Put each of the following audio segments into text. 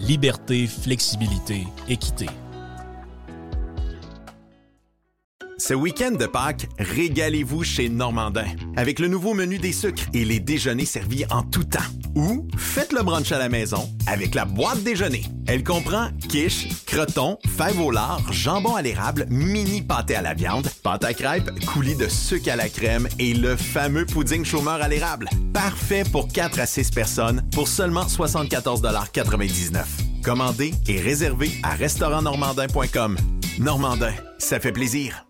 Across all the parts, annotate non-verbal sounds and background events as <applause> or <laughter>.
liberté, flexibilité, équité. Ce week-end de Pâques, régalez-vous chez Normandin avec le nouveau menu des sucres et les déjeuners servis en tout temps. Ou faites le brunch à la maison avec la boîte déjeuner. Elle comprend quiche, croton, fèves au lard, jambon à l'érable, mini pâté à la viande, pâte à crêpes, coulis de sucre à la crème et le fameux pudding chômeur à l'érable. Parfait pour 4 à 6 personnes pour seulement 74,99 Commandez et réservez à restaurantnormandin.com. Normandin, ça fait plaisir.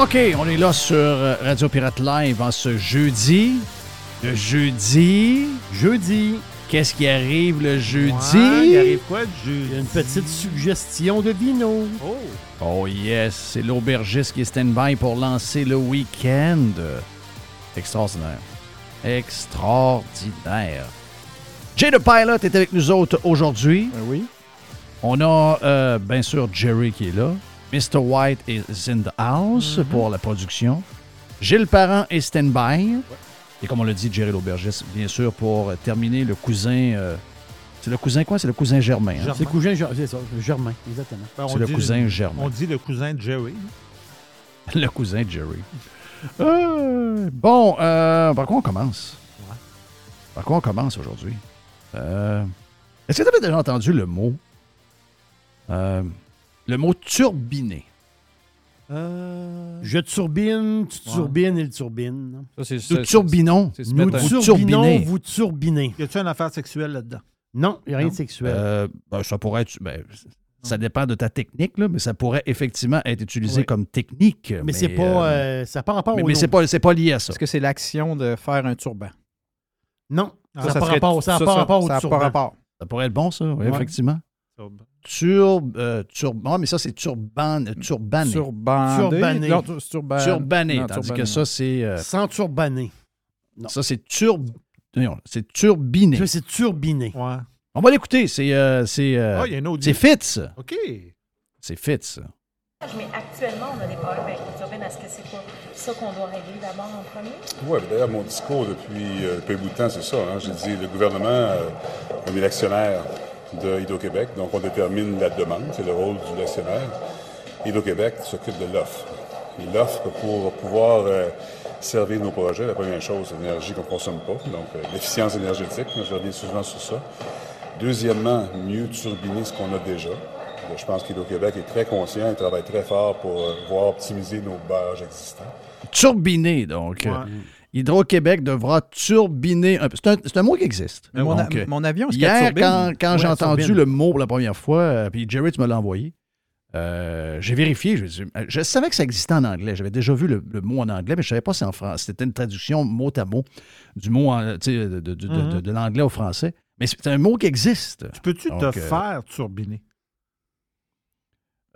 OK, on est là sur euh, Radio Pirate Live en ce jeudi. Le jeudi. Jeudi. Qu'est-ce qui arrive le jeudi? Ouais, il arrive quoi de jeudi? Une petite suggestion de vino. Oh. Oh yes, c'est l'aubergiste qui est stand-by pour lancer le week-end. Extraordinaire. Extraordinaire. Jay the Pilot est avec nous autres aujourd'hui. Ben oui. On a euh, bien sûr Jerry qui est là. Mr. White is in the house pour la production. Gilles Parent est stand-by. Et comme on l'a dit, Jerry l'aubergiste, bien sûr, pour terminer le cousin. euh, c'est le cousin quoi? C'est le cousin Germain. hein? C'est cousin, Ger- c'est ça, Germain, exactement. Ben, C'est le cousin Germain. On dit le cousin de Jerry. Le cousin de Jerry. Euh, bon, euh, par quoi on commence? Par quoi on commence aujourd'hui? Euh, Est-ce que tu avais déjà entendu le mot? Euh, le mot turbiné. Je turbine, tu Ouais. turbines, il turbine. Ça, c'est Nous turbinons. c'est Nous Vous turbinons, turbinez. vous turbinez. Y a-tu une affaire sexuelle là-dedans? Non, il n'y a rien Non. de sexuel. Euh, ben, ça pourrait être. ben, ça dépend de ta technique, là, mais ça pourrait effectivement être utilisé Oui. comme technique. mais c'est pas. euh, euh, ça n'a pas rapport mais au mais nom. c'est pas, c'est pas lié à ça. Est-ce que c'est l'action de faire un turban? Non, Ah, ça n'a Ça pas rapport, au turban. Ça pourrait être bon, ça, oui, Ouais. effectivement. Turb, euh, turban, mais ça, c'est turban, turbané. Turbandé. Turbané. Non, tu- turban- turbané, non, tandis turbané, que ça, c'est. euh, Sans turbaner. ça, c'est turb. non, C'est turbiné. C'est turbiné. Ouais. On va l'écouter. C'est. euh, c'est euh, Ah, il y a un autre. c'est Fitz. OK. C'est Fitz. Mais actuellement, on a des problèmes avec les turbines. Est-ce que c'est pas ça qu'on doit régler d'abord en premier? Oui, d'ailleurs, mon discours depuis, euh, depuis un bout de temps, c'est ça. hein. J'ai dit le gouvernement, euh, on est l'actionnaire de Hydro-Québec, donc on détermine la demande, c'est le rôle du l'actionnaire. Hydro-Québec s'occupe de l'offre. Et l'offre, pour pouvoir euh, servir nos projets, la première chose, c'est l'énergie qu'on ne consomme pas, donc euh, l'efficience énergétique, je reviens souvent sur ça. Deuxièmement, mieux turbiner ce qu'on a déjà. Je pense qu'Hydro-Québec est très conscient et travaille très fort pour euh, pouvoir optimiser nos barrages existants. Turbiné, donc. euh, Hydro-Québec devra turbiner. un. C'est un, c'est un mot qui existe. Mon, a- Donc, euh, mon avion, a Hier, quand, j'ai entendu turbine. le mot pour la première fois, euh, puis Jerry, tu me l'as envoyé, euh, j'ai vérifié. Je, savais que ça existait en anglais. J'avais déjà vu le, le mot en anglais, mais je ne savais pas si en français. C'était une traduction mot à mot du mot en- de, de- de- Mhm. de- de l'anglais au français. Mais c'est un mot qui existe. Tu peux-tu Donc, te euh, faire turbiner?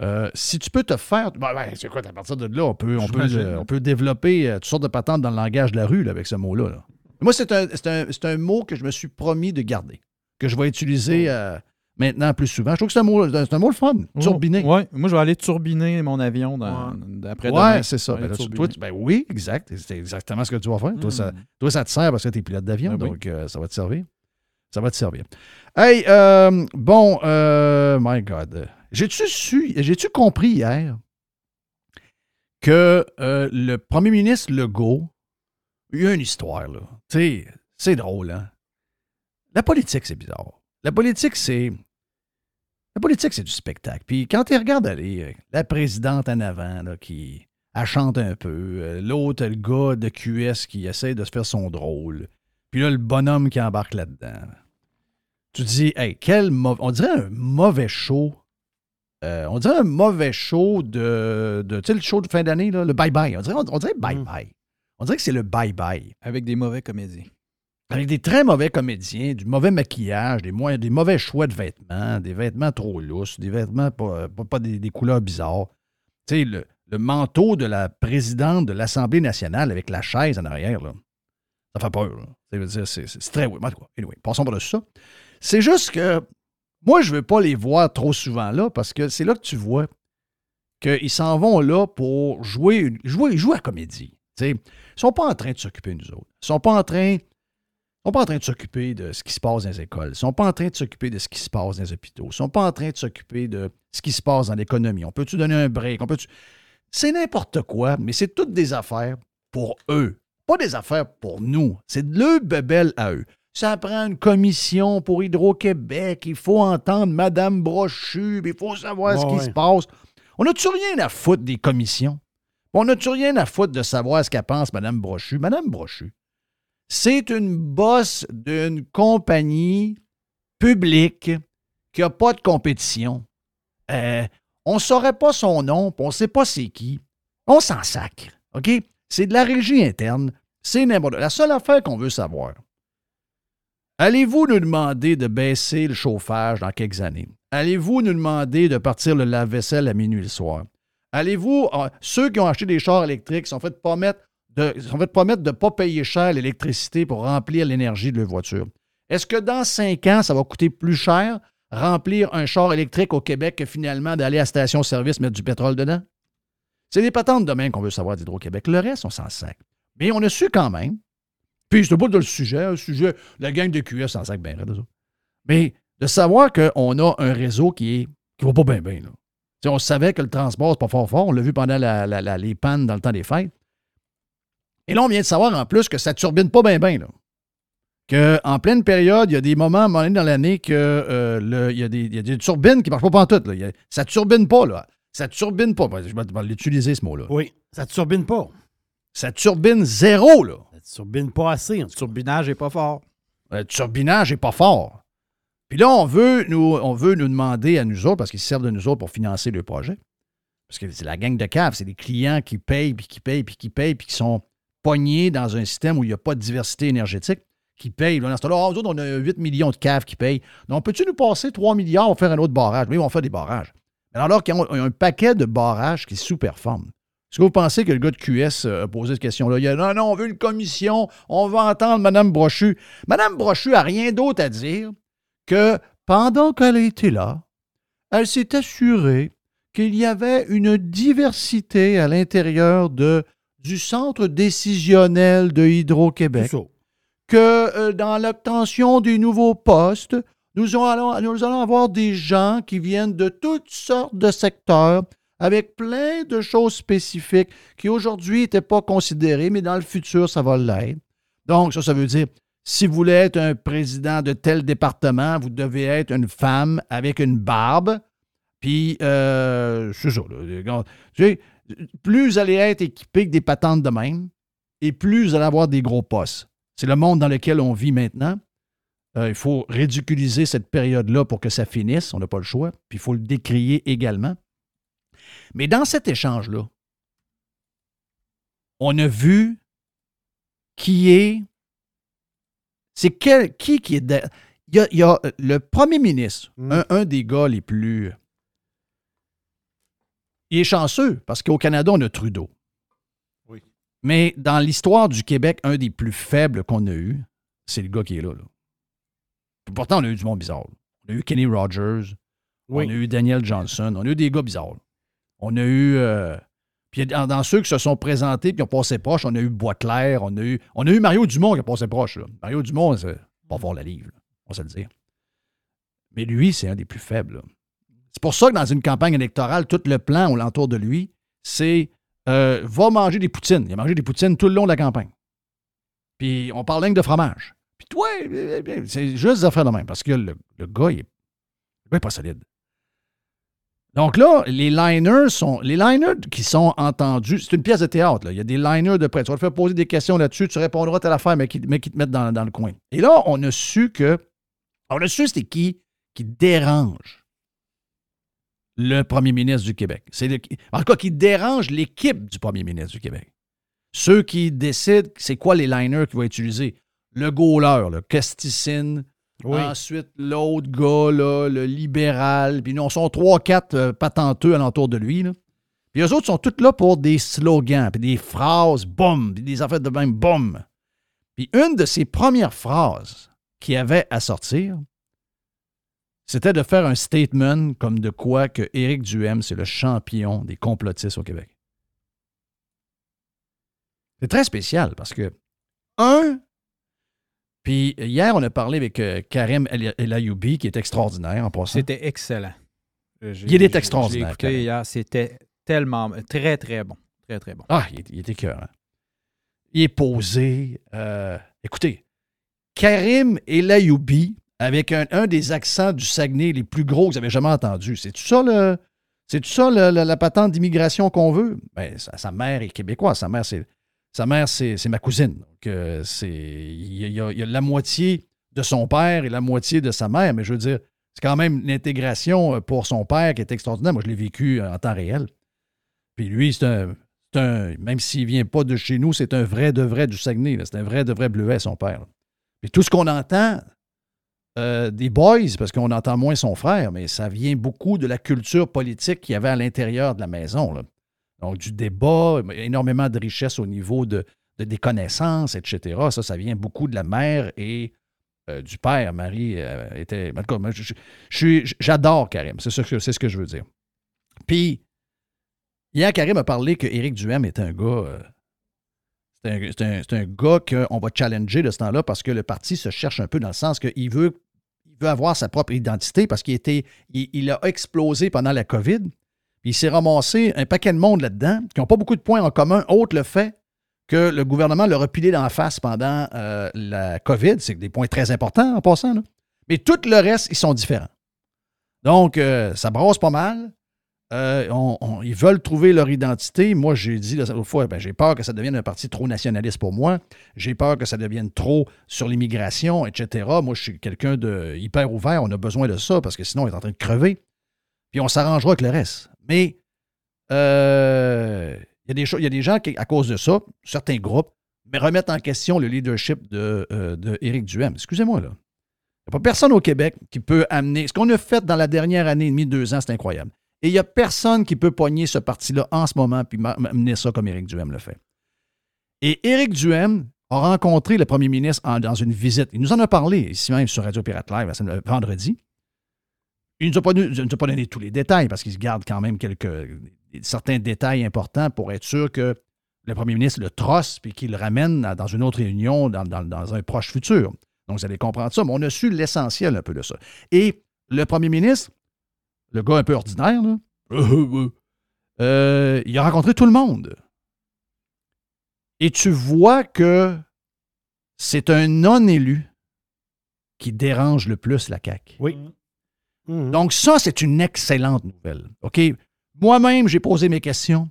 Euh, si tu peux te faire. Ben, ben, c'est quoi, à partir de là, on peut, on peut, euh, on peut développer euh, toutes sortes de patentes dans le langage de la rue là, avec ce mot-là. là. Moi, c'est un, mot que je me suis promis de garder, que je vais utiliser euh, maintenant plus souvent. Je trouve que c'est un mot, c'est un mot le fun, turbiner. Oui, moi, je vais aller turbiner mon avion Ouais. d'après Ouais, demain. c'est ça. Ben, là, toi, tu- ben oui, exact. C'est exactement ce que tu vas faire. Toi, ça, Mm. toi, ça te sert parce que tu es pilote d'avion, Ben oui. donc ça va te servir. Ça va te servir. Hey, euh, bon, euh, my God. J'ai-tu su, j'ai-tu compris hier que euh, le premier ministre Legault, il a une histoire, là. Tu sais, c'est drôle, hein? La politique, c'est bizarre. La politique, c'est. La politique, c'est du spectacle. Puis quand tu regardes aller, euh, la présidente en avant, là, qui. Elle chante un peu. L'autre, le gars de QS qui essaie de se faire son drôle. Puis là, le bonhomme qui embarque là-dedans. Tu te dis, hey, quel mauvais. On dirait un mauvais show. Euh, on dirait un mauvais show de. de tu sais, le show de fin d'année, là, le bye-bye. On dirait, on dirait bye-bye. On dirait que c'est le bye-bye. Avec des mauvais comédiens. Avec des très mauvais comédiens, du mauvais maquillage, des, mo- des mauvais choix de vêtements, des vêtements trop lousses, des vêtements pas, pas, pas des, des couleurs bizarres. Tu sais, le, le manteau de la présidente de l'Assemblée nationale avec la chaise en arrière, là, ça fait peur. là. Ça veut dire, C'est très... Anyway, passons par-dessus ça. C'est juste que moi, je ne veux pas les voir trop souvent là parce que c'est là que tu vois qu'ils s'en vont là pour jouer, jouer, jouer à comédie. Ils ne sont pas en train de s'occuper de nous autres. Ils ne sont pas en train de s'occuper de ce qui se passe dans les écoles. Ils ne sont pas en train de s'occuper de ce qui se passe dans les hôpitaux. Ils ne sont pas en train de s'occuper de ce qui se passe dans l'économie. On peut-tu donner un break? On peut C'est n'importe quoi, mais c'est toutes des affaires pour eux. Pas des affaires pour nous. C'est de leur bebelle à eux. Ça prend une commission pour Hydro-Québec. Il faut entendre Madame Brochu. Il faut savoir ce qui ouais. se passe. On n'a-tu rien à foutre des commissions? On n'a-tu rien à foutre de savoir ce qu'elle pense, Madame Brochu? Madame Brochu, c'est une bosse d'une compagnie publique qui n'a pas de compétition. Euh, on ne saurait pas son nom, puis on ne sait pas c'est qui. On s'en sacre, OK? C'est de la régie interne. C'est n'importe La seule affaire qu'on veut savoir, allez-vous nous demander de baisser le chauffage dans quelques années? Allez-vous nous demander de partir le lave-vaisselle à minuit le soir? Allez-vous, euh, ceux qui ont acheté des chars électriques sont fait promettre de, sont fait promettre de ne pas payer cher l'électricité pour remplir l'énergie de leur voiture. Est-ce que dans cinq ans, ça va coûter plus cher remplir un char électrique au Québec que finalement d'aller à station-service mettre du pétrole dedans? C'est des patentes de même qu'on veut savoir d'Hydro-Québec. Le reste, on s'en sac. Mais on a su quand même. Puis, c'est pas dans le sujet. Le sujet, la gang de QS s'en sac bien. autres. Mais de savoir qu'on a un réseau qui est qui va pas bien, bien. Là. On savait que le transport, c'est pas fort fort. On l'a vu pendant la- la- la- les pannes dans le temps des fêtes. Et là, on vient de savoir en plus que ça turbine pas bien, bien. Qu'en pleine période, il y a des moments, à un moment donné dans l'année, que euh, y, a des- il y a des turbines qui ne marchent pas pantoute. Là. A- ça turbine pas, là. Ça turbine pas. Je vais, je vais l'utiliser, ce mot-là. Oui, ça turbine pas. Ça turbine zéro, là. Turbine pas assez. Le turbinage n'est pas fort. Le turbinage n'est pas fort. Puis là, on veut, nous, on veut nous demander à nous autres, parce qu'ils se servent de nous autres pour financer le projet. Parce que c'est la gang de caves, c'est des clients qui payent, puis qui payent, puis qui payent, puis qui sont pognés dans un système où il n'y a pas de diversité énergétique, qui payent. Là, dans ce temps-là, nous autres, on a 8 millions de caves qui payent. Donc, peux-tu nous passer 3 milliards pour faire un autre barrage? Oui, on fait des barrages. Mais alors qu'ils ont un paquet de barrages qui sous-performent. Est-ce que vous pensez que le gars de QS a posé cette question-là? Il a dit non, non, on veut une commission, on va entendre Mme Brochu. Mme Brochu n'a rien d'autre à dire que pendant qu'elle a été là, elle s'est assurée qu'il y avait une diversité à l'intérieur de, du centre décisionnel de Hydro-Québec que euh, dans l'obtention des nouveaux postes, nous allons, nous allons avoir des gens qui viennent de toutes sortes de secteurs avec plein de choses spécifiques qui aujourd'hui n'étaient pas considérées, mais dans le futur, ça va l'être. Donc, ça, ça veut dire, si vous voulez être un président de tel département, vous devez être une femme avec une barbe. Puis, euh, c'est ça. là. Plus vous allez être équipé avec des patentes de même, et plus vous allez avoir des gros postes. C'est le monde dans lequel on vit maintenant. Euh, il faut ridiculiser cette période-là pour que ça finisse. On n'a pas le choix. Puis il faut le décrier également. Mais dans cet échange-là, on a vu qui est. C'est quel, qui qui est. de- il, y a, il y a le premier ministre, Mm. un, un des gars les plus. Il est chanceux parce qu'au Canada, on a Trudeau. Oui. Mais dans l'histoire du Québec, un des plus faibles qu'on a eu, c'est le gars qui est là. Pourtant, on a eu du monde bizarre. On a eu Kenny Rogers, Oui. on a eu Daniel Johnson, on a eu des gars bizarres. On a eu. euh, puis dans, ceux qui se sont présentés puis ont passé proche, on a eu Boisclair, on a eu, on a eu Mario Dumont qui a passé proche. là. Mario Dumont, c'est pas fort la livre. on va se le dire. Mais lui, c'est un des plus faibles. C'est pour ça que dans une campagne électorale, tout le plan alentour de lui, c'est euh, va manger des poutines. Il a mangé des poutines tout le long de la campagne. Puis on parle que de fromage. Puis toi, euh, c'est juste des affaires de même. Parce que le, le gars, il est, le est pas solide. Donc là, les liners sont. Les liners qui sont entendus, c'est une pièce de théâtre. Il y a des liners de près. Tu vas te faire poser des questions là-dessus, tu répondras à telle affaire, mais qui, mais qui te mettent dans, le coin. Et là, on a su que. On a su c'était qui qui dérange le premier ministre du Québec. C'est en tout cas, qui dérange l'équipe du premier ministre du Québec. Ceux qui décident c'est quoi les liners qu'il va utiliser. Le goaler, le Casticine, Ensuite, l'autre gars, le libéral. Puis non, sont trois, quatre euh, patenteux alentour de lui. Là. Puis eux autres sont tous là pour des slogans, puis des phrases, boum, puis des affaires de même, boum. Puis une de ses premières phrases qu'il avait à sortir, c'était de faire un statement comme de quoi que Éric Duhem, c'est le champion des complotistes au Québec. C'est très spécial parce que, un, puis hier, on a parlé avec euh, Karim El El Ayoubi, qui est extraordinaire en passant. C'était excellent. Euh, Il est extraordinaire, écouté hier, c'était tellement très, très bon. Très, très bon. Ah, il est, il est écœurant. Il est posé. euh, écoutez, Karim El Ayoubi, avec un, un des accents du Saguenay les plus gros que vous avez jamais entendus. C'est tout ça, le. C'est tout ça, le- le- la patente d'immigration qu'on veut? Ben, sa, sa mère est québécoise. Sa mère, c'est. Sa mère, c'est ma cousine. Donc, euh. Il y, a- la moitié de son père et la moitié de sa mère, mais je veux dire, c'est quand même l'intégration euh, pour son père qui est extraordinaire. Moi, je l'ai vécu euh, en temps réel. Puis lui, c'est un, Même s'il vient pas de chez nous, c'est un vrai de vrai du Saguenay. C'est un vrai de vrai bleuet, son père. tout ce qu'on entend des boys, parce qu'on entend moins son frère, mais ça vient beaucoup de la culture politique qu'il y avait à l'intérieur de la maison. Donc, du débat, énormément de richesse au niveau de, de- des connaissances, etc. Ça, ça vient beaucoup de la mère et euh, du père. Marie euh, était. En j'adore Karim. C'est ce que je veux dire. Puis, hier, Karim a parlé que Éric Duhem est un gars. euh, c'est un, un- gars qu'on va challenger de ce temps-là parce que le parti se cherche un peu dans le sens qu'il veut, il veut avoir sa propre identité parce qu'il était, il, il a explosé pendant la COVID. Il s'est ramassé un paquet de monde là-dedans qui n'ont pas beaucoup de points en commun, autre le fait que le gouvernement leur a pilé dans la face pendant euh, la COVID. C'est des points très importants en passant. Mais tout le reste, ils sont différents. Donc, euh, ça brasse pas mal. Euh, ils veulent trouver leur identité. Moi, j'ai dit la dernière fois, ben, j'ai peur que ça devienne un parti trop nationaliste pour moi. J'ai peur que ça devienne trop sur l'immigration, etc. Moi, je suis quelqu'un de hyper ouvert. On a besoin de ça parce que sinon, on est en train de crever. Puis on s'arrangera avec le reste. Mais euh, il y, a des gens qui, à cause de ça, certains groupes, mais remettent en question le leadership de, euh, Duhem. Excusez-moi, là. Il n'y a pas personne au Québec qui peut amener. Ce qu'on a fait dans la dernière année et demie, deux ans, c'est incroyable. Et il n'y a personne qui peut pogner ce parti-là en ce moment puis m'amener ça comme Éric Duhem le fait. Et Éric Duhem a rencontré le premier ministre dans une visite. Il nous en a parlé ici même sur Radio Pirate Live vendredi. Il ne nous, a pas, nous donné tous les détails parce qu'il se garde quand même quelques, certains détails importants pour être sûr que le premier ministre le trosse puis qu'il le ramène dans une autre réunion dans un proche futur. Donc, vous allez comprendre ça. Mais on a su l'essentiel un peu de ça. Et le premier ministre, le gars un peu ordinaire, là, <laughs> euh, il a rencontré tout le monde. Et tu vois que c'est un non-élu qui dérange le plus la CAQ. Oui. Mhm. Donc, ça, c'est une excellente nouvelle. OK? Moi-même, j'ai posé mes questions.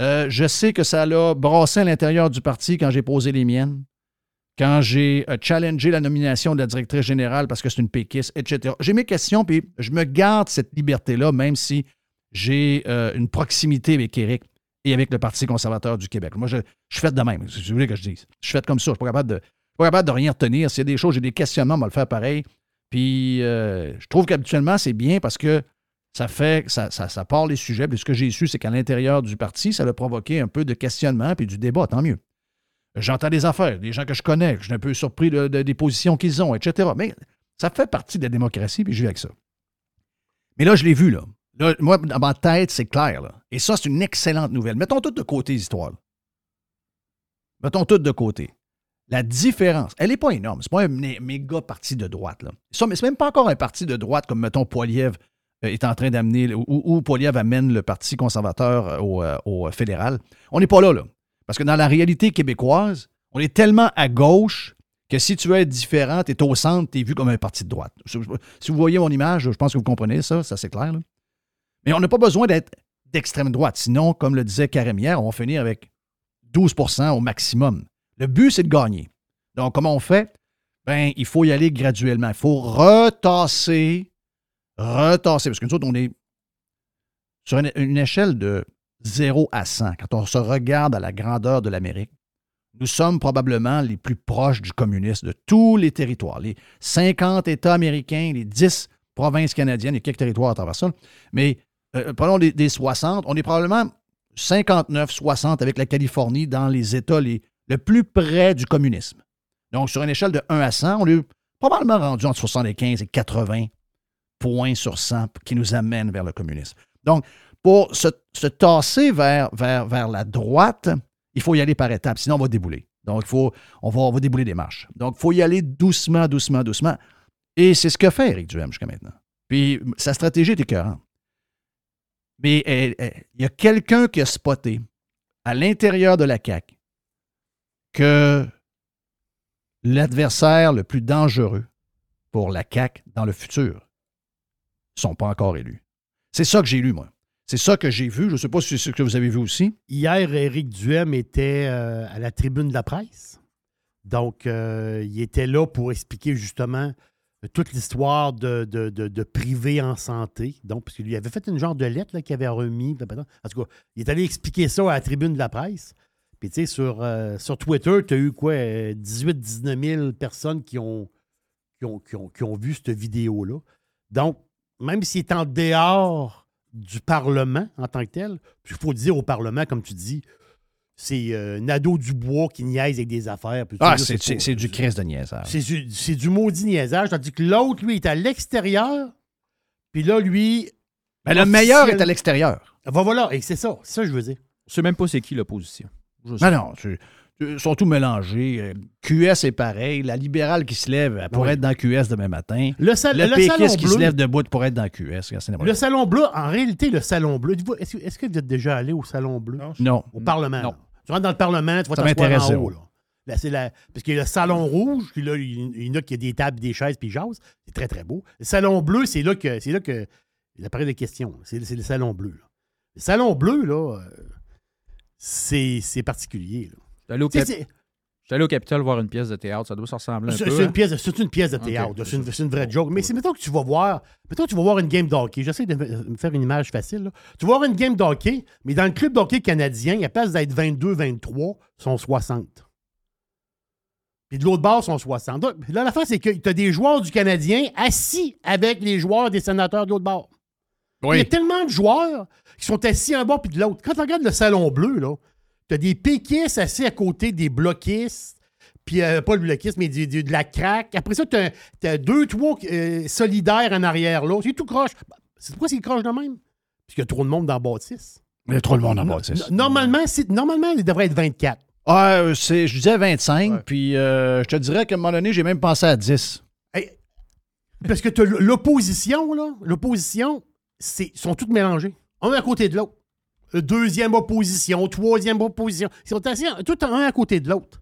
Euh, je sais que ça l'a brassé à l'intérieur du parti quand j'ai posé les miennes, quand j'ai euh, challengé la nomination de la directrice générale parce que c'est une péquiste, etc. J'ai mes questions, puis je me garde cette liberté-là, même si j'ai euh, une proximité avec Éric et avec le Parti conservateur du Québec. Moi, je, je fais de même, si vous voulez que je dise. Je fais comme ça. Je ne suis pas capable de, suis pas capable de rien retenir. S'il y a des choses, j'ai des questionnements, on va le faire pareil. Puis euh, je trouve qu'habituellement, c'est bien parce que ça fait, ça, ça, ça part les sujets. Puis ce que j'ai su, c'est qu'à l'intérieur du parti, ça a provoqué un peu de questionnement puis du débat, tant mieux. J'entends des affaires, des gens que je connais, que je suis un peu surpris de- de- des positions qu'ils ont, etc. Mais ça fait partie de la démocratie, puis je vis avec ça. Mais là, je l'ai vu, là. Là, moi, dans ma tête, c'est clair, là. Et ça, c'est une excellente nouvelle. Mettons tout de côté, l'histoire. Mettons tout de côté. La différence, elle n'est pas énorme. C'est pas un mé- méga parti de droite. Là. Ça, mais c'est même pas encore un parti de droite comme, mettons, Poiliev euh, est en train d'amener, ou, ou amène le Parti conservateur euh, au, euh, au fédéral. On n'est pas là, là. Parce que dans la réalité québécoise, on est tellement à gauche que si tu veux être différent, tu es au centre, tu es vu comme un parti de droite. Si vous voyez mon image, je pense que vous comprenez ça, ça c'est clair. là. Mais on n'a pas besoin d'être d'extrême droite. Sinon, comme le disait Karim hier, on va finir avec 12% au maximum. Le but, c'est de gagner. Donc, comment on fait? Ben, il faut y aller graduellement. Il faut retasser, retasser. Parce que nous autres, on est sur une, échelle de 0 à 100. Quand on se regarde à la grandeur de l'Amérique, nous sommes probablement les plus proches du communisme de tous les territoires. Les 50 États américains, les 10 provinces canadiennes, il y a quelques territoires à travers ça. Mais euh, des, des 60, on est probablement 59, 60 avec la Californie dans les États les, le plus près du communisme. Donc, sur une échelle de 1 à 100, on est probablement rendu entre 75 et 80 points sur 100 qui nous amènent vers le communisme. Donc, pour se, se tasser vers, vers, vers la droite, il faut y aller par étapes, sinon on va débouler. Donc, faut, on, va, on va débouler des marches. Donc, il faut y aller doucement, doucement, doucement. Et c'est ce que fait Éric Duhem jusqu'à maintenant. Puis, sa stratégie est écœurante. Mais il y a quelqu'un qui a spoté à l'intérieur de la CAQ que l'adversaire le plus dangereux pour la CAQ dans le futur ne sont pas encore élus. C'est ça que j'ai lu, moi. C'est ça que j'ai vu. Je ne sais pas si c'est ce que vous avez vu aussi. Hier, Éric Duhem était euh, à la tribune de la presse. Donc, euh, il était là pour expliquer justement toute l'histoire de, de, privé en santé. Donc, parce qu'il avait fait une genre de lettre qu'il avait remis. En tout cas, il est allé expliquer ça à la tribune de la presse. Puis, tu sais, sur, euh, sur Twitter, tu as eu quoi, 18-19 000 personnes qui ont, qui ont, qui ont, qui ont vu cette vidéo-là. Donc, même s'il est en dehors du Parlement en tant que tel, puis il faut dire au Parlement, comme tu dis, c'est euh, Nadeau Dubois qui niaise avec des affaires. Ah, c'est c'est du crise de niaisage. c'est du, c'est du maudit niaisage, tandis que l'autre, lui, est à l'extérieur. Puis là, lui. Mais le meilleur est à l'extérieur. Va, voilà, et c'est ça. C'est ça que je veux dire. Je sais même pas c'est qui l'opposition. Je sais. Non, non, tu- tu- ils sont tous mélangés. Euh, QS est pareil. La libérale qui se lève Oui. être dans QS demain matin. Le, sal- Le, salon qui bleu. se lève debout pourrait être dans QS. Le salon bleu, en réalité, le salon bleu. Est-ce que, est-ce que vous êtes déjà allé au salon bleu? Non. Au Parlement. Non. Tu rentres dans le Parlement, tu vas Ça t'asseoir m'intéresse en haut. Là. Là, la- Parce qu'il y a le salon rouge, puis là, il y en a qui a des tables, des chaises, puis jasent. C'est très, très beau. Le salon bleu, c'est là que c'est là que il apparaît des questions. C'est c'est le salon bleu. là. Le salon bleu, là, euh, c'est particulier. là. Allé au Cap- j'étais allé au Capitole voir une pièce de théâtre. Ça doit se ressembler un C'est peu. c'est hein? une, pièce, c'est une pièce de théâtre. c'est c'est une, vraie joke. Mais c'est mettons que tu vas voir. Mettons que tu vas voir une game d'hockey. J'essaie de me faire une image facile. là. Tu vas voir une game d'hockey, mais dans le club d'hockey canadien, à place d'être 22-23, sont 60. Puis de l'autre bord, sont 60. Donc, Là, la fin, c'est que tu as des joueurs du Canadien assis avec les joueurs des sénateurs de l'autre bord. Il y a tellement de joueurs qui sont assis un bord puis de l'autre. Quand tu regardes le salon bleu, là, tu as des péquistes assis à côté des bloquistes, puis euh, pas le bloquiste, mais du- du- de la craque. Après ça, tu as, deux, trois euh, solidaires en arrière là. C'est tout croche. C'est pourquoi c'est croche de même? Parce qu'il y a trop de monde dans la bâtisse. Il y a trop de monde en No- bâtisse. no- Normalement, normalement, il devrait être 24. Ah, euh, c'est- je disais 25, puis euh, je te dirais qu'à un moment donné, j'ai même pensé à 10. Hey, parce que t'as l- l'opposition, là, l'opposition, c'est sont toutes mélangées. Un à côté de l'autre. Deuxième opposition, troisième opposition. Ils sont assis tout un à côté de l'autre.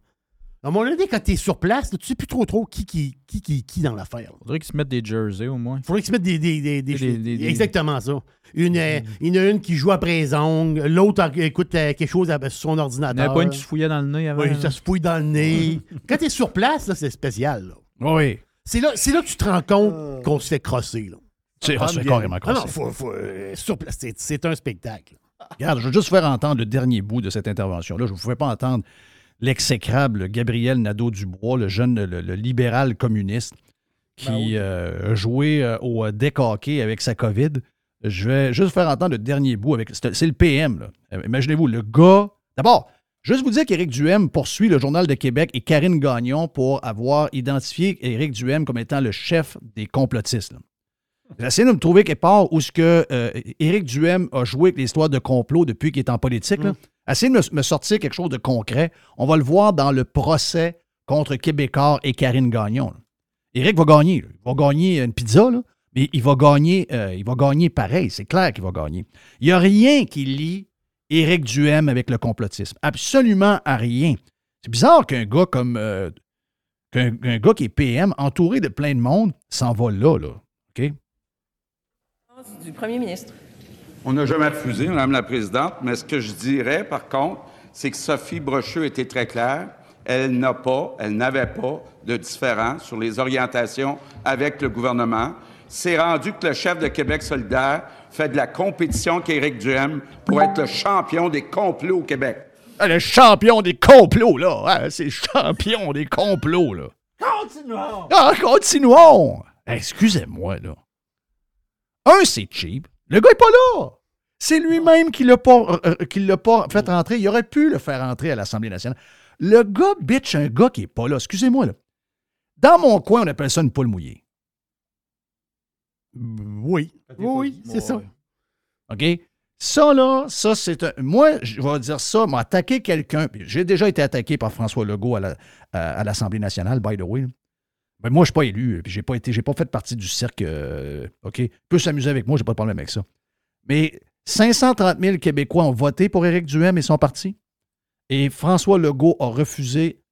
À un moment donné, quand t'es sur place, là, tu sais plus trop trop qui qui, qui, qui, qui dans l'affaire. là. Faudrait qu'ils se mettent des jerseys au moins. Il faudrait qu'ils se mettent des. des, des- des- Des- des- des- Exactement ça. Une, euh, il y en a une qui joue après les ongles, l'autre euh, écoute euh, quelque chose à- sur son Il n'y en ordinateur. pas une qui se fouillait dans le nez avant. Oui, ça se fouille dans le nez. <laughs> Quand t'es sur place, là, c'est spécial. là. Oui. C'est là, c'est là que tu te rends compte qu'on se fait crosser. Là. C'est Ah, carrément Ah non, faut, faut, euh, sur place, c'est, un spectacle. Regarde, je veux juste faire entendre le dernier bout de cette intervention-là. Je ne pouvais pas entendre l'exécrable Gabriel Nadeau-Dubois, le jeune, le, le libéral communiste, qui euh, a joué euh, au euh, hockey avec sa COVID. Je vais juste faire entendre le dernier bout. avec C'est le PM. là. Euh, Imaginez-vous, le gars. D'abord, juste vous dire qu'Éric Duhem poursuit le Journal de Québec et Karine Gagnon pour avoir identifié Éric Duhem comme étant le chef des complotistes. là. J'ai essayé de me trouver quelque part où ce que euh, Éric Duhem a joué avec l'histoire de complot depuis qu'il est en politique. là. Essayez de me, me sortir quelque chose de concret. On va le voir dans le procès contre Québécois et Karine Gagnon. là. Éric va gagner. là. Il va gagner une pizza, là, mais il va gagner, euh, il va gagner pareil. C'est clair qu'il va gagner. Il n'y a rien qui lie Éric Duhem avec le complotisme. Absolument à rien. C'est bizarre qu'un gars comme. euh, qu'un gars qui est PM, entouré de plein de monde, s'en va là, là. OK? Du premier ministre. On n'a jamais refusé, Madame la Présidente, mais ce que je dirais, par contre, c'est que Sophie Brocheux était très claire. Elle n'a pas, elle n'avait pas de différence sur les orientations avec le gouvernement. C'est rendu que le chef de Québec solidaire fait de la compétition avec Éric Duhem pour être le champion des complots au Québec. Ah, le champion des complots, là. Ah, c'est le champion des complots, là. Continuons! Ah, continuons! Excusez-moi, là. Un, c'est cheap. Le gars est pas là. C'est lui-même qui l'a pas, euh, euh, l'a pas fait rentrer. Il aurait pu le faire rentrer à l'Assemblée nationale. Le gars bitch un gars qui est pas là. Excusez-moi, là. Dans mon coin, on appelle ça une poule mouillée. Oui. Oui, c'est ça. OK? Ça, là, ça, c'est un. Moi, je vais dire ça, m'a attaqué quelqu'un. J'ai déjà été attaqué par François Legault à la- à- à l'Assemblée nationale, by the way. Ben, moi, je ne suis pas élu, puis j'ai pas été, j'ai pas fait partie du cirque. euh, OK? Peut s'amuser avec moi, j'ai pas de problème avec ça. Mais 530 000 Québécois ont voté pour Éric Duhem et son parti. Et François Legault a refusé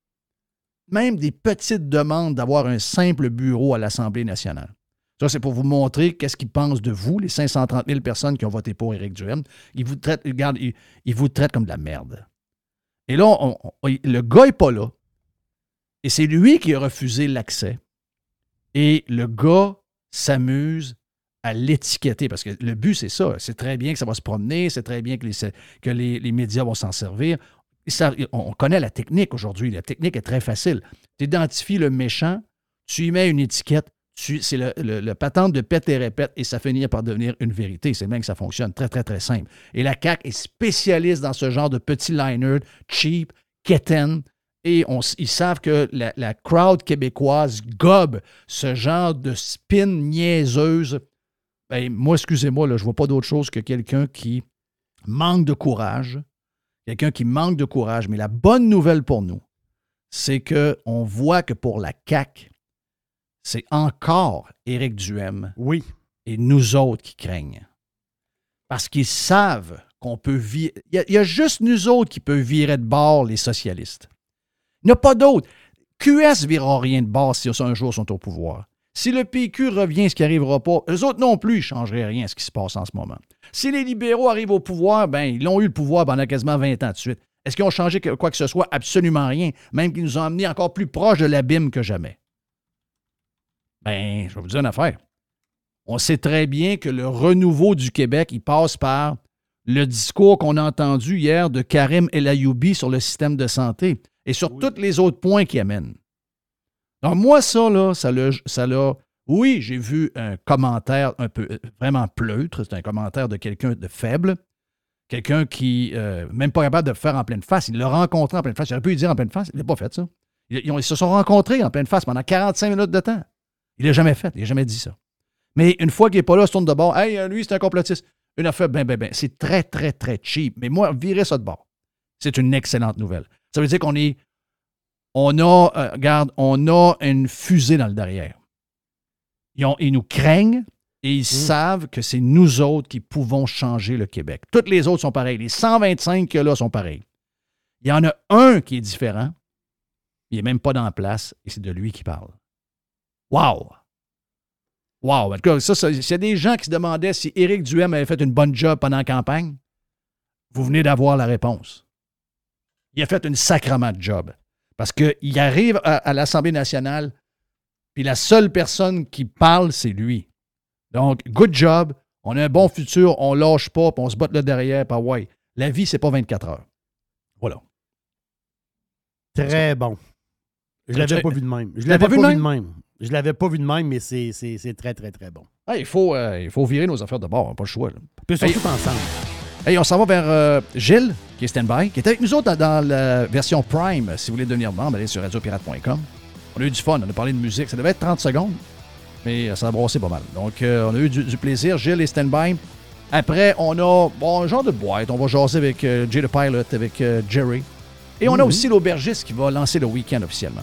même des petites demandes d'avoir un simple bureau à l'Assemblée nationale. Ça, c'est pour vous montrer qu'est-ce qu'ils pensent de vous, les 530 000 personnes qui ont voté pour Éric Duhem. Ils vous traitent, vous comme de la merde. Et là, le gars n'est pas là. Et c'est lui qui a refusé l'accès. Et le gars s'amuse à l'étiqueter. Parce que le but, c'est ça. C'est très bien que ça va se promener, c'est très bien que les, médias vont s'en servir. On connaît la technique aujourd'hui. La technique est très facile. Tu identifies le méchant, tu y mets une étiquette, c'est le, le- patente de pète et répète et ça finit par devenir une vérité. C'est même que ça fonctionne. Très, très, très simple. Et la CAQ est spécialiste dans ce genre de petits liners cheap, quétaines. Et on ils savent que la, la crowd québécoise gobe ce genre de spin niaiseuse. Ben, moi, excusez-moi, là, je ne vois pas d'autre chose que quelqu'un qui manque de courage. Quelqu'un qui manque de courage. Mais la bonne nouvelle pour nous, c'est qu'on voit que pour la CAQ, c'est encore Éric Duhem Oui. et nous autres qui craignent. Parce qu'ils savent qu'on peut virer. Il y, a- il y a juste nous autres qui peuvent virer de bord les socialistes. Il n'y a pas d'autres. QS ne virera rien de bord si un jour sont au pouvoir. Si le PQ revient, ce qui n'arrivera pas, eux autres non plus, ne changeraient rien à ce qui se passe en ce moment. Si les libéraux arrivent au pouvoir, ben ils ont eu le pouvoir pendant quasiment 20 ans de suite. Est-ce qu'ils ont changé quoi que ce soit? Absolument rien. Même qu'ils nous ont amenés encore plus proches de l'abîme que jamais. Ben, je vais vous dire une affaire. On sait très bien que le renouveau du Québec, il passe par le discours qu'on a entendu hier de Karim El Ayoubi sur le système de santé et sur tous les autres points qui amènent. Donc, moi, ça, là, ça l'a. Ça l'a- oui, j'ai vu un commentaire un peu euh, vraiment pleutre. C'est un commentaire de quelqu'un de faible. Quelqu'un qui, euh, même pas capable de le faire en pleine face. Il l'a rencontré en pleine face. J'aurais pu lui dire en pleine face. Il n'a pas fait ça. Ils, ils ont- ils se sont rencontrés en pleine face pendant 45 minutes de temps. Il l'a jamais fait. Il n'a jamais dit ça. Mais une fois qu'il n'est pas là, il se tourne de bord. Hey, euh, lui, c'est un complotiste. Une affaire, ben, ben, ben. C'est très, très, très cheap. Mais moi, virer ça de bord. C'est une excellente nouvelle. Ça veut dire qu'on est. On a, euh, regarde, on a une fusée dans le derrière. Ils, ont- ils nous craignent et ils savent que c'est nous autres qui pouvons changer le Québec. Toutes les autres sont pareilles. Les 125 qu'il y a là sont pareils. Il y en a un qui est différent. Il n'est même pas dans la place et c'est de lui qui parle. Wow! Wow! En tout cas, ça, ça- s'il y a des gens qui se demandaient si Éric Duhem avait fait une bonne job pendant la campagne, vous venez d'avoir la réponse. Il a fait une sacrement de job. Parce qu'il arrive à, à l'Assemblée nationale, puis la seule personne qui parle, c'est lui. Donc, good job. On a un bon futur, on lâche pas, puis on se botte là derrière, puis ah ouais. La vie, c'est pas 24 heures. Voilà. Très bon. Je l'avais pas vu de même. Je l'avais pas, vu de vu de même? Je l'avais pas vu de même, mais c'est très, très, très bon. Ah, il, faut, euh, il faut virer nos affaires de bord, n'a pas le choix. là. Puis surtout Hey. ensemble. Hey, on s'en va vers euh, Gilles, qui est stand-by, qui est avec nous autres dans, la version Prime. Si vous voulez devenir membre, allez sur radiopirate.com. On a eu du fun, on a parlé de musique. Ça devait être 30 secondes, mais euh, ça a brossé pas mal. Donc, euh, on a eu du, du plaisir. Gilles est stand-by. Après, on a bon, un genre de boîte. On va jaser avec euh, Jay the Pilot, avec Jerry. Et on a aussi l'aubergiste qui va lancer le week-end officiellement.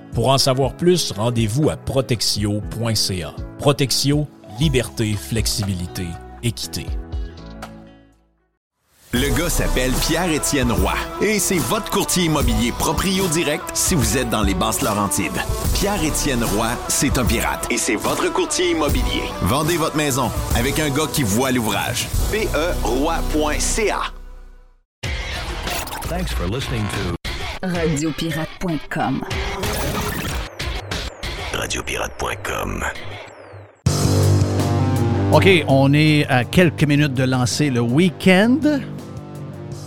Pour en savoir plus, rendez-vous à protexio.ca. Protexio, liberté, flexibilité, équité. Le gars s'appelle Pierre-Étienne Roy et c'est votre courtier immobilier proprio direct si vous êtes dans les basses Laurentides. Pierre-Étienne Roy, c'est un pirate et c'est votre courtier immobilier. Vendez votre maison avec un gars qui voit l'ouvrage. PERoy.ca. Thanks for listening to Radiopirate.com. OK, on est à quelques minutes de lancer le week-end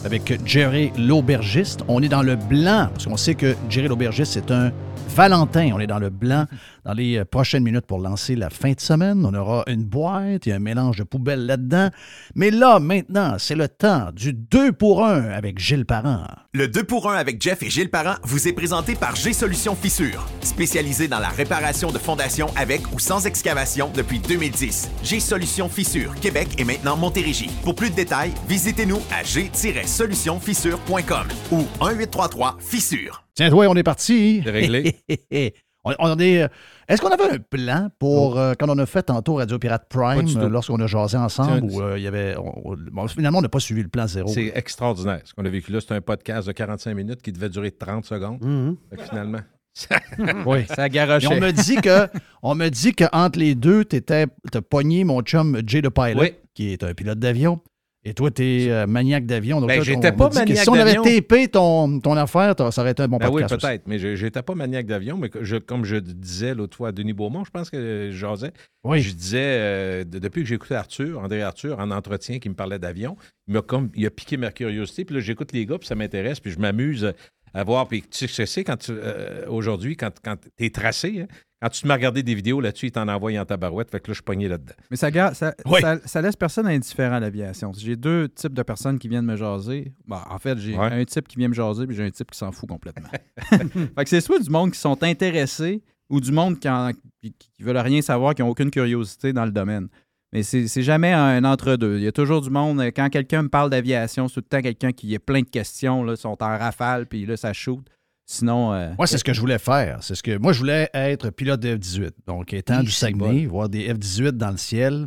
avec Jerry l'aubergiste. On est dans le blanc, parce qu'on sait que Jerry l'aubergiste, c'est un Valentin. On est dans le blanc dans les euh, prochaines minutes pour lancer la fin de semaine. On aura une boîte, a un mélange de poubelles là-dedans. Mais là, maintenant, c'est le temps du 2 pour 1 avec Gilles Parent. Le 2 pour 1 avec Jeff et Gilles Parent vous est présenté par G-Solutions Fissure, spécialisé dans la réparation de fondations avec ou sans excavation depuis 2010. G-Solutions Fissure, Québec et maintenant Montérégie. Pour plus de détails, visitez-nous à g-solutionfissure.com ou 1833 Fissure. Tiens, toi, on est parti. C'est réglé. <laughs> on, on est. euh, Est-ce qu'on avait un plan pour euh, quand on a fait tantôt Radio Pirate Oh. Prime, euh, lorsqu'on a jasé ensemble, ou euh, il y avait. on- on- bon, finalement, on n'a pas suivi le plan zéro. C'est extraordinaire. Ce qu'on a vécu là, c'est un podcast de 45 minutes qui devait durer 30 secondes. Mhm. Fait que finalement, <laughs> Oui. Ça Et garochait. on me dit que, on me dit qu'entre les deux, tu as pogné mon chum Jay the Pilot, Oui. qui est un pilote d'avion. Et toi, tu es maniaque d'avion. Donc Ben, j'étais pas maniaque Si on avait tapé ton, ton affaire, ça aurait été un bon Ben oui, podcast. aussi. peut-être, mais je n'étais pas maniaque d'avion, mais je- comme je disais l'autre fois à Denis Beaumont, je pense que je jasais, Oui. je disais, euh, de- depuis que j'écoutais Arthur, André Arthur, en entretien, qui me parlait d'avion, il comme, il a piqué ma curiosité, puis là, j'écoute les gars, puis ça m'intéresse, puis je m'amuse à voir, puis tu sais ce que c'est quand tu, euh, aujourd'hui, quand, quand tu es tracé, hein, quand tu te mets à regarder des vidéos là-dessus, ils t'en envoient en tabarouette, fait que là, je suis pogné là-dedans. Mais ça, gar- ça, Oui. ça, ça laisse personne indifférent à l'aviation. J'ai deux types de personnes qui viennent me jaser. Bon, en fait, j'ai Ouais. un type qui vient me jaser, puis j'ai un type qui s'en fout complètement. <laughs> fait que c'est soit du monde qui sont intéressés ou du monde qui, en- qui, qui veulent rien savoir, qui n'ont aucune curiosité dans le domaine. Mais c'est c'est jamais un entre-deux. Il y a toujours du monde, euh, quand quelqu'un me parle d'aviation, c'est tout le temps quelqu'un qui a plein de questions, là, sont en rafale, puis là, ça shoot. Sinon, euh, Moi, c'est ce que je voulais faire. C'est ce que moi, je voulais être pilote de F-18. Donc, étant du Saguenay, voir des F-18 dans le ciel,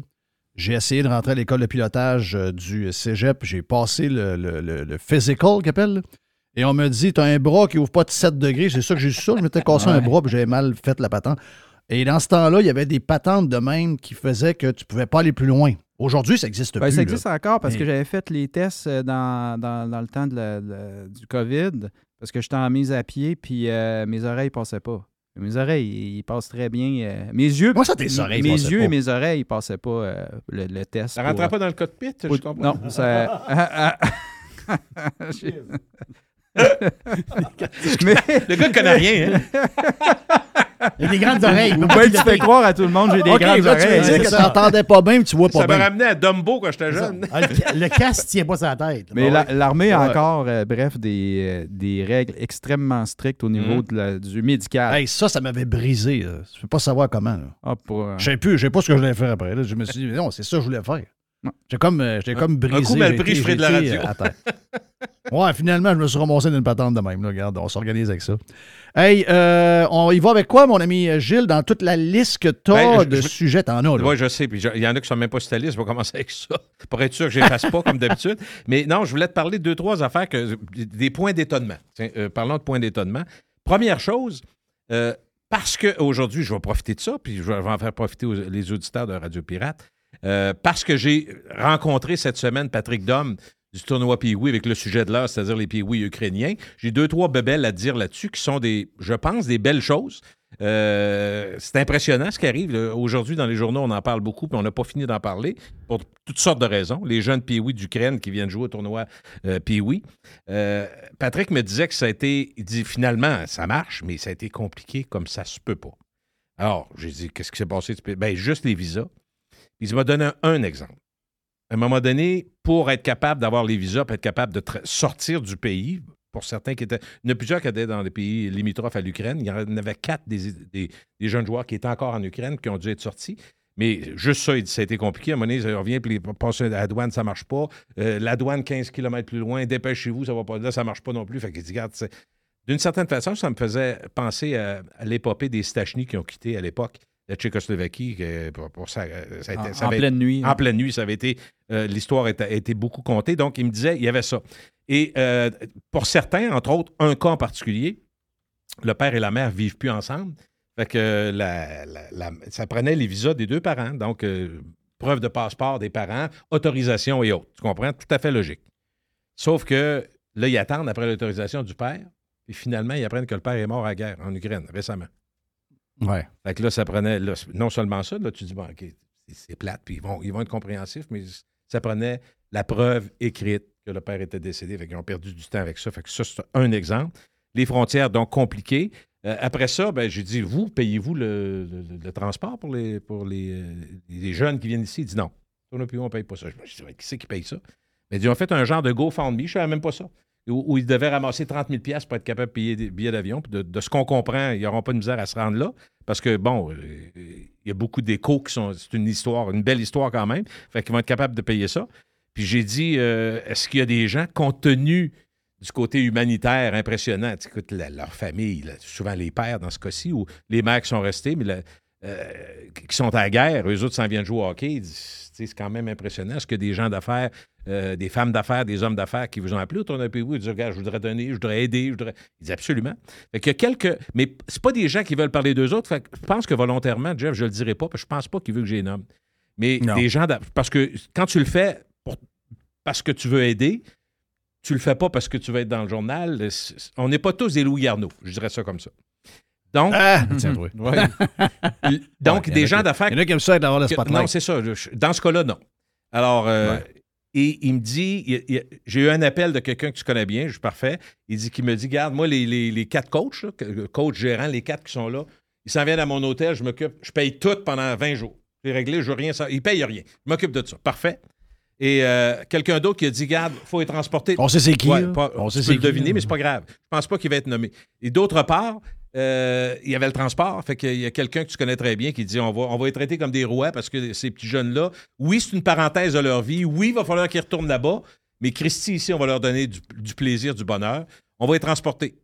j'ai essayé de rentrer à l'école de pilotage euh, du cégep. J'ai passé le, le, le- le physical, qu'ils appellent. Et on me dit, tu as un bras qui ouvre pas de 7 degrés. C'est ça que j'ai su ça. Je m'étais cassé un bras puis j'avais mal fait la patente. Et dans ce temps-là, il y avait des patentes de même qui faisaient que tu pouvais pas aller plus loin. Aujourd'hui, ça n'existe Ben, plus. ça là. existe encore parce Mais- que j'avais fait les tests euh, dans, dans- dans le temps de la- de la- du COVID parce que j'étais en mise à pied puis euh, mes oreilles passaient pas. Mes oreilles, ils passent très bien. euh, mes yeux, Moi, ça, tes oreilles mes yeux pas. et mes oreilles, ils passaient pas euh, le, le test. Ça rentrait pas dans le cockpit, je pour- comprends. Non, ça. <laughs> <laughs> ah, ah, Mais- Le gars ne connaît rien, hein? <laughs> Il a des grandes <laughs> oreilles. Ou bien tu fais croire à tout le monde j'ai des grandes là, tu veux oreilles. dire que tu ça. n'entendais pas bien, mais tu vois pas Ça m'a bien. ramené à Dumbo quand j'étais jeune. Ah, le, le casque tient pas sa tête. Mais la- l'armée a encore, euh, bref, des, euh, des règles extrêmement strictes au niveau Mhm. de la- du médical. Hey, ça, ça m'avait brisé. là. Je ne peux pas savoir comment. Ah, pour, euh, Je sais plus, je sais pas ce que je voulais faire après. là. Je me suis dit, non, c'est ça que je voulais faire. J'ai comme, j'ai comme brisé. coup mal j'ai pris, je ferai de la j'ai radio. ouais, finalement, je me suis ramassé d'une patente de même. là. Regarde, on s'organise avec ça. Hey, euh, on y va avec quoi, mon ami Gilles, dans toute la liste que tu as Ben, de je- sujets, t'en as, là. Oui, je sais. Puis il y en a qui sont même pas sur ta liste. Je vais commencer avec ça. <laughs> Pour être sûr que je les fasse pas comme d'habitude. Mais non, je voulais te parler de deux, trois affaires, que, des points d'étonnement. Euh, parlons de points d'étonnement. Première chose, euh, parce qu'aujourd'hui, je vais profiter de ça, puis je vais en faire profiter aux- les auditeurs de Radio Pirate, euh, parce que j'ai rencontré cette semaine Patrick Dom du tournoi Pee-Wee avec le sujet de l'heure, c'est-à-dire les Pee-Wee ukrainiens. J'ai deux, trois bebelles à dire là-dessus qui sont des, je pense, des belles choses. Euh, c'est impressionnant ce qui arrive. Aujourd'hui, dans les journaux, on en parle beaucoup, puis on n'a pas fini d'en parler pour toutes sortes de raisons. Les jeunes Pee-Wee d'Ukraine qui viennent jouer au tournoi euh, Pee-Wee. Euh, Patrick me disait que ça a été, il dit finalement, ça marche, mais ça a été compliqué comme ça se peut pas. Alors, j'ai dit, qu'est-ce qui s'est passé? Ben, juste les visas. Il m'a donné un exemple. À un moment donné, pour être capable d'avoir les visas, pour être capable de sortir du pays, pour certains qui étaient. Il y en a plusieurs qui étaient dans les pays limitrophes à l'Ukraine. Il y en avait quatre des, des- jeunes joueurs qui étaient encore en Ukraine, qui ont dû être sortis. Mais juste ça, ça a été compliqué. À un moment donné, ça revient, puis passer à la douane, ça marche pas. Euh, la douane 15 km plus loin, dépêchez-vous, ça va pas. Là, ça marche pas non plus. Fait regarde, d'une certaine façon, ça me faisait penser à, à l'épopée des Stachny qui ont quitté à l'époque la Tchécoslovaquie. que pour, pour ça, euh, ça a été- En- ça en avait- pleine nuit, En hein. pleine nuit, ça avait été. euh, L'histoire a été- a été beaucoup contée. Donc, il me disait, il y avait ça. Et euh, pour certains, entre autres, un cas en particulier, le père et la mère vivent plus ensemble. Fait que la- la- la- ça prenait les visas des deux parents. Donc, euh, preuve de passeport des parents, autorisation et autres. Tu comprends? Tout à fait logique. Sauf que là, ils attendent après l'autorisation du père. Et finalement, ils apprennent que le père est mort à la guerre en Ukraine récemment. Ouais. Fait que là, ça prenait. non seulement ça, là, tu dis, bon, OK, c'est- plate, puis ils vont, ils vont être compréhensifs, mais ça prenait la preuve écrite que le père était décédé. Fait qu'ils ont perdu du temps avec ça. Fait que ça, c'est un exemple. Les frontières, donc, compliquées. Euh, après ça, ben, j'ai dit, vous, payez-vous le, transport pour les, pour les, euh, les jeunes qui viennent ici? Il dit non. On ne paye pas ça. Je me suis dit, qui c'est qui paye ça? Mais ils ont fait un genre de GoFundMe, je ne savais même pas ça, où, ils devaient ramasser 30 000 pour être capables de payer des billets d'avion. De, ce qu'on comprend, ils n'auront pas de misère à se rendre là, parce que, bon, euh, il y a beaucoup d'échos qui sont... C'est une histoire, une belle histoire quand même. Fait qu'ils vont être capables de payer ça. Puis j'ai dit, euh, est-ce qu'il y a des gens, compte tenu du côté humanitaire impressionnant, écoute, la- leur famille, souvent les pères dans ce cas-ci, ou les mères qui sont restés, mais euh, qui sont à la guerre, eux autres s'en viennent jouer au hockey, c'est quand même impressionnant. Est-ce que des gens d'affaires, euh, des femmes d'affaires, des hommes d'affaires qui vous ont appelé autour d'un pays, ils disent, regarde, je voudrais donner, je voudrais aider, je voudrais. Ils disent absolument. Fait qu'il y a quelques. Mais c'est pas des gens qui veulent parler d'eux autres. Fait que je pense que volontairement, Jeff, je le dirai pas, parce que je pense pas qu'il veut que j'ai nomme. Mais Non. des gens. d'a- Parce que quand tu le fais pour- parce que tu veux aider, tu le fais pas parce que tu veux être dans le journal. On n'est pas tous des Louis Garneau, je dirais ça comme ça. Donc, Ah, <laughs> tiens, oui. Ouais. donc Ouais, il des gens d'affaires. il y en a qui aiment ça d'avoir le spotlight. Non, c'est ça. je- Dans ce cas-là, non. Alors, euh, et il me dit, j'ai eu un appel de quelqu'un que tu connais bien, je suis parfait. Il dit qu'il me dit, garde, moi, les, les- les quatre coachs, là, coach, gérant, les quatre qui sont là, ils s'en viennent à mon hôtel, je m'occupe, je paye tout pendant 20 jours. C'est réglé, je veux rien. ça- Ils payent rien. Je m'occupe de ça. Parfait. Et euh, quelqu'un d'autre qui a dit, garde, il faut être transporté. On sait c'est qui, Ouais, pas- On sait c'est le qui, deviner, mais c'est pas grave. Je pense pas qu'il va être nommé. Et d'autre part, euh, il y avait le transport. Fait qu'il y a quelqu'un que tu connais très bien qui dit on va, on va comme des rois parce que ces petits jeunes-là, oui, c'est une parenthèse de leur vie. Oui, il va falloir qu'ils retournent là-bas. Mais Christy, ici, on va leur donner du, plaisir, du bonheur. On va les transporter.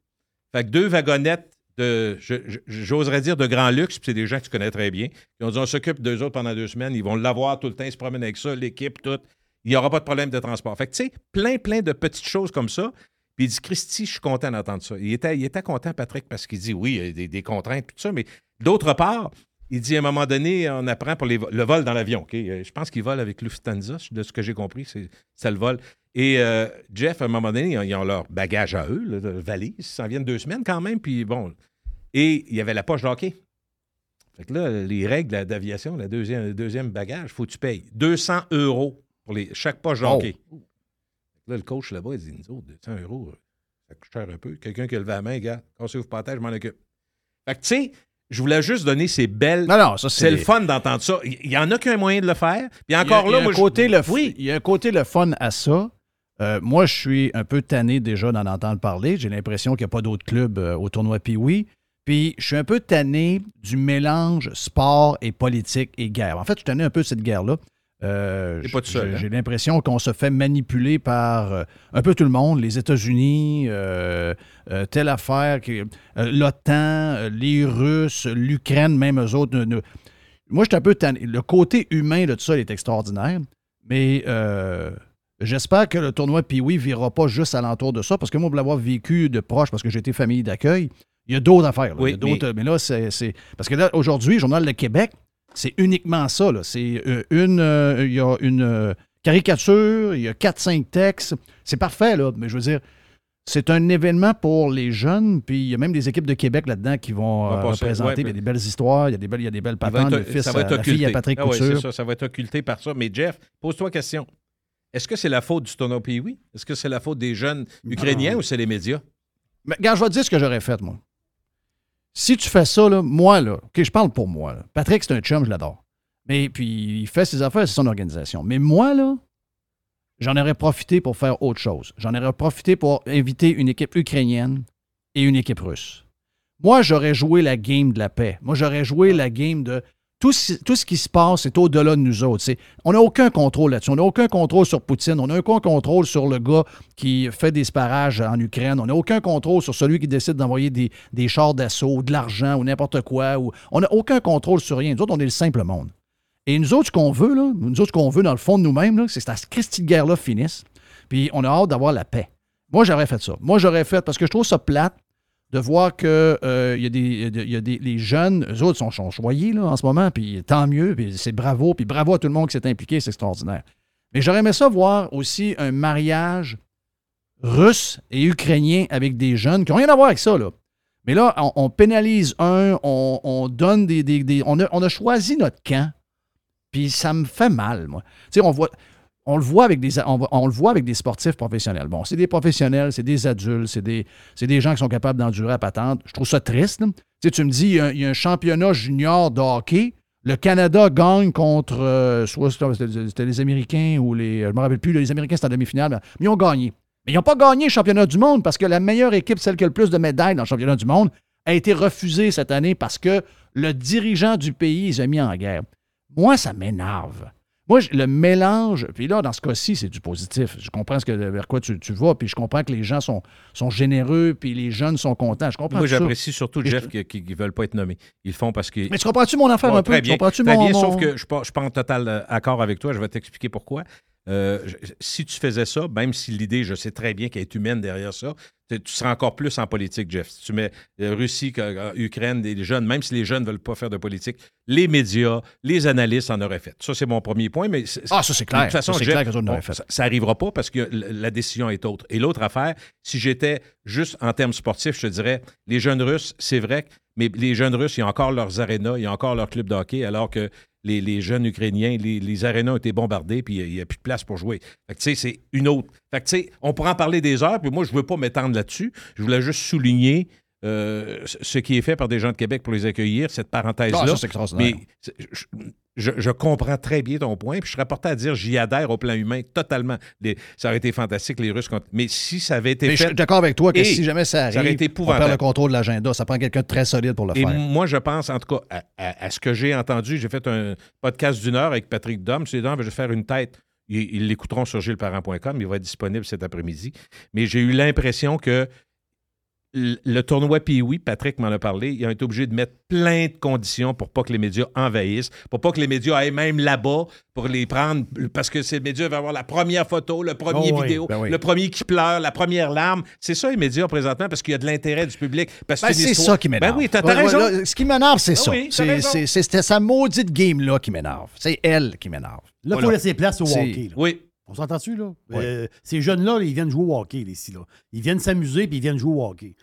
Fait que deux wagonnettes de, j'oserais dire, de grand luxe, puis c'est des gens que tu connais très bien. Ils ont dit on s'occupe d'eux autres pendant deux semaines. Ils vont l'avoir tout le temps, ils se promènent avec ça, l'équipe, tout. Il n'y aura pas de problème de transport. Fait que, tu sais, plein, plein de petites choses comme ça. Puis il dit, Christy, je suis content d'entendre ça. Il était, il était content, Patrick, parce qu'il dit, oui, il y a des, des contraintes, tout ça, mais d'autre part, il dit, à un moment donné, on apprend pour les le vol dans l'avion. Euh, Je pense qu'il vole avec Lufthansa, de ce que j'ai compris, c'est le vol. Et euh, Jeff, à un moment donné, ils ont, leur bagage à eux, de valise, ils s'en viennent deux semaines quand même, puis bon. Et il y avait la poche de hockey. Fait que là, les règles d'aviation, le deuxième, deuxième bagage, il faut que tu payes 200 euros pour les, chaque poche Oh. Là, le coach là-bas, il dit Nous autres, 200 euros, euh, ça coûte cher un peu. Quelqu'un qui a levé la main, gars, cassez-vous tête, je m'en occupe. Fait que, tu sais, je voulais juste donner ces belles. Non, non, ça, c'est- le fun d'entendre ça. Il il y en a qu'un moyen de le faire. Puis encore il y a, il y là, a moi, un je- côté le f- Il y a un côté le fun à ça. Euh, moi, je suis un peu tanné déjà d'en entendre parler. J'ai l'impression qu'il n'y a pas d'autres clubs euh, au tournoi Pee-Wee. Puis, je suis un peu tanné du mélange sport et politique et guerre. En fait, je suis tanné un peu de cette guerre-là. Euh, j'ai- hein? J'ai l'impression qu'on se fait manipuler par euh, un peu tout le monde, les États-Unis, euh, telle affaire, l'OTAN, les Russes, l'Ukraine, même eux autres. ne- ne- moi, je suis un peu tanné. Le côté humain de tout ça il est extraordinaire, mais j'espère que le tournoi Pee-Wee ne virera pas juste alentour de ça, parce que moi, pour l'avoir vécu de proche, parce que j'ai été famille d'accueil, Il y a d'autres affaires. là. Oui, Il y a d'autres- mais... là, c'est. c'est- Parce que là, aujourd'hui, Journal de Québec, c'est uniquement ça. là. C'est euh, une. euh, Il y a une euh, caricature, il y a 4-5 textes. C'est parfait, là. Mais je veux dire. C'est un événement pour les jeunes, puis il y a même des équipes de Québec là-dedans qui vont euh, représenter. ouais, il y a des belles histoires, il y a des belles, il y a des belles Il va patentes, être- le fils, ça va à- être la fille à occulté. Patrick Ah ouais, ça, ça va être occulté par ça. Mais Jeff, pose-toi question. Est-ce que c'est la faute du tournoi Pee-Wee? Est-ce que c'est la faute des jeunes Ukrainiens ou c'est les médias? Mais regarde, je vais te dire ce que j'aurais fait, moi. Si tu fais ça, là, moi, là, je parle pour moi. Patrick, c'est un chum, je l'adore. Mais puis, il fait ses affaires, c'est son organisation. Mais moi, là, j'en aurais profité pour faire autre chose. J'en aurais profité pour inviter une équipe ukrainienne et une équipe russe. Moi, j'aurais joué la game de la paix. Moi, j'aurais joué la game de tout ce, qui se passe est au-delà de nous autres. On n'a aucun contrôle là-dessus. On n'a aucun contrôle sur Poutine. On n'a aucun contrôle sur le gars qui fait des sparages en Ukraine. On n'a aucun contrôle sur celui qui décide d'envoyer des, chars d'assaut, de l'argent ou n'importe quoi. Ou... On n'a aucun contrôle sur rien. Nous autres, on est le simple monde. Et nous autres, ce qu'on veut, nous autres, ce qu'on veut dans le fond de nous-mêmes, c'est que cette Christie de guerre-là finisse. Puis on a hâte d'avoir la paix. Moi, j'aurais fait ça. Moi, j'aurais fait, parce que je trouve ça plate de voir que y a des, les jeunes, eux autres sont, sont choyés là, en ce moment, puis tant mieux, puis c'est bravo, puis bravo à tout le monde qui s'est impliqué, c'est extraordinaire. Mais j'aurais aimé ça voir aussi un mariage russe et ukrainien avec des jeunes qui n'ont rien à voir avec ça. Mais là, on, pénalise un, on, on donne des. des- des- on, a, on a choisi notre camp, puis ça me fait mal, moi. Tu sais, on voit. On le, voit avec des, on, le voit des sportifs professionnels. Bon, c'est des professionnels, c'est des adultes, c'est des, gens qui sont capables d'endurer à patente. Je trouve ça triste. Tu me dis, il y, a, un championnat junior de hockey. Le Canada gagne contre, euh, soit c'était les Américains ou les. Je me rappelle plus, les Américains, c'était en demi-finale, mais ils ont gagné. Mais ils n'ont pas gagné le championnat du monde parce que la meilleure équipe, celle qui a le plus de médailles dans le championnat du monde, a été refusée cette année parce que le dirigeant du pays les a mis en guerre. Moi, ça m'énerve. Moi, le mélange, puis là, dans ce cas-ci, c'est du positif. Je comprends ce que, vers quoi tu, tu vas, puis je comprends que les gens sont, sont généreux, puis les jeunes sont contents. Je comprends Moi, j'apprécie surtout Jeff je- qui ne veulent pas être nommés. Ils le font parce que. Mais tu comprends-tu mon affaire un peu? Très Tu bien. comprends-tu Très mon- bien, mon- sauf que je ne suis pas- je suis pas en total euh, accord avec toi. Je vais t'expliquer pourquoi. Euh, si tu faisais ça, même si l'idée, je sais très bien qu'elle est humaine derrière ça, tu tu seras encore plus en politique, Jeff. Si tu mets euh, Russie, euh, Ukraine, des jeunes, même si les jeunes ne veulent pas faire de politique, les médias, les analystes en auraient fait. Ça, c'est mon premier point. Mais Ah, ça, c'est clair. De toute façon, Ça, Jeff, clair que ça, on fait. n'arrivera pas parce que la décision est autre. Et l'autre affaire, si j'étais juste en termes sportifs, je te dirais, les jeunes Russes, c'est vrai, mais les jeunes Russes, ils ont encore leurs arénas, ils ont encore leurs clubs de hockey, alors que les, les jeunes Ukrainiens, les, les arénas ont été bombardés, puis il n'y a, plus de place pour jouer. Fait que, tu sais, c'est une autre. Fait que, tu sais, on pourra en parler des heures, puis moi, je ne veux pas m'étendre là-dessus. Je voulais juste souligner euh, ce qui est fait par des gens de Québec pour les accueillir, cette parenthèse-là. Ah. Mais je, je- je comprends très bien ton point, puis je serais porté à dire j'y adhère au plan humain totalement. Les- ça aurait été fantastique, les Russes. Mais si ça avait été Mais je fait. suis d'accord avec toi que si jamais ça ça aurait arrive, été on perd le contrôle de l'agenda. Ça prend quelqu'un de très solide pour le Et faire. moi, je pense, en tout cas, à, à- à ce que j'ai entendu, j'ai fait un podcast d'une heure avec Patrick Dom. Ces dents, je vais faire une tête. Ils ils l'écouteront sur gilesparent.com. Il va être disponible cet après-midi. Mais j'ai eu l'impression que le tournoi Pee-Wee, Patrick m'en a parlé, ils ont été obligés de mettre plein de conditions pour pas que les médias envahissent, pour pas que les médias aillent même là-bas pour les prendre, parce que ces médias vont avoir la première photo, le premier Oh oui, vidéo, ben oui. le premier qui pleure, la première larme. C'est ça les médias présentement, parce qu'il y a de l'intérêt du public. Parce que Ben, c'est ça qui m'énerve. Ben oui, t'as t'as Ouais, ouais, raison. là, ce qui m'énerve, c'est Ah ça. oui, c'était sa maudite game-là qui m'énerve. C'est elle qui m'énerve. Là, il faut laisser place au hockey. là. Oui. On s'entend-tu, là? Oui. Euh, ces jeunes-là, là, ils viennent jouer au hockey, ici, là. Ils viennent s'amuser, puis ils viennent jouer au hockey.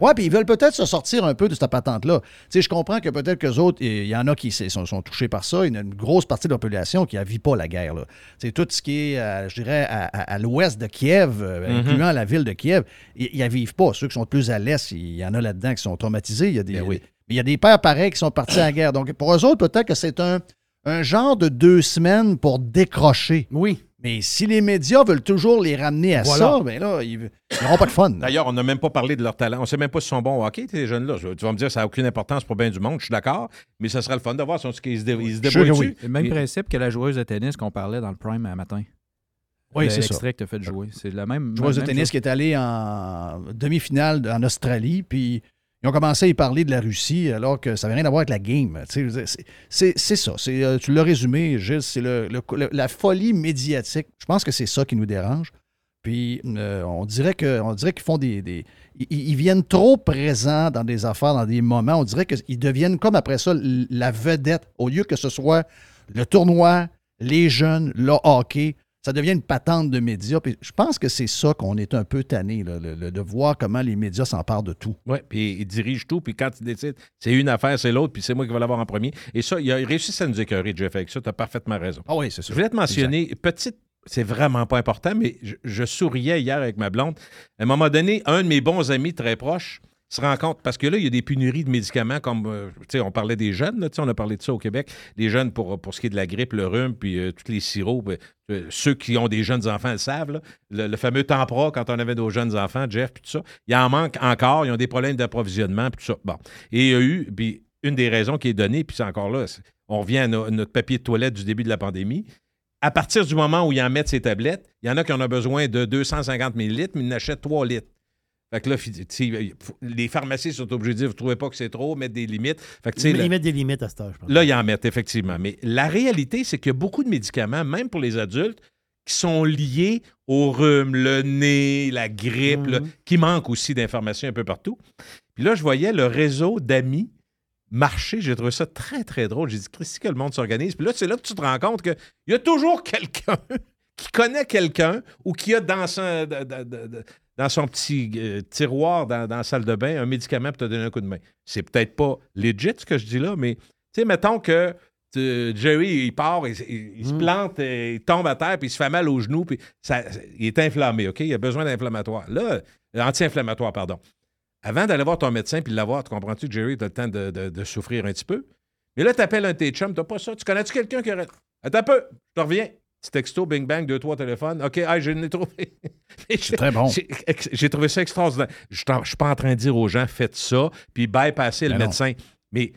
Oui, puis ils veulent peut-être se sortir un peu de cette patente-là. Tu sais, je comprends que peut-être qu'eux autres, il y en a qui sont, sont touchés par ça. Il y a une grosse partie de la population qui ne vit pas la guerre. là. Tu sais, tout ce qui est, euh, je dirais, à, à- à l'ouest de Kiev, euh, Mhm. incluant la ville de Kiev, ils la vivent pas. Ceux qui sont plus à l'est, il y en a là-dedans qui sont traumatisés. Il y a des, Ben oui. il y a des pères pareils qui sont partis en guerre. Donc, pour eux autres, peut-être que c'est un, un genre de deux semaines pour décrocher. Oui. Mais si les médias veulent toujours les ramener à Voilà. ça, ben là, ils n'auront pas de fun. D'ailleurs, on n'a même pas parlé de leur talent. On ne sait même pas s'ils sont bons au hockey, ces jeunes-là. Je- Tu vas me dire, ça n'a aucune importance pour bien du monde, je suis d'accord, mais ce serait le fun de voir si on- qu'ils se, dé- ils se débrouillent. C'est le même Et- principe que la joueuse de tennis qu'on parlait dans le Prime un matin. Oui, c'est ça. Que tu as fait jouer. C'est la même. joueuse de tennis chose. qui est allée en demi-finale de- en Australie, puis ils ont commencé à y parler de la Russie alors que ça n'avait rien à voir avec la game. C'est- ça. Euh, tu l'as résumé, Gilles, c'est la folie médiatique. Je pense que c'est ça qui nous dérange. Puis euh, on dirait qu'ils font des. ils, ils viennent trop présents dans des affaires, dans des moments. On dirait qu'ils deviennent comme après ça la vedette. Au lieu que ce soit le tournoi, les jeunes, le hockey, ça devient une patente de médias. Puis je pense que c'est ça qu'on est un peu tanné, de voir comment les médias s'emparent de tout. Oui, puis il dirige tout, puis quand il décide, c'est une affaire, c'est l'autre, puis c'est moi qui vais l'avoir en premier. Et ça, il a réussi à nous écœurer, Jeff, avec ça, tu as parfaitement raison. Ah oui, c'est ça. Je voulais te mentionner, petite, c'est vraiment pas important, mais je, je souriais hier avec ma blonde. À un moment donné, un de mes bons amis très proches se rend compte, parce que là, il y a des pénuries de médicaments, comme, euh, on parlait des jeunes, là, on a parlé de ça au Québec, les jeunes pour, pour ce qui est de la grippe, le rhume, puis euh, tous les sirops, euh, euh, ceux qui ont des jeunes enfants le savent, le, fameux Tempra, quand on avait nos jeunes enfants, Jeff, puis tout ça, il en manque encore, ils ont des problèmes d'approvisionnement, puis tout ça. Bon. Et il y a eu, puis une des raisons qui est donnée, puis c'est encore là, on revient à no- notre papier de toilette du début de la pandémie, à partir du moment où ils en mettent ces tablettes, il y en a qui en ont besoin de 250 millilitres, mais ils en achètent 3 litres. Fait que là, les pharmacies sont obligés de dire, vous ne trouvez pas que c'est trop, mettre des limites. Fait que, Ils mettent des limites à cet âge, je pense. Là, ils en mettent, effectivement. Mais la réalité, c'est qu'il y a beaucoup de médicaments, même pour les adultes, qui sont liés au rhume, le nez, la grippe, là, qui manquent aussi d'informations un peu partout. Puis là, je voyais le réseau d'amis marcher. J'ai trouvé ça très, très drôle. J'ai dit, Christy, que le monde s'organise. Puis là, c'est là que tu te rends compte qu'il y a toujours <laughs> quelqu'un qui connaît quelqu'un ou qui a dans son, dans son petit euh, tiroir dans, dans la salle de bain un médicament pour te donner un coup de main. C'est peut-être pas legit ce que je dis là, mais tu sais, mettons que Jerry, il part, il, il- il se plante, euh, il tombe à terre, puis il se fait mal au genou, puis ça, il est inflammé, OK? Il a besoin d'inflammatoire. Là, euh, anti-inflammatoire, pardon. Avant d'aller voir ton médecin puis de l'avoir, tu comprends-tu, Jerry, tu as le temps de, de- de souffrir un petit peu? Mais là, tu appelles un de tes chums, tu pas ça. Tu connais-tu quelqu'un qui aurait. Attends un peu, je te reviens. Petit texto, bing bang, deux, trois téléphones. OK, ah, je l'ai trouvé. <laughs> C'est très bon. J'ai trouvé ça extraordinaire. Je ne suis pas en train de dire aux gens, faites ça, puis bypassez le Ben non. médecin. Mais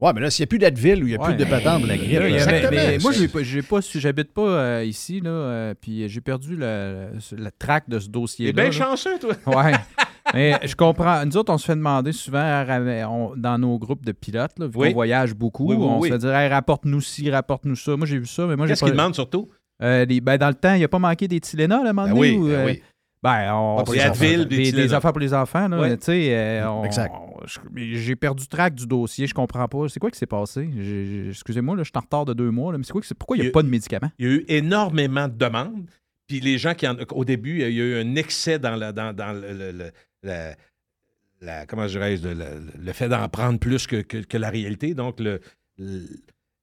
Ouais, mais là, s'il n'y a plus d'Adville ou il n'y a Ouais. plus de patente de la grippe. Là, mais moi, j'ai pas, j'ai pas su- j'habite pas euh, ici, là, euh, puis j'ai perdu le, le track de ce dossier-là. t'es bien là. chanceux, toi. Ouais. <laughs> Mais je comprends. Nous autres, on se fait demander souvent on- dans nos groupes de pilotes, là, vu Oui. qu'on voyage beaucoup, Oui, oui, on se fait dire Hey, rapporte-nous ci, rapporte-nous ça. Moi, j'ai vu ça, mais moi, Qu'est-ce pas. qu'ils demandent surtout? Euh, les- ben, dans le temps, il n'y a pas manqué des Tylenol à un moment Ben donné? oui, ou, ben euh, oui. Ben, on, les Advil, des des, des affaires pour les enfants, là. Ouais. Euh, on- Exact. j'ai perdu track du dossier, je comprends pas. C'est quoi qui s'est passé? Excusez-moi, je suis en retard de deux mois, là, mais c'est quoi que pourquoi il n'y a pas de médicaments? Il y a eu énormément de demandes. Puis les gens qui en, au début, il y a eu un excès dans la, dans, dans le, le- le- la, la- comment dirais-je, le, fait d'en prendre plus que, que- que la réalité. Donc, le, le-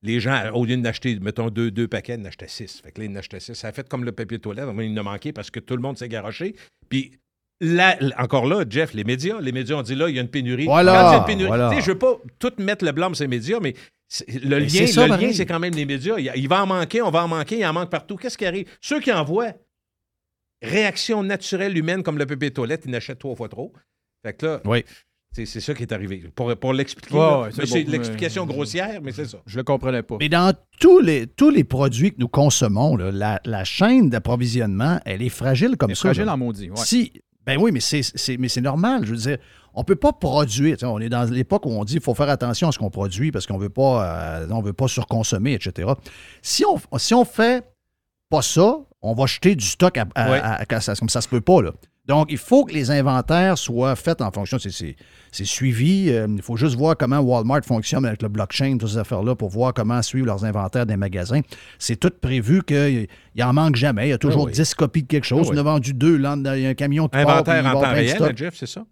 les gens, au lieu d'acheter, mettons, deux, deux paquets, ils en achetaient six. Fait que là, ils en achetaient six. Ça a fait comme le papier de toilette. Donc, il en a manqué parce que tout le monde s'est garoché. Puis, là, encore là, Jeff, les médias, les médias ont dit là, il y a une pénurie. Voilà, Quand il y a une pénurie, voilà. je veux pas tout mettre le blâme sur les médias, mais le Mais lien, c'est ça, le lien, c'est quand même les médias. Il, il va en manquer, on va en manquer, il en manque partout. Qu'est-ce qui arrive? Ceux qui envoient réaction naturelle humaine comme le papier de toilette, ils n'achètent trois fois trop. Fait que là, Oui. c'est c'est ça qui est arrivé. Pour, pour l'expliquer, ouais, c'est mais c'est bon. l'explication grossière, mais c'est ça. Je le comprenais pas. Mais dans tous les, tous les produits que nous consommons, là, la, la chaîne d'approvisionnement, elle est fragile comme C'est ça. fragile là. en maudit. ouais. Si, ben oui, mais c'est, c'est- mais c'est normal. Je veux dire, on ne peut pas produire. On est dans l'époque où on dit qu'il faut faire attention à ce qu'on produit parce qu'on veut pas, euh, on veut pas surconsommer, etc. Si on si on fait pas ça, on va jeter du stock à, à- Ouais. à- à- ça, comme ça se peut pas. Là. Donc, il faut que les inventaires soient faits en fonction. C'est, suivi. Euh, il faut juste voir comment Walmart fonctionne avec le blockchain, toutes ces affaires-là, pour voir comment suivre leurs inventaires des magasins. C'est tout prévu qu'il n'y en manque jamais. Il y a toujours Ah oui. 10 copies de quelque chose. Ah oui. On a vendu deux, là, il y a un camion qui Inventaire en temps réel, Jeff, c'est ça?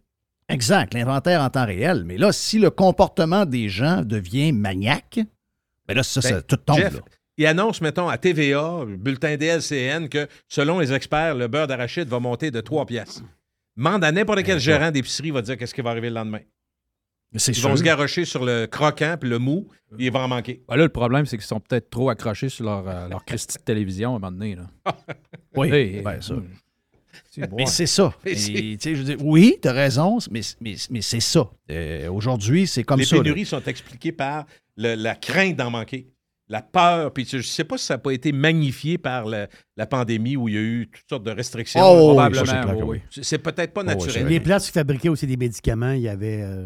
Exact, l'inventaire en temps réel. Mais là, si le comportement des gens devient maniaque, ben là, ça, ça Ben, tout tombe. Jeff. Il annonce, mettons, à TVA, bulletin DLCN, que selon les experts, le beurre d'arachide va monter de 3 piastres. Mande à n'importe quel gérant d'épicerie, il va dire qu'est-ce qui va arriver le lendemain. Ils sûr. vont se garrocher sur le croquant puis le mou, il va en manquer. Ben là, le problème, c'est qu'ils sont peut-être trop accrochés sur leur, euh, leur Christie de télévision à un moment donné. Là. <laughs> Oui, Hey, ben, ça. Mais c'est ça. Et, je veux dire, oui, tu as raison, mais, mais, mais c'est ça. Euh, Aujourd'hui, c'est comme les ça. là. pénuries sont expliquées par le- la crainte d'en manquer, la peur. Puis je ne sais pas si ça n'a pas été magnifié par la, la pandémie où il y a eu toutes sortes de restrictions. Oh, oui, probablement, c'est oui. C'est- peut-être pas Oh, oui, naturel. Les places qui fabriquaient aussi des médicaments, il y avait, euh,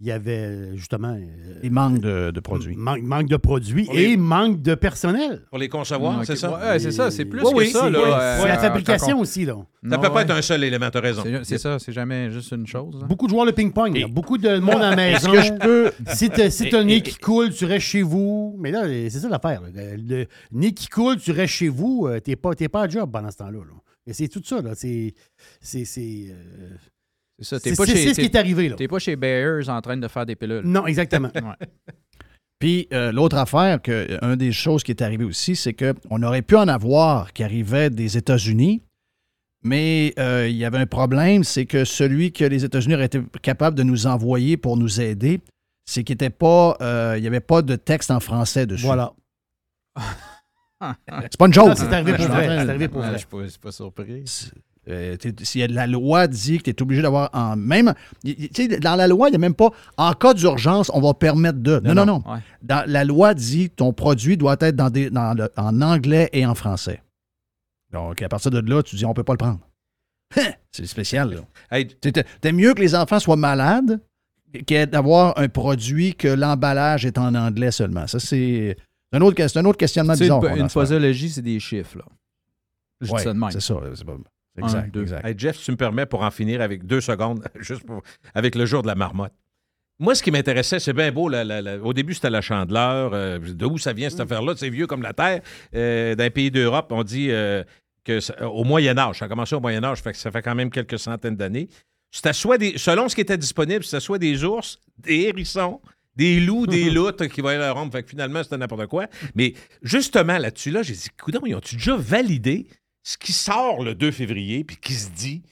il y avait euh, justement. euh, Il manque de, de produits. manque, manque de produits les- et manque de personnel. Pour les concevoir, c'est ça? ouais, c'est ça, c'est plus que oui, ça. c'est- là, ouais, euh, c'est la fabrication aussi, là. Ça Non, peut pas être un seul élément, t'as raison. C'est- ça, c'est jamais juste une chose. hein. Beaucoup de joueurs de ping-pong. Beaucoup de monde à la <laughs> maison. Est-ce que je peux. Si t'as si un Et- nez qui coule, tu restes chez vous. Mais là, c'est ça l'affaire. Le, le nez qui coule, tu restes chez vous. euh, T'es pas, t'es pas à job pendant ce temps-là. là. Et c'est tout ça. là. C'est. C'est. ça, c'est- t'es pas c'est- chez- c'est ce qui est arrivé. Là. T'es pas chez Bayers en train de faire des pilules. Non, exactement. <laughs> Ouais. Puis euh, l'autre affaire, que, euh, un des choses qui est arrivé aussi, c'est qu'on aurait pu en avoir qui arrivait des États-Unis, mais euh, il y avait un problème, c'est que celui que les États-Unis auraient été capables de nous envoyer pour nous aider, c'est qu'il était pas, euh, il n'y avait pas de texte en français dessus. Voilà. C'est pas une joke. Non, c'est arrivé Je pour vrai, c'est arrivé pour Ouais, vrai. Je suis pas, pas surpris. Euh, de la loi dit que tu es obligé d'avoir en même dans la loi il n'y a même pas en cas d'urgence on va permettre de non non non, Ouais. Dans, la loi dit ton produit doit être dans des, dans le- en anglais et en français donc à partir de là tu dis on peut pas le prendre c'est spécial là Hey, T'es- mieux que les enfants soient malades que d'avoir un produit que l'emballage est en anglais seulement ça c'est un autre, c'est un autre questionnement bizarre une, une posologie, c'est des chiffres. Là. Je Ouais, dis ça de même. c'est ça Un, exact, deux. exact. Hey, Jeff, tu me permets pour en finir avec deux secondes, <laughs> juste pour, avec le jour de la marmotte. Moi, ce qui m'intéressait, c'est bien beau. la- la- la- au début, c'était la chandeleur. euh, de où ça vient, cette affaire-là? C'est vieux comme la Terre. Euh, dans les pays d'Europe, on dit euh, que ça- au Moyen-Âge, ça a commencé au Moyen-Âge, fait que ça fait quand même quelques centaines d'années. C'était soit des, selon ce qui était disponible, c'était soit des ours, des hérissons, des loups, des <laughs> loutres qui voyaient leur ombre. Fait que finalement, c'était n'importe quoi. Mais justement, là-dessus, là, j'ai dit, coudonc, ils ont-tu déjà validé ce qui sort le 2 février puis qui se dit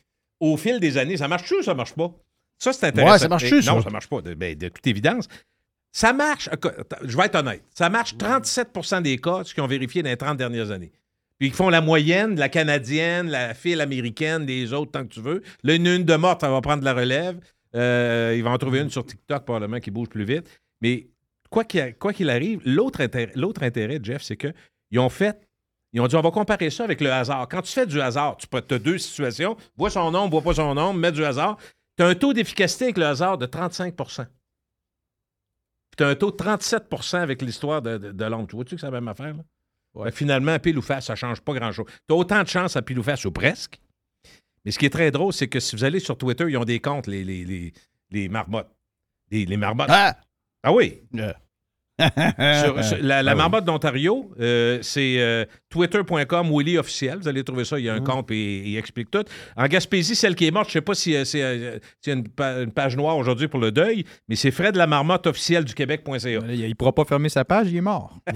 au fil des années, ça marche-tu ou ça marche pas? Ça, c'est intéressant. Ouais, ça marche-tu, Eh, ça? Non, ça? marche pas, de, ben, de toute évidence. Ça marche, euh, je vais être honnête, ça marche 37% des cas, ce qu'ils ont vérifié dans les 30 dernières années. Puis ils font la moyenne, la canadienne, la file américaine, les autres, tant que tu veux. Là, une, une de morte, ça va prendre la relève. Euh, ils vont en trouver une sur TikTok, probablement, qui bouge plus vite. Mais quoi qu'il arrive, l'autre intérêt, l'autre intérêt, Jeff, c'est qu'ils ont fait ils ont dit, on va comparer ça avec le hasard. Quand tu fais du hasard, tu as deux situations. Vois son nombre, vois pas son nombre, mets du hasard. Tu as un taux d'efficacité avec le hasard de 35 Puis tu as un taux de 37% avec l'histoire de, de, de l'ombre. Tu vois-tu que c'est la même affaire? Là? Ben, finalement, pile ou face, ça ne change pas grand-chose. Tu as autant de chance à pile ou face ou presque. Mais ce qui est très drôle, c'est que si vous allez sur Twitter, ils ont des comptes, les, les, les, les marmottes. Les, les marmottes. Ah! Ah oui! Euh. Sur- sur- la la Ah oui. marmotte d'Ontario, euh, c'est euh, twitter.com Willy officiel. Vous allez trouver ça. Il y a un Mm. compte et il explique tout. En Gaspésie, celle qui est morte, je ne sais pas si euh, c'est euh, s'il y a une, pa- une page noire aujourd'hui pour le deuil, mais c'est Fred la marmotte officielle du Québec.ca. Il ne pourra pas fermer sa page, il est mort. <laughs>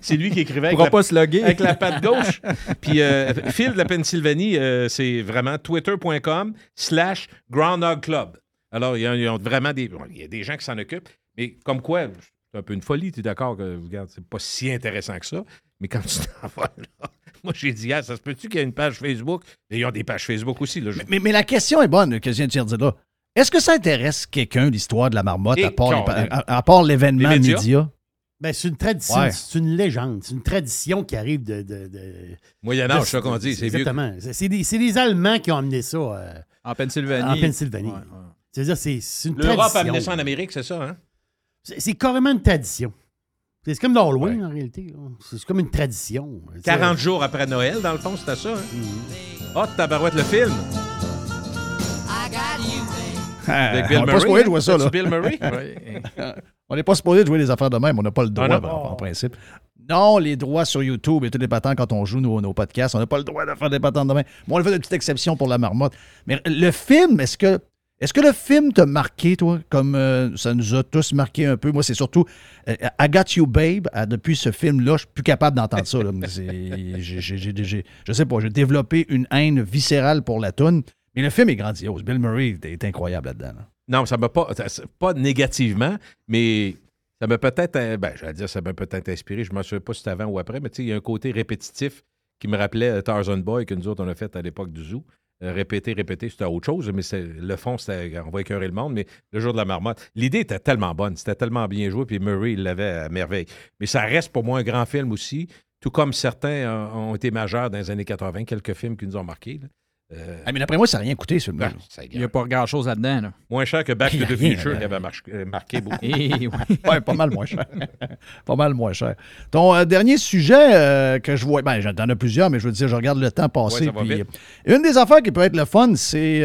c'est lui qui écrivait Il avec pourra la, pas se loguer. avec la patte gauche. <laughs> Puis euh, Phil de la Pennsylvanie, euh, c'est vraiment twitter.com slash Groundhog Club. Alors, il y a, ils ont vraiment des, bon, il y a des gens qui s'en occupent, mais comme quoi, c'est un peu une folie, tu es d'accord que, regarde, c'est pas si intéressant que ça, mais quand tu t'en <laughs> vas là, moi j'ai dit, ah, ça se peut-tu qu'il y a une page Facebook? Et ils ont des pages Facebook aussi. Là, je- Mais, mais la question est bonne que je viens de te dire là. Est-ce que ça intéresse quelqu'un, l'histoire de la marmotte, Et à part, les à, à part l'événement médias? média? Ben, c'est une tradition, Ouais. c'est une légende, c'est une tradition qui arrive de. de, de- Moyen-Âge, ça qu'on dit, c'est vieux. Exactement. C'est- C'est des, c'est les Allemands qui ont amené ça euh, En Pennsylvanie. en Pennsylvanie. Ouais, ouais. C'est-à-dire, c'est c'est une L'Europe tradition. a amené ça en Amérique, c'est ça, hein? C'est carrément une tradition. C'est comme l'Halloween, en réalité. C'est comme une tradition. Tu sais, 40 jours après Noël, dans le fond, c'était ça. Hein? Oh, tabarouette, le film. Avec Bill on n'est pas Murray, supposé jouer ça, là. Bill Murray? <laughs> <laughs> on n'est pas supposé jouer des affaires de même. On n'a pas le droit, Ah, non. en, en principe. Non, les droits sur YouTube et tous les patents quand on joue nos, nos podcasts, on n'a pas le droit de faire des patents de même. Bon, on a fait une petite exception pour la marmotte. Mais le film, est-ce que. Est-ce que le film t'a marqué, toi, comme euh, ça nous a tous marqué un peu? Moi, c'est surtout euh, I Got You Babe. Ah, depuis ce film-là, je suis plus capable d'entendre ça. là. J'ai- je sais pas, j'ai développé une haine viscérale pour la toune. Mais le film est grandiose. Bill Murray est, incroyable là-dedans. là. Non, ça m'a pas, pas négativement, mais ça m'a peut-être, euh, ben, inspiré. Je ne m'en souviens pas si c'était avant ou après, mais tu sais, il y a un côté répétitif qui me rappelait Tarzan Boy que nous autres, on a fait à l'époque du zoo. Euh, répéter, répéter, c'était autre chose, mais le fond, c'était on va écœurer le monde, mais le jour de la marmotte, l'idée était tellement bonne, c'était tellement bien joué, puis Murray, l'avait à merveille. Mais ça reste pour moi un grand film aussi, tout comme certains euh, ont été majeurs dans les années 80, quelques films qui nous ont marqués. Euh, Ah, mais d'après moi, ça n'a rien coûté, ce film-là. ben, ça Il n'y a pas grand-chose là-dedans. Là. Moins cher que Back <laughs> to Il y a the Future qui avait marqué, euh, marqué beaucoup. Et, oui. <laughs> Ouais, pas mal moins cher. <laughs> pas mal moins cher. Ton euh, dernier sujet euh, que je vois, ben, j'en ai plusieurs, mais je veux dire, je regarde le temps passer. Ouais, puis, une des affaires qui peut être le fun, c'est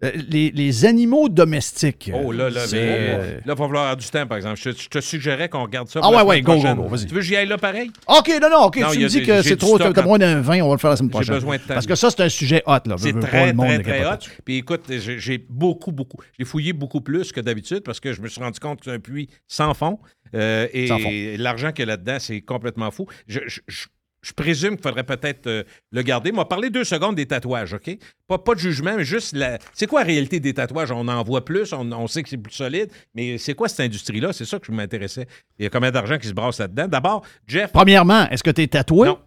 les, les animaux domestiques. Oh là là, mais euh, là, il va falloir avoir du temps, par exemple. Je, te- je te suggérais qu'on regarde ça. Ah pour ouais, ouais, go, go, go, vas-y. Tu veux que j'y aille là pareil? OK, non, non, OK. Non, tu me dis que j'ai c'est trop, t'as en- moins d'un 20, on va le faire la semaine J'ai prochaine. besoin de temps. Parce que ça, c'est un sujet hot, là. C'est très, monde très, très hot. Puis écoute, j'ai j'ai beaucoup, beaucoup. J'ai fouillé beaucoup plus que d'habitude parce que je me suis rendu compte que c'est un puits sans fond. Euh, Sans fond. et l'argent qu'il y a là-dedans, c'est complètement fou. Je, je- je- je présume qu'il faudrait peut-être euh, le garder. M'a parlé deux secondes des tatouages, OK? Pas, pas de jugement, mais juste la. C'est quoi la réalité des tatouages? On en voit plus, on, on sait que c'est plus solide, mais c'est quoi cette industrie-là? C'est ça que je m'intéressais. Il y a combien d'argent qui se brasse là-dedans? D'abord, Jeff. Premièrement, est-ce que tu es tatoué? Non.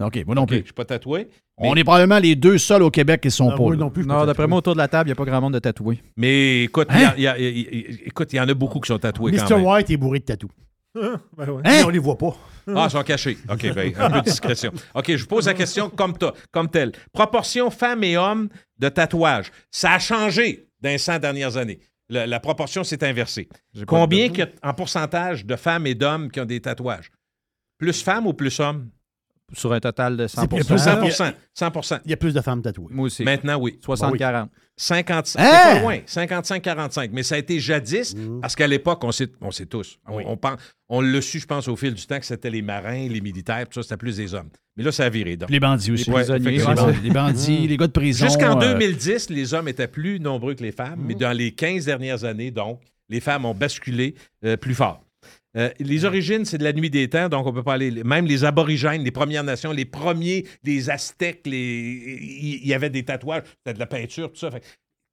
OK, moi non OK, plus. je suis pas tatoué. On est probablement les deux seuls au Québec qui sont Ah, pas. moi là. non plus. Non, d'après moi, autour de la table, il n'y a pas grand monde de tatoués. Mais écoute, il Hein? y y en a beaucoup qui sont tatoués quand Mr. même. White est bourré de tatous. <laughs> Ben ouais. Mais on les voit pas. <laughs> Ah, ils sont cachés. OK, ben, un peu de discrétion. OK, je vous pose la question comme, comme telle. Proportion femmes et hommes de tatouage. Ça a changé dans les 100 dernières années. La proportion s'est inversée. Combien de- en pourcentage de femmes et d'hommes qui ont des tatouages? Plus femmes ou plus hommes? Sur un total de 100 C'est plus- 100 100% Il y a plus de femmes tatouées. Moi aussi. Maintenant, oui. 60-40. 50, c'est Hein? pas loin, 55-45. Mais ça a été jadis, parce qu'à l'époque, on sait, on sait tous. On, Oui. on, pense- on l'a su, je pense, au fil du temps, que c'était les marins, les militaires, tout ça, c'était plus des hommes. Mais là, ça a viré. donc. Les bandits aussi. Les prisonniers, Les effectivement. bandits, les, bandits, les gars de prison. Jusqu'en euh, 2010, les hommes étaient plus nombreux que les femmes, mais dans les 15 dernières années, donc, les femmes ont basculé euh, plus fort. Euh, les origines, c'est de la nuit des temps, donc on peut pas aller. Même les aborigènes, les Premières Nations, les premiers, les Aztèques, les... il y avait des tatouages, c'était de la peinture, tout ça. Fait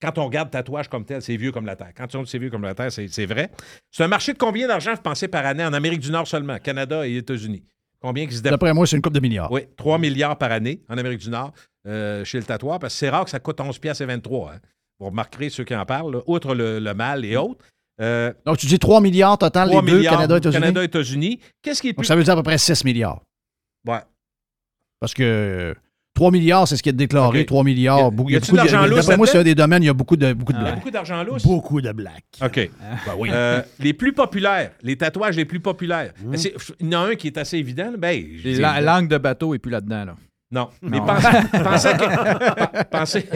quand on regarde tatouage comme tel, c'est vieux comme la Terre. Quand on dit c'est vieux comme la Terre, c'est vrai. C'est un marché de combien d'argent vous pensez par année? En Amérique du Nord seulement, Canada et États-Unis? Combien qui se? D'après moi, c'est une coupe de milliards. Oui, 3 milliards par année en Amérique du Nord euh, chez le tatoueur, parce que c'est rare que ça coûte 11 piastres et 23. Hein. Vous remarquerez ceux qui en parlent, là, outre le, le mal et autres. Euh, Donc, tu dis 3 milliards total, 3 les deux, milliards Canada et États-Unis? Canada, États-Unis. Qu'est-ce qui est Donc, plus... ça veut dire à peu près 6 milliards. Ouais. Parce que 3 milliards, c'est ce qui est déclaré. OK. 3 milliards. Y a- beaucoup- y il y a a-tu beaucoup de l'argent lousse D'après moi, c'est un des domaines, il y a beaucoup de, beaucoup de Il y a blagues. beaucoup d'argent lousse? Beaucoup de blagues. OK. Ben oui. Euh, les plus populaires, les tatouages les plus populaires. C'est- Il y en a un qui est assez évident. Ben, la- langue de bateau est plus là-dedans. Là. Non. Mais pensez, <laughs> pensez que- pensez-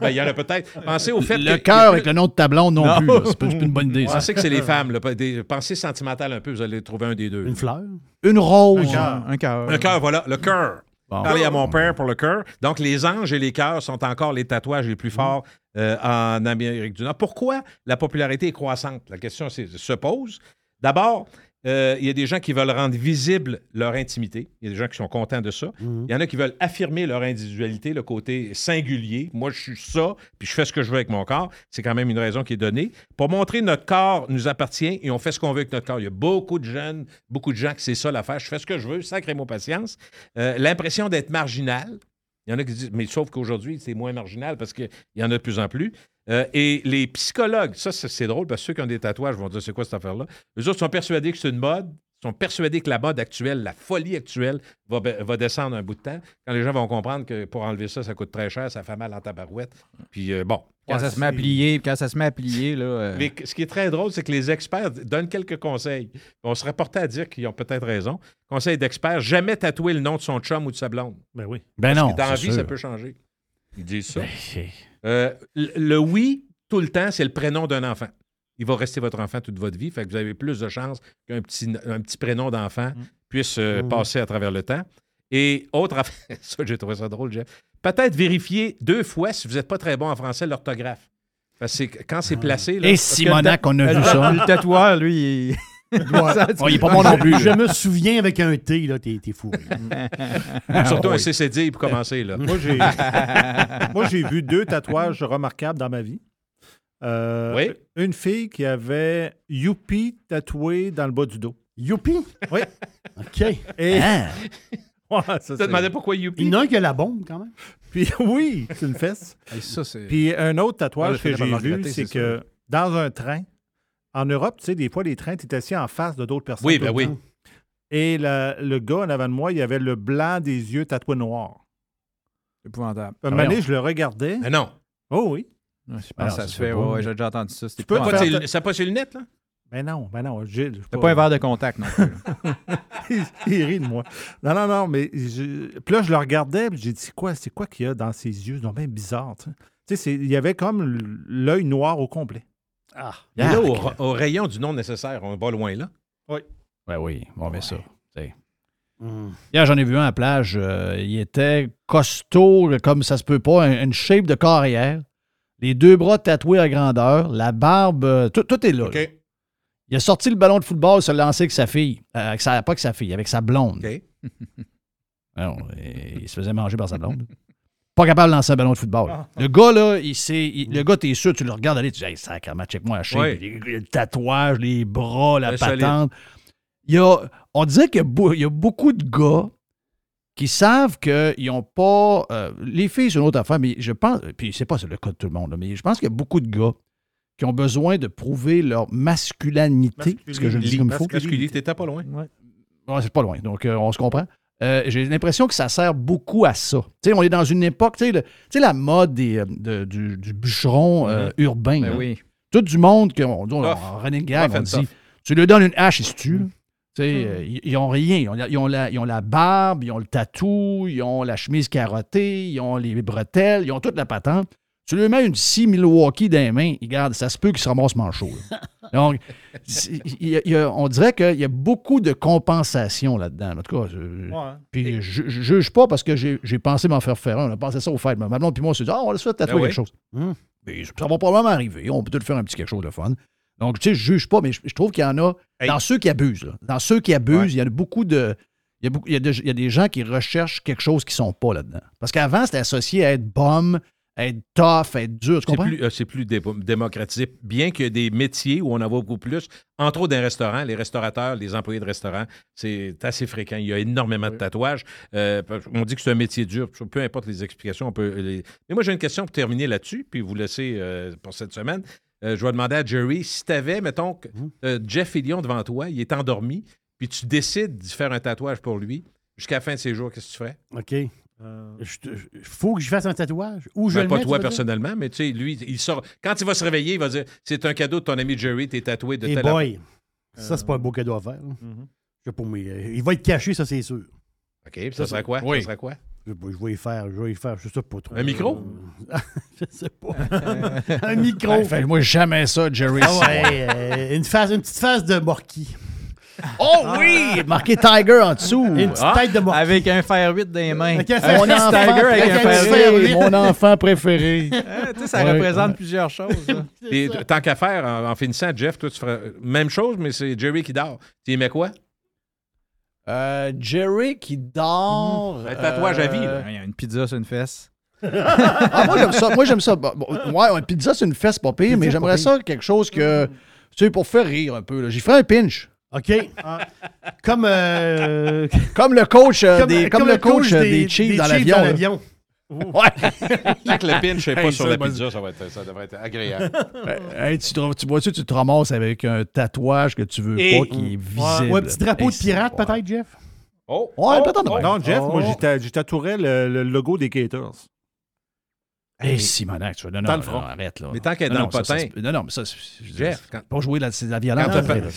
ben, il y en a peut-être. Pensez au fait Le que- cœur avec le nom de ta blonde non, Non. plus. C'est pas, une bonne idée, ça. Pensez que c'est les femmes. là. Des- Pensez sentimental un peu, vous allez trouver un des deux. Une fleur? Une rose. Un cœur. Un cœur. Le cœur, voilà, le cœur. Bon. Parlez à mon père pour le cœur. Donc, les anges et les cœurs sont encore les tatouages les plus forts euh, en Amérique du Nord. Pourquoi la popularité est croissante? La question se pose. D'abord, euh, il y a des gens qui veulent rendre visible leur intimité. Il y a des gens qui sont contents de ça. Mhm. Il y en a qui veulent affirmer leur individualité, le côté singulier. Moi, je suis ça, puis je fais ce que je veux avec mon corps. C'est quand même une raison qui est donnée. Pour montrer que notre corps nous appartient et on fait ce qu'on veut avec notre corps. Il y a beaucoup de jeunes, beaucoup de gens que c'est ça l'affaire. Je fais ce que je veux, sacrez-moi patience. Euh, L'impression d'être marginal. Il y en a qui disent, mais sauf qu'aujourd'hui, c'est moins marginal parce qu'il y en a de plus en plus. Euh, et les psychologues, ça, c'est c'est drôle parce que ceux qui ont des tatouages vont dire, c'est quoi cette affaire-là? Eux autres sont persuadés que c'est une mode, sont persuadés que la mode actuelle, la folie actuelle, va, descendre un bout de temps. Quand les gens vont comprendre que pour enlever ça, ça coûte très cher, ça fait mal en tabarouette. Puis euh, bon. Quand Ouais, ça se met à plier, quand ça se met à plier, là. euh, mais ce qui est très drôle, c'est que les experts donnent quelques conseils. On serait porté à dire qu'ils ont peut-être raison. Conseil d'experts, jamais tatouer le nom de son chum ou de sa blonde. Ben oui. Ben non. Dans la vie, ça peut changer. Ils disent ça. Ben, Euh, le oui, tout le temps, c'est le prénom d'un enfant. Il va rester votre enfant toute votre vie. Fait que vous avez plus de chances qu'un petit, un petit prénom d'enfant puisse euh, passer à travers le temps. Et autre <laughs> affaire, ça, j'ai trouvé ça drôle, Jeff. Peut-être vérifier deux fois si vous n'êtes pas très bon en français l'orthographe. Parce que c'est- quand c'est placé. Là, Et Simonac, on a vu ça. Le tatoueur, lui, il... <laughs> Ça, Oh, il est pas bon non plus. Je me souviens avec un T, là, t'es t'es fou. <laughs> Surtout Ah, un. CCD pour commencer. Là. Moi, j'ai <laughs> moi, j'ai vu deux tatouages remarquables dans ma vie. Euh, Oui. Une fille qui avait Youpi tatoué dans le bas du dos. Youpi? Oui. OK. Et Hein? Ouais, ça, Tu te demandais pourquoi Youpi? Il y en a un qui a la bombe, quand même. Puis oui, c'est une fesse. Hey, ça, c'est... Puis un autre Ah, tatouage que j'ai vu, c'est que dans un train, en Europe, tu sais, des fois, les trains, tu es assis en face de d'autres personnes. Oui, ben oui. temps. Et la- le gars en avant de moi, il avait le blanc des yeux tatoué noir. épouvantable. Un moment donné, je le regardais. Mais non. Oh oui. Je pense Alors, que ça ça se fait. fait ouais, j'ai déjà entendu ça. Tu peux Pas tes- Ça pas ses lunettes, là? Ben non, ben non. j'ai- T'as pas un verre de contact non plus. <laughs> il, il rit de moi. Non, non, non, mais je- puis là, je le regardais, puis j'ai dit, c'est quoi, c'est quoi qu'il y a dans ses yeux? C'est bien bizarre, tu sais. Tu sais, c'est- il y avait comme l'œil noir au complet. Ah. Mais là, au, au rayon du non nécessaire, on va loin, là. Oui. Ben oui, on met ça. t'sais. Hum. Hier, j'en ai vu un à la plage. euh, il était costaud, comme ça se peut pas, un- une shape de carrière. Les deux bras tatoués à grandeur, la barbe, euh, tout, tout est là. là. Il a sorti le ballon de football, se lancer avec sa fille. Euh, avec sa, pas avec sa fille, avec sa blonde. <laughs> Euh, il se faisait manger par sa blonde. <laughs> Pas capable de lancer un ballon de football. Le gars, là, il sait, il- le gars, t'es sûr, tu le regardes aller, tu dis, hey, sacrément, check-moi la shape, Ouais. les- le tatouage, les bras, la Le patente. Il y a, on dirait qu'il y a, y beaucoup de gars qui savent qu'ils n'ont pas. euh, les filles, c'est une autre affaire, mais je pense. Puis c'est pas le cas de tout le monde, là, mais je pense qu'il y a beaucoup de gars qui ont besoin de prouver leur masculinité. ce que je le dis comme il faut? Masculinité, t'étais pas loin. Ouais, c'est pas loin. Donc, euh, on se comprend? Euh, J'ai l'impression que ça sert beaucoup à ça. On est dans une époque, tu sais, la mode des, euh, de- du, du bûcheron euh, Mhm. urbain. Ben oui. Tout du monde, qui on, on- running gag, on dit, tu lui donnes une hache, il se tue. sais, euh, ils, ils ont rien. Ils ont, la, ils, ont la, ils ont la barbe, ils ont le tatou, ils ont la chemise carottée, ils ont les bretelles, ils ont toute la patente. Tu lui mets une 6 Milwaukee dans les mains, il garde, ça se peut qu'il se ramasse manchot. là. <laughs> Donc, il il on dirait qu'il y a beaucoup de compensation là-dedans. En tout cas, je- Ouais. puis je, je juge pas parce que j'ai pensé m'en faire faire un. On a pensé ça au fait. Ma blonde puis moi, on s'est dit, ah, on va se faire tatouer Ben oui. quelque chose. Hum. Mais ça va probablement arriver. On peut tout faire un petit quelque chose de fun. Donc, tu sais, je juge pas, mais je, je trouve qu'il y en a Hey. dans ceux qui abusent. là. Dans ceux qui abusent, Ouais. il y a beaucoup de. Il y a, beaucoup- il y a de- il y a des gens qui recherchent quelque chose qui sont pas là-dedans. Parce qu'avant, c'était associé à être à être tough, être dur. Tu C'est comprends? plus, euh, c'est plus dé- démocratisé. Bien qu'il y ait des métiers où on en voit beaucoup plus, entre autres dans les restaurants, les restaurateurs, les employés de restaurants, c'est assez fréquent. Il y a énormément de tatouages. Euh, on dit que c'est un métier dur. Peu importe les explications, on peut les- Mais moi, j'ai une question pour terminer là-dessus, puis vous laisser euh, pour cette semaine. Je vais demander à Jerry, si tu avais, mettons, Jeff Fillion devant toi, il est endormi, puis tu décides d'y faire un tatouage pour lui, jusqu'à la fin de ses jours, qu'est-ce que tu ferais? OK. Il faut que je fasse un tatouage? Ou je Ben, le pas mets, tu toi personnellement, mais tu sais, lui, il sort. Quand il va se réveiller, il va dire c'est un cadeau de ton ami Jerry, t'es tatoué de Eh telle boy, ça, c'est pas un beau cadeau à faire. là. Je sais pas, mais euh, il va être caché, ça, c'est sûr. OK, puis ça serait quoi? Oui. Ça serait quoi? Je, vais- je vais y faire, je vais y faire, je sais pas trop. Un micro? <laughs> je sais pas. un micro. Ouais, Fais-moi jamais ça, Jerry. Ah ouais, euh, une, phase, une petite phase de Morky. <laughs> Oh oui! Marqué Tiger en dessous. Une petite Ah, tête de Morky. Avec un fer 8 dans les mains. Avec un Un fer- Mon enfant Tiger avec un fer préféré. 8. <laughs> Mon enfant préféré. Hein, <laughs> tu sais, ça Ouais. représente plusieurs choses. là. Et tant qu'à faire, en, en finissant, Jeff, toi, tu ferais même chose, mais c'est Jerry qui dort. Tu aimais quoi? Euh, Jerry qui dort. Un tatouage à vie, là. Il y a une pizza sur une fesse. Ah, moi, j'aime ça. Moi, j'aime ça. Bon, ouais, une pizza, c'est une fesse pas pire, mais j'aimerais ça quelque chose que. Tu sais, pour faire rire un peu. là. J'y ferais un pinch. OK. Comme, euh, <laughs> Comme le coach, euh, comme, des, comme le coach, euh, des, Chiefs dans l'avion. Ouais. <laughs> Tant que le pinch n'est pas Hey, sur ça, la pizza, ça, va être, ça devrait être agréable. <laughs> Hey, tu, te- tu vois-tu, tu te ramasses avec un tatouage que tu veux Et- pas qui est visible. ouais, un petit drapeau Hey, de pirate, peut-être, Jeff? Oh! Ouais, oh, peut-être. oh. Non, Jeff, moi, Oh. j'ai j'ai tatouerais le, le logo des Gators. Hey, Simonac, tu vois. Non, non, le front. non, arrête, là. Mais tant qu'elle est Non, dans non, le ça potin. Non, non, mais ça, Jeff, quand, Pas jouer de la violence.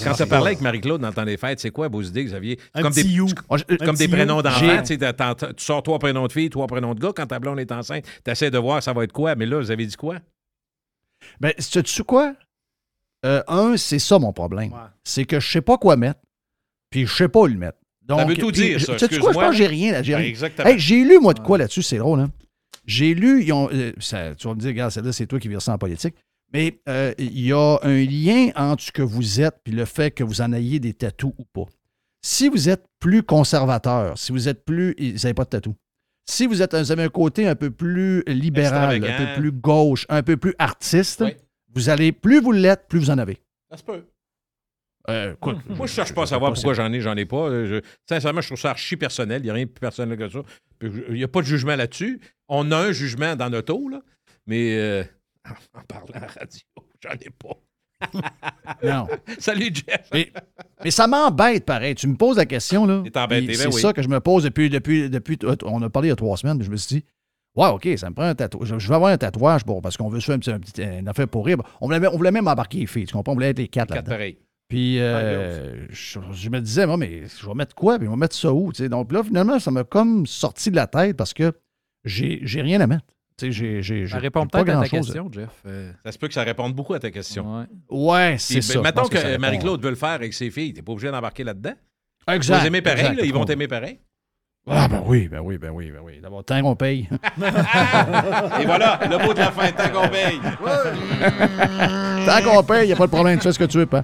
quand ça, t'as parlé avec Marie-Claude dans le temps des fêtes, c'est quoi vos idées, Xavier? Un Comme petit des, you. Moi, je- comme petit des prénoms d'enfants, tu tu sors trois prénoms de filles, trois prénoms de gars. Quand ta blonde est enceinte, tu essaies de voir ça va être quoi. Mais là, vous avez dit quoi? Ben, sais-tu quoi? Euh, un, c'est ça mon problème. C'est que je sais pas quoi mettre, puis je sais pas où le mettre. Donc, Ça veut tout puis, dire, ça. sais-tu quoi? Je pense que j'ai rien Ben. Hey, j'ai lu, moi, de quoi là-dessus, c'est drôle, hein? J'ai lu, ils ont, euh, ça- tu vas me dire, regarde, celle-là, c'est toi qui vire ça en politique. Mais euh, il y a un lien entre ce que vous êtes puis le fait que vous en ayez des tatous ou pas. Si vous êtes plus conservateur, si vous êtes plus. Vous n'avez pas de tatou. Si vous, êtes, vous avez un côté un peu plus libéral, un peu plus gauche, un peu plus artiste, Oui. vous allez, plus vous l'êtes, plus vous en avez. Ça se peut. Euh, quoi, Moi, je cherche pas à savoir pourquoi j'en ai, j'en ai pas. Euh, je- sincèrement, je trouve ça archi personnel. Il n'y a rien de plus personnel que ça. Il n'y a pas de jugement là-dessus. On a un jugement dans notre eau, là, mais euh, <laughs> en parlant à la radio, j'en ai pas. <laughs> Non. <laughs> Salut, Jeff. Mais, mais ça m'embête pareil. Tu me poses la question, là. Ben C'est oui. ça que je me pose depuis, depuis, depuis. On a parlé il y a trois semaines, puis je me suis dit, Ouais, OK, ça me prend un tatouage. Je, vais avoir un tatouage parce qu'on veut se faire un petit, un petit- une affaire pour rire. On voulait, on voulait même embarquer les filles, tu comprends? On voulait être les quatre Quatre là-dedans. Puis euh, je, je me disais, moi, mais je vais mettre quoi? Puis on va mettre ça où? tu sais? Donc là, finalement, ça m'a comme sorti de la tête parce que j'ai j'ai rien à mettre. J'ai- j'ai- Ça répond peut-être à ta question, Jeff. Euh, Ça se peut que ça réponde beaucoup à ta question. ouais. Ouais, c'est Puis, ça. ben, je Mettons que, ça. Marie-Claude veut le faire avec ses filles. T'es pas obligé d'embarquer là-dedans. Exact. vas les aimer pareil, exact. là, ils vont t'aimer pareil. Ah, ben oui, ben oui, ben oui, ben oui. D'abord, tant qu'on paye. <laughs> Et voilà, le mot de la fin, tant qu'on paye. Tant qu'on paye, il n'y a pas de problème. Tu fais ce que tu veux, pas.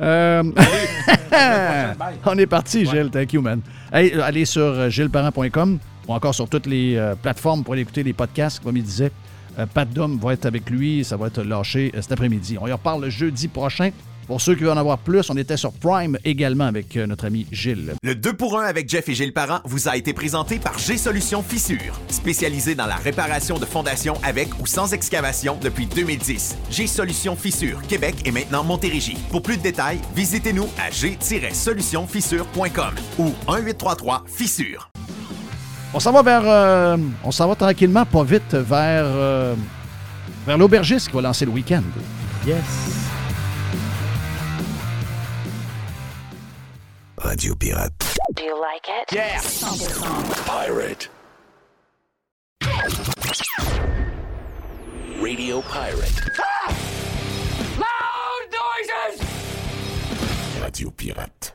Euh, <laughs> On est parti, Gilles. Thank you, man. Hey, allez sur euh, gillesparent.com ou encore sur toutes les euh, plateformes pour aller écouter les podcasts, comme il disait. Euh, Pat Dom va être avec lui. Ça va être lâché cet après-midi. On y reparle le jeudi prochain. Pour ceux qui veulent en avoir plus, on était sur Prime également avec euh, notre ami Gilles. Le 2 pour 1 avec Jeff et Gilles Parent vous a été présenté par G-Solutions Fissure, spécialisé dans la réparation de fondations avec ou sans excavation depuis 2010. G-Solutions Fissure, Québec et maintenant Montérégie. Pour plus de détails, visitez-nous à g-solutionfissure.com ou 1-833-Fissure. On s'en va vers. euh, on s'en va tranquillement, pas vite, vers. euh, vers l'aubergiste qui va lancer le week-end. Yes. Radio Pirate. Do you like it? Yeah. 100%. Pirate. Radio Pirate. Loud noises! Radio Pirate.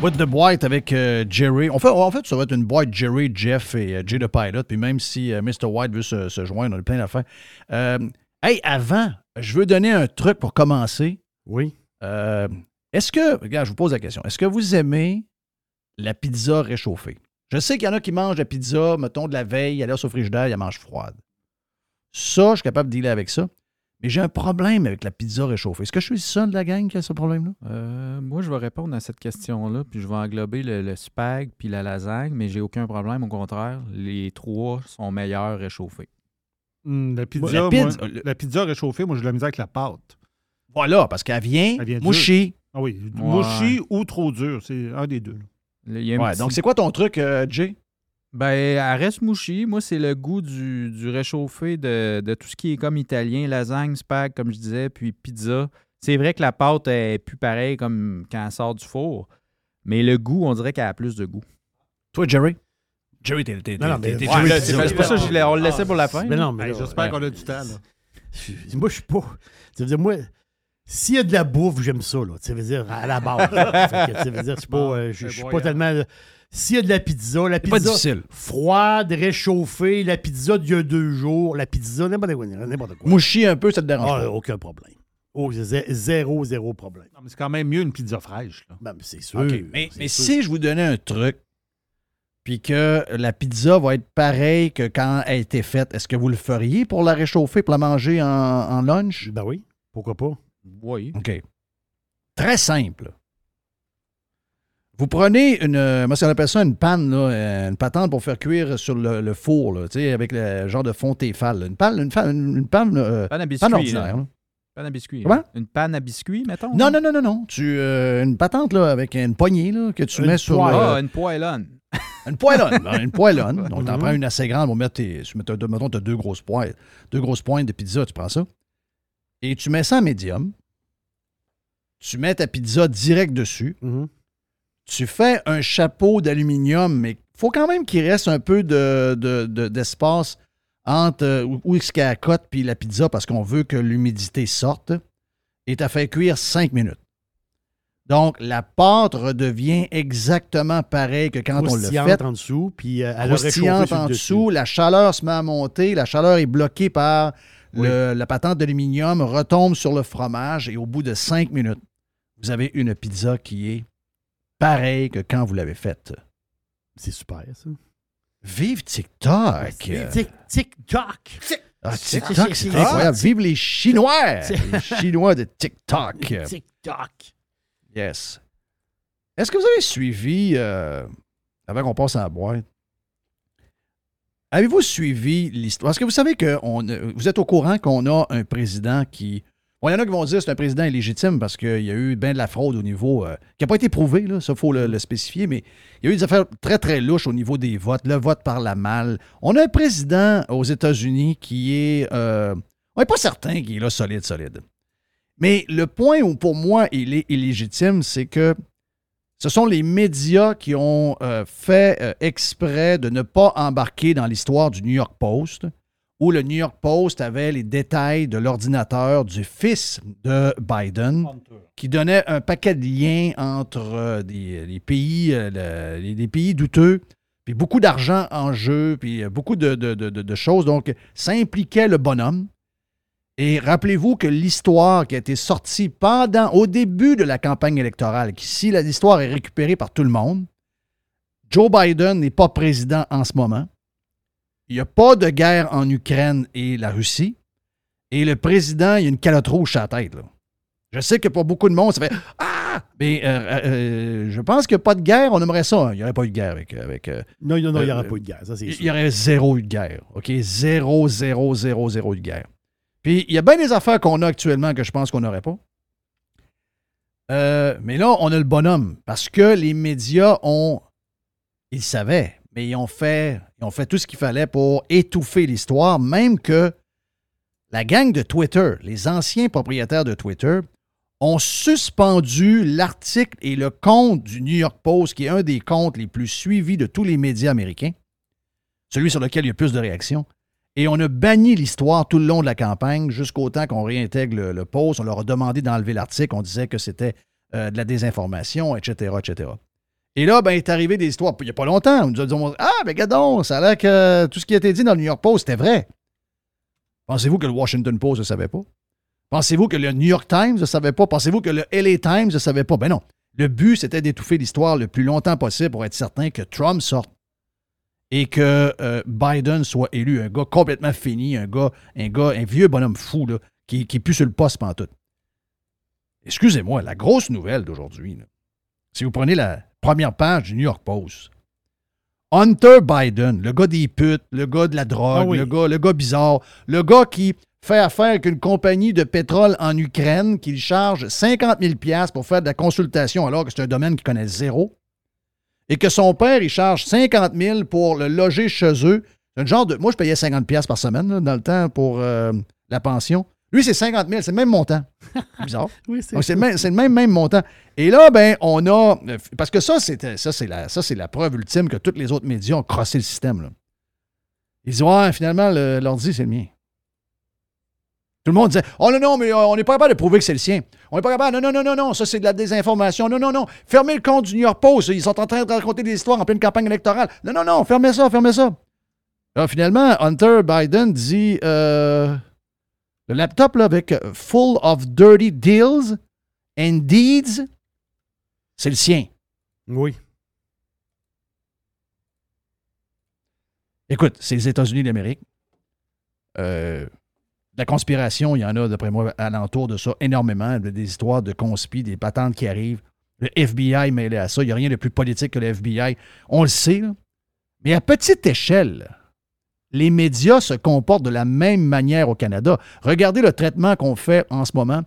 Boîte de boîte avec euh, Jerry. En fait, en fait, ça va être une boîte Jerry, Jeff et euh, Jay the Pilot. Puis même si euh, Mr. White veut se, se joindre, on a plein d'affaires. Hey, avant, je veux donner un truc pour commencer. Oui. Euh, est-ce que, regarde, je vous pose la question, est-ce que vous aimez la pizza réchauffée? Je sais qu'il y en a qui mangent la pizza, mettons, de la veille, elle est au frigidaire, ils la mangent froide. Ça, je suis capable de dealer avec ça. Mais j'ai un problème avec la pizza réchauffée. Est-ce que je suis le seul de la gang qui a ce problème-là? Euh, moi, je vais répondre à cette question-là, puis je vais englober le, le spag puis la lasagne, mais j'ai aucun problème. Au contraire, les trois sont meilleurs réchauffés. Hum, la, pizza, La moi, pizza- la pizza réchauffée, moi, j'ai de la misère avec la pâte. Voilà, parce qu'elle vient, vient dure. mouchée. Ah oui, Ouais. mouchi ou trop dur. C'est un des deux. là. Ouais, petit- donc c'est quoi ton truc, euh, Jay? Ben, elle reste mouchie. Moi, c'est le goût du, du réchauffé de, de tout ce qui est comme italien, lasagne, spag, comme je disais, puis pizza. C'est vrai que la pâte est plus pareille comme quand elle sort du four, mais le goût, on dirait qu'elle a plus de goût. Toi, Jerry? Jerry, t'es Non, non, t'es- mais- c'est pour ça que je l'ai- on le laissait pour la fin. Mais non, mais J'espère qu'on a du temps. là. je- moi, je suis pas. Ça veut dire, moi, s'il y a de la bouffe, j'aime ça, là. Ça veut dire, à la base. ça <laughs> veut dire, je suis pas, euh, je- je suis pas voyant. tellement. S'il y a de la pizza, la C'est pas pizza difficile. froide, réchauffée, la pizza d'il y a deux jours, la pizza, n'importe quoi. N'importe quoi. Mouchi un peu, ça te dérange Ah, pas. aucun problème. Oh, zé- zéro, zéro problème. Non, mais c'est quand même mieux une pizza fraîche. là. Ben, mais c'est sûr. OK. Mais, c'est mais sûr. si je vous donnais un truc, puis que la pizza va être pareille que quand elle a été faite, est-ce que vous le feriez pour la réchauffer, pour la manger en, en lunch? Ben oui, pourquoi pas? Oui. OK. Très simple. Vous prenez une, euh, moi, ça appelle ça une panne, là, euh, une patente pour faire cuire sur le, le four, là, tu sais, avec le genre de fond Tefal. Une panne, une, fa- une, une panne, euh, Panne à panne biscuits. ordinaire. là. là. Panne à biscuits. Comment? là. Une panne à biscuits, mettons. Non, non, non, non, non. Tu, euh, une patente là, avec une poignée là, que tu Une mets sur poêle. Ah, une poêlonne. <laughs> Une poêlonne. ben, <laughs> une poêlonne. Donc, t'en prends une assez grande pour mettre tes. tu mets- Mettons, tu as deux grosses pointes. Deux grosses pointes de pizza, tu prends ça. Et tu mets ça en médium. Tu mets ta pizza direct dessus. Mhm. Tu fais un chapeau d'aluminium, mais il faut quand même qu'il reste un peu de, de- de- d'espace entre euh, où- où est-ce qu'elle accote puis la pizza parce qu'on veut que l'humidité sorte. Et tu as fait cuire cinq minutes. Donc, la pâte redevient exactement pareille que quand on l'a Croustillante faite en dessous, puis euh, elle a le en dessous, la chaleur se met à monter, la chaleur est bloquée par le- la patente d'aluminium, retombe sur le fromage et au bout de cinq minutes, vous avez une pizza qui est pareille que quand vous l'avez faite. C'est super, ça. Vive TikTok! Toc. Ah, c'est- TikTok, c'est- incroyable. Vive les Chinois! Les Chinois de TikTok. <laughs> Tic, toc. Yes. Est-ce que vous avez suivi, euh, avant qu'on passe à la boîte, avez-vous suivi l'histoire? Est-ce que vous savez que on, euh, vous êtes au courant qu'on a un président qui. Bon, il y en a qui vont dire que c'est un président illégitime parce qu'il y a eu bien de la fraude au niveau. euh, qui n'a pas été prouvé, là, ça, il faut le, spécifier, mais il y a eu des affaires très, très louches au niveau des votes. Le vote par la malle. On a un président aux États-Unis qui est. euh, on n'est pas certain qu'il est là solide, solide. Mais le point où, pour moi, il est illégitime, c'est que ce sont les médias qui ont euh, fait euh, exprès de ne pas embarquer dans l'histoire du New York Post, où le New York Post avait les détails de l'ordinateur du fils de Biden, qui donnait un paquet de liens entre euh, des, les pays, le- les, les pays douteux, puis beaucoup d'argent en jeu, puis beaucoup de, de- de- de- de choses. Donc, ça impliquait le bonhomme. Et rappelez-vous que l'histoire qui a été sortie pendant, au début de la campagne électorale, qui, si l'histoire est récupérée par tout le monde, Joe Biden n'est pas président en ce moment. Il n'y a pas de guerre en Ukraine et la Russie. Et le président, il a une calotte rouge à la tête. là. Je sais que pour beaucoup de monde, ça fait Ah! Mais euh, euh, je pense qu'il n'y a pas de guerre. On aimerait ça. Il n'y aurait pas eu de guerre avec. avec euh, Non, non, non, il n'y euh, aura pas eu de guerre, ça c'est il y aurait zéro eu de guerre. OK? Zéro, zéro, zéro, zéro eu de guerre. Puis, il y a bien des affaires qu'on a actuellement que je pense qu'on n'aurait pas. Euh, mais là, on a le bonhomme. Parce que les médias ont. Ils savaient, mais ils ont fait, ils ont fait tout ce qu'il fallait pour étouffer l'histoire, même que la gang de Twitter, les anciens propriétaires de Twitter, ont suspendu l'article et le compte du New York Post, qui est un des comptes les plus suivis de tous les médias américains, celui sur lequel il y a plus de réactions. Et on a banni l'histoire tout le long de la campagne jusqu'au temps qu'on réintègre le, post. On leur a demandé d'enlever l'article. On disait que c'était euh, de la désinformation, etc., etc. Et là, ben, est arrivé des histoires, il n'y a pas longtemps. On nous a dit, ah, ben, gadon, ça a l'air que tout ce qui a été dit dans le New York Post, c'était vrai. Pensez-vous que le Washington Post ne savait pas? Pensez-vous que le New York Times ne savait pas? Pensez-vous que le LA Times ne savait pas? Ben non. Le but, c'était d'étouffer l'histoire le plus longtemps possible pour être certain que Trump sorte et que euh, Biden soit élu. Un gars complètement fini, un gars, un gars, un vieux bonhomme fou là, qui, qui plus sur le poste pantoute. Excusez-moi, la grosse nouvelle d'aujourd'hui, si vous prenez la première page du New York Post, Hunter Biden, le gars des putes, le gars de la drogue, Ah oui. le, gars, le gars bizarre, le gars qui fait affaire avec une compagnie de pétrole en Ukraine qui charge 50 000 pour faire de la consultation alors que c'est un domaine qu'il connaît zéro et que son père, il charge 50 000 pour le loger chez eux. C'est un genre de. Moi, je payais 50 par semaine là, dans le temps pour euh, la pension. Lui, c'est 50 000, c'est le même montant. C'est <laughs> bizarre. Oui, c'est c'est le, même, c'est le même, même montant. Et là, ben, on a. Parce que ça, c'était, ça, c'est la, ça, c'est la preuve ultime que tous les autres médias ont crossé le système. Là. Ils disent Ouais, finalement, le- l'ordi, c'est le mien. Tout le monde disait Oh non, non, mais euh, on n'est pas capable de prouver que c'est le sien. On n'est pas capable. Non, non, non, non, non, ça, c'est de la désinformation. Non, non, non. Fermez le compte du New York Post. Ils sont en train de raconter des histoires en pleine campagne électorale. Non, non, non, fermez ça, fermez ça. Alors, finalement, Hunter Biden dit euh, Le laptop là, avec Full of Dirty Deals and Deeds, c'est le sien. Oui. Écoute, c'est les États-Unis d'Amérique. Euh, la conspiration, il y en a, d'après moi, alentour de ça, énormément. Des histoires de conspi, des patentes qui arrivent. Le FBI mêlé à ça. Il n'y a rien de plus politique que le FBI. On le sait. Mais à petite échelle, les médias se comportent de la même manière au Canada. Regardez le traitement qu'on fait en ce moment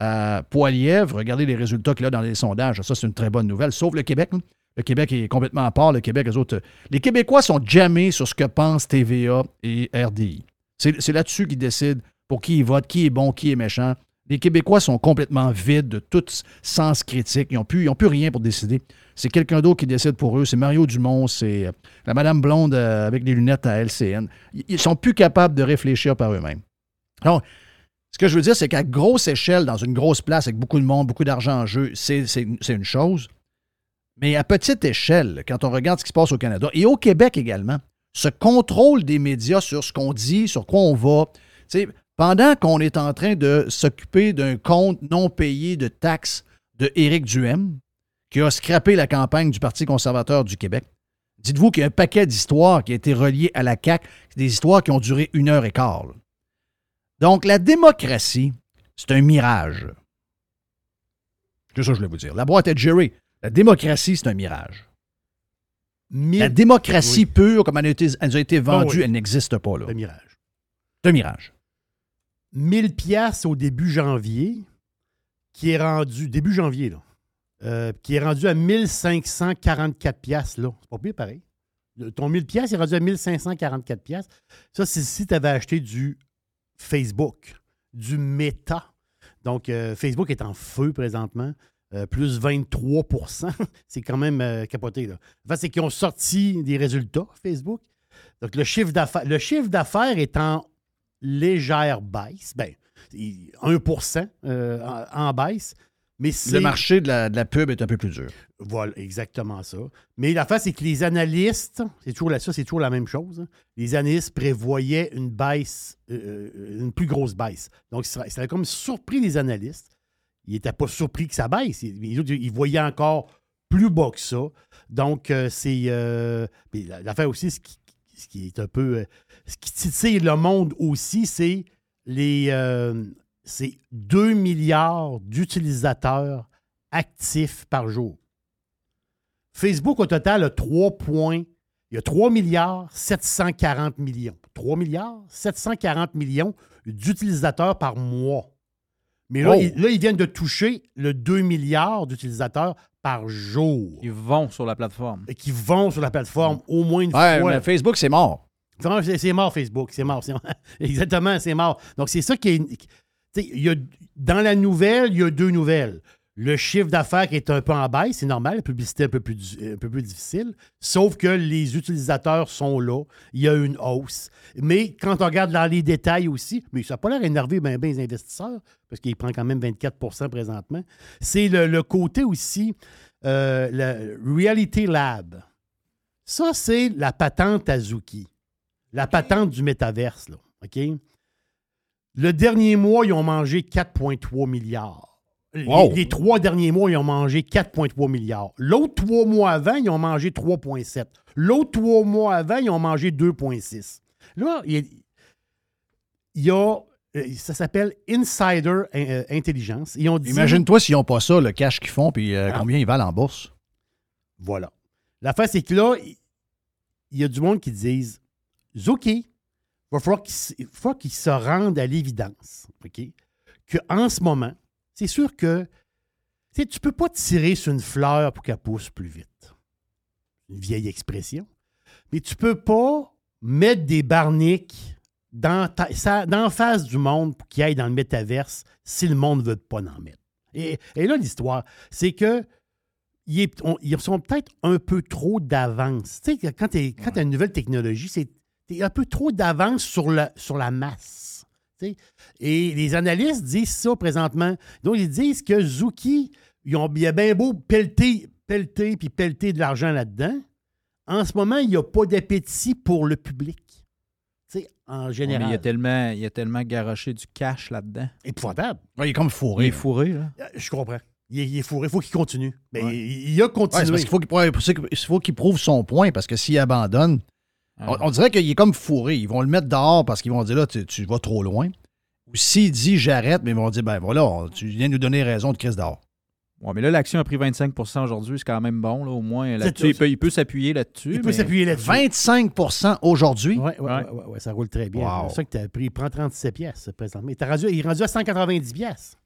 à Poilièvre. Regardez les résultats qu'il a dans les sondages. Ça, c'est une très bonne nouvelle, sauf le Québec. Le Québec est complètement à part. Le Québec, les autres. Les Québécois sont jamais sur ce que pensent TVA et RDI. C'est là-dessus qu'ils décident pour qui ils votent, qui est bon, qui est méchant. Les Québécois sont complètement vides de tout sens critique. Ils n'ont plus, rien pour décider. C'est quelqu'un d'autre qui décide pour eux. C'est Mario Dumont, c'est euh, la Madame Blonde euh, avec les lunettes à LCN. Ils- sont plus capables de réfléchir par eux-mêmes. Donc, ce que je veux dire, c'est qu'à grosse échelle, dans une grosse place avec beaucoup de monde, beaucoup d'argent en jeu, c'est une chose. Mais à petite échelle, quand on regarde ce qui se passe au Canada et au Québec également, ce contrôle des médias sur ce qu'on dit, sur quoi on va, pendant qu'on est en train de s'occuper d'un compte non payé de taxes de Éric Duhem, qui a scrappé la campagne du Parti conservateur du Québec, dites-vous qu'il y a un paquet d'histoires qui a été relié à la CAQ, des histoires qui ont duré une heure et quart. Donc, la démocratie, c'est un mirage. C'est ça que je voulais vous dire. La boîte à Jerry, la démocratie, c'est un mirage. La démocratie pure, comme elle, a été, elle a été vendue, Ah oui. elle n'existe pas. Là. Le mirage. Un mirage. 1000 pièces au début janvier, qui est rendu, début janvier, là, euh, qui est rendu à 1544 pièces là. C'est pas pire pareil. Ton 1000 pièces est rendu à 1544 pièces. Ça, c'est si tu avais acheté du Facebook, du Meta. Donc, euh, Facebook est en feu présentement. Euh, plus 23% <laughs> C'est quand même euh, capoté. Là. En fait, c'est qu'ils ont sorti des résultats, Facebook. Donc, le chiffre d'affaires, le chiffre d'affaires est en légère baisse. Ben, il- 1 euh, en, en baisse. Mais. Le marché de la, de la pub est un peu plus dur. Voilà, exactement ça. Mais l'affaire, c'est que les analystes, c'est toujours la, ça, c'est toujours la même chose. hein. Les analystes prévoyaient une baisse, euh, une plus grosse baisse. Donc, ça, ça a comme surpris les analystes. Ils n'étaient pas surpris que ça baisse. Ils, ils voyaient encore plus bas que ça. Donc, euh, c'est. euh, l'affaire aussi, ce qui, est un peu. euh, ce qui titille le monde aussi, c'est les. c'est 2 milliards d'utilisateurs actifs par jour. Facebook, au total, a 3 points. Il y a 3 milliards 740 millions. 3 milliards 740 millions d'utilisateurs par mois. Mais là, Oh. ils, là, ils viennent de toucher le 2 milliards d'utilisateurs par jour. Ils vont sur la plateforme. Et qui vont sur la plateforme au moins une Ouais, fois. mais Facebook, c'est mort. C'est mort, Facebook. C'est mort. c'est mort. <laughs> Exactement, c'est mort. Donc, c'est ça qui est. il y a, dans la nouvelle, il y a deux nouvelles. Le chiffre d'affaires qui est un peu en baisse, c'est normal, la publicité un peu, plus, du- un peu plus difficile, sauf que les utilisateurs sont là, il y a une hausse. Mais quand on regarde dans les détails aussi, mais ça n'a pas l'air énervé bien les investisseurs, parce qu'il prend quand même 24% présentement, c'est le, le côté aussi, euh, le Reality Lab. Ça, c'est la patente Azuki. La patente du métaverse, là. OK? Le dernier mois, ils ont mangé 4,3 milliards. Les- Wow. Les, trois derniers mois, ils ont mangé 4,3 milliards. L'autre trois mois avant, ils ont mangé 3,7. L'autre trois mois avant, ils ont mangé 2,6. Là, il y a, euh, ça s'appelle Insider euh, Intelligence. Ils ont dit, Imagine-toi s'ils n'ont pas ça, le cash qu'ils font, puis euh, Ah. combien ils valent en bourse. Voilà. L'affaire, c'est que là, il y a du monde qui disent OK, il va falloir qu'ils se- il va falloir qu'ils se rendent à l'évidence. OK? Qu'en ce moment, c'est sûr que tu ne peux pas tirer sur une fleur pour qu'elle pousse plus vite. Une vieille expression. Mais tu peux pas mettre des barniques dans, ta, face du monde pour qu'ils aillent dans le métaverse si le monde ne veut pas en mettre. Et, et là, l'histoire, c'est que il est- on- ils sont peut-être un peu trop d'avance. Tu sais, quand tu as une nouvelle technologie, tu un peu trop d'avance sur la, sur la masse. Et les analystes disent ça présentement. Donc, ils disent que Zuki, ils ont, il a bien beau pelleter, pelleter puis pelleter de l'argent là-dedans. En ce moment, il n'y a pas d'appétit pour le public. Tu sais, en Mais général. il y a tellement, il y a tellement garoché du cash là-dedans. Épouvantable. Ouais, il est comme fourré. Il est fourré, là. Euh, Je comprends. Il est, il est fourré. Il faut qu'il continue. Mais il, il a continué. parce qu'il faut qu'il prouve son point, parce que s'il abandonne. On, on dirait qu'il est comme fourré. Ils vont le mettre dehors parce qu'ils vont dire là, tu, tu vas trop loin. Ou s'il dit j'arrête, mais ils vont dire ben voilà, on- tu viens de nous donner raison de crise dehors. Ouais, mais là, l'action a pris 25% aujourd'hui, c'est quand même bon, là, au moins. Là-dessus, il peut, il peut s'appuyer là-dessus. Il peut s'appuyer là-dessus. 25% aujourd'hui? Oui, ouais, ouais, ouais, ouais, ça roule très bien. Wow. C'est ça que tu as pris. Il prend 37 pièces présentement. Il, rendu, il est rendu à 190 pièces.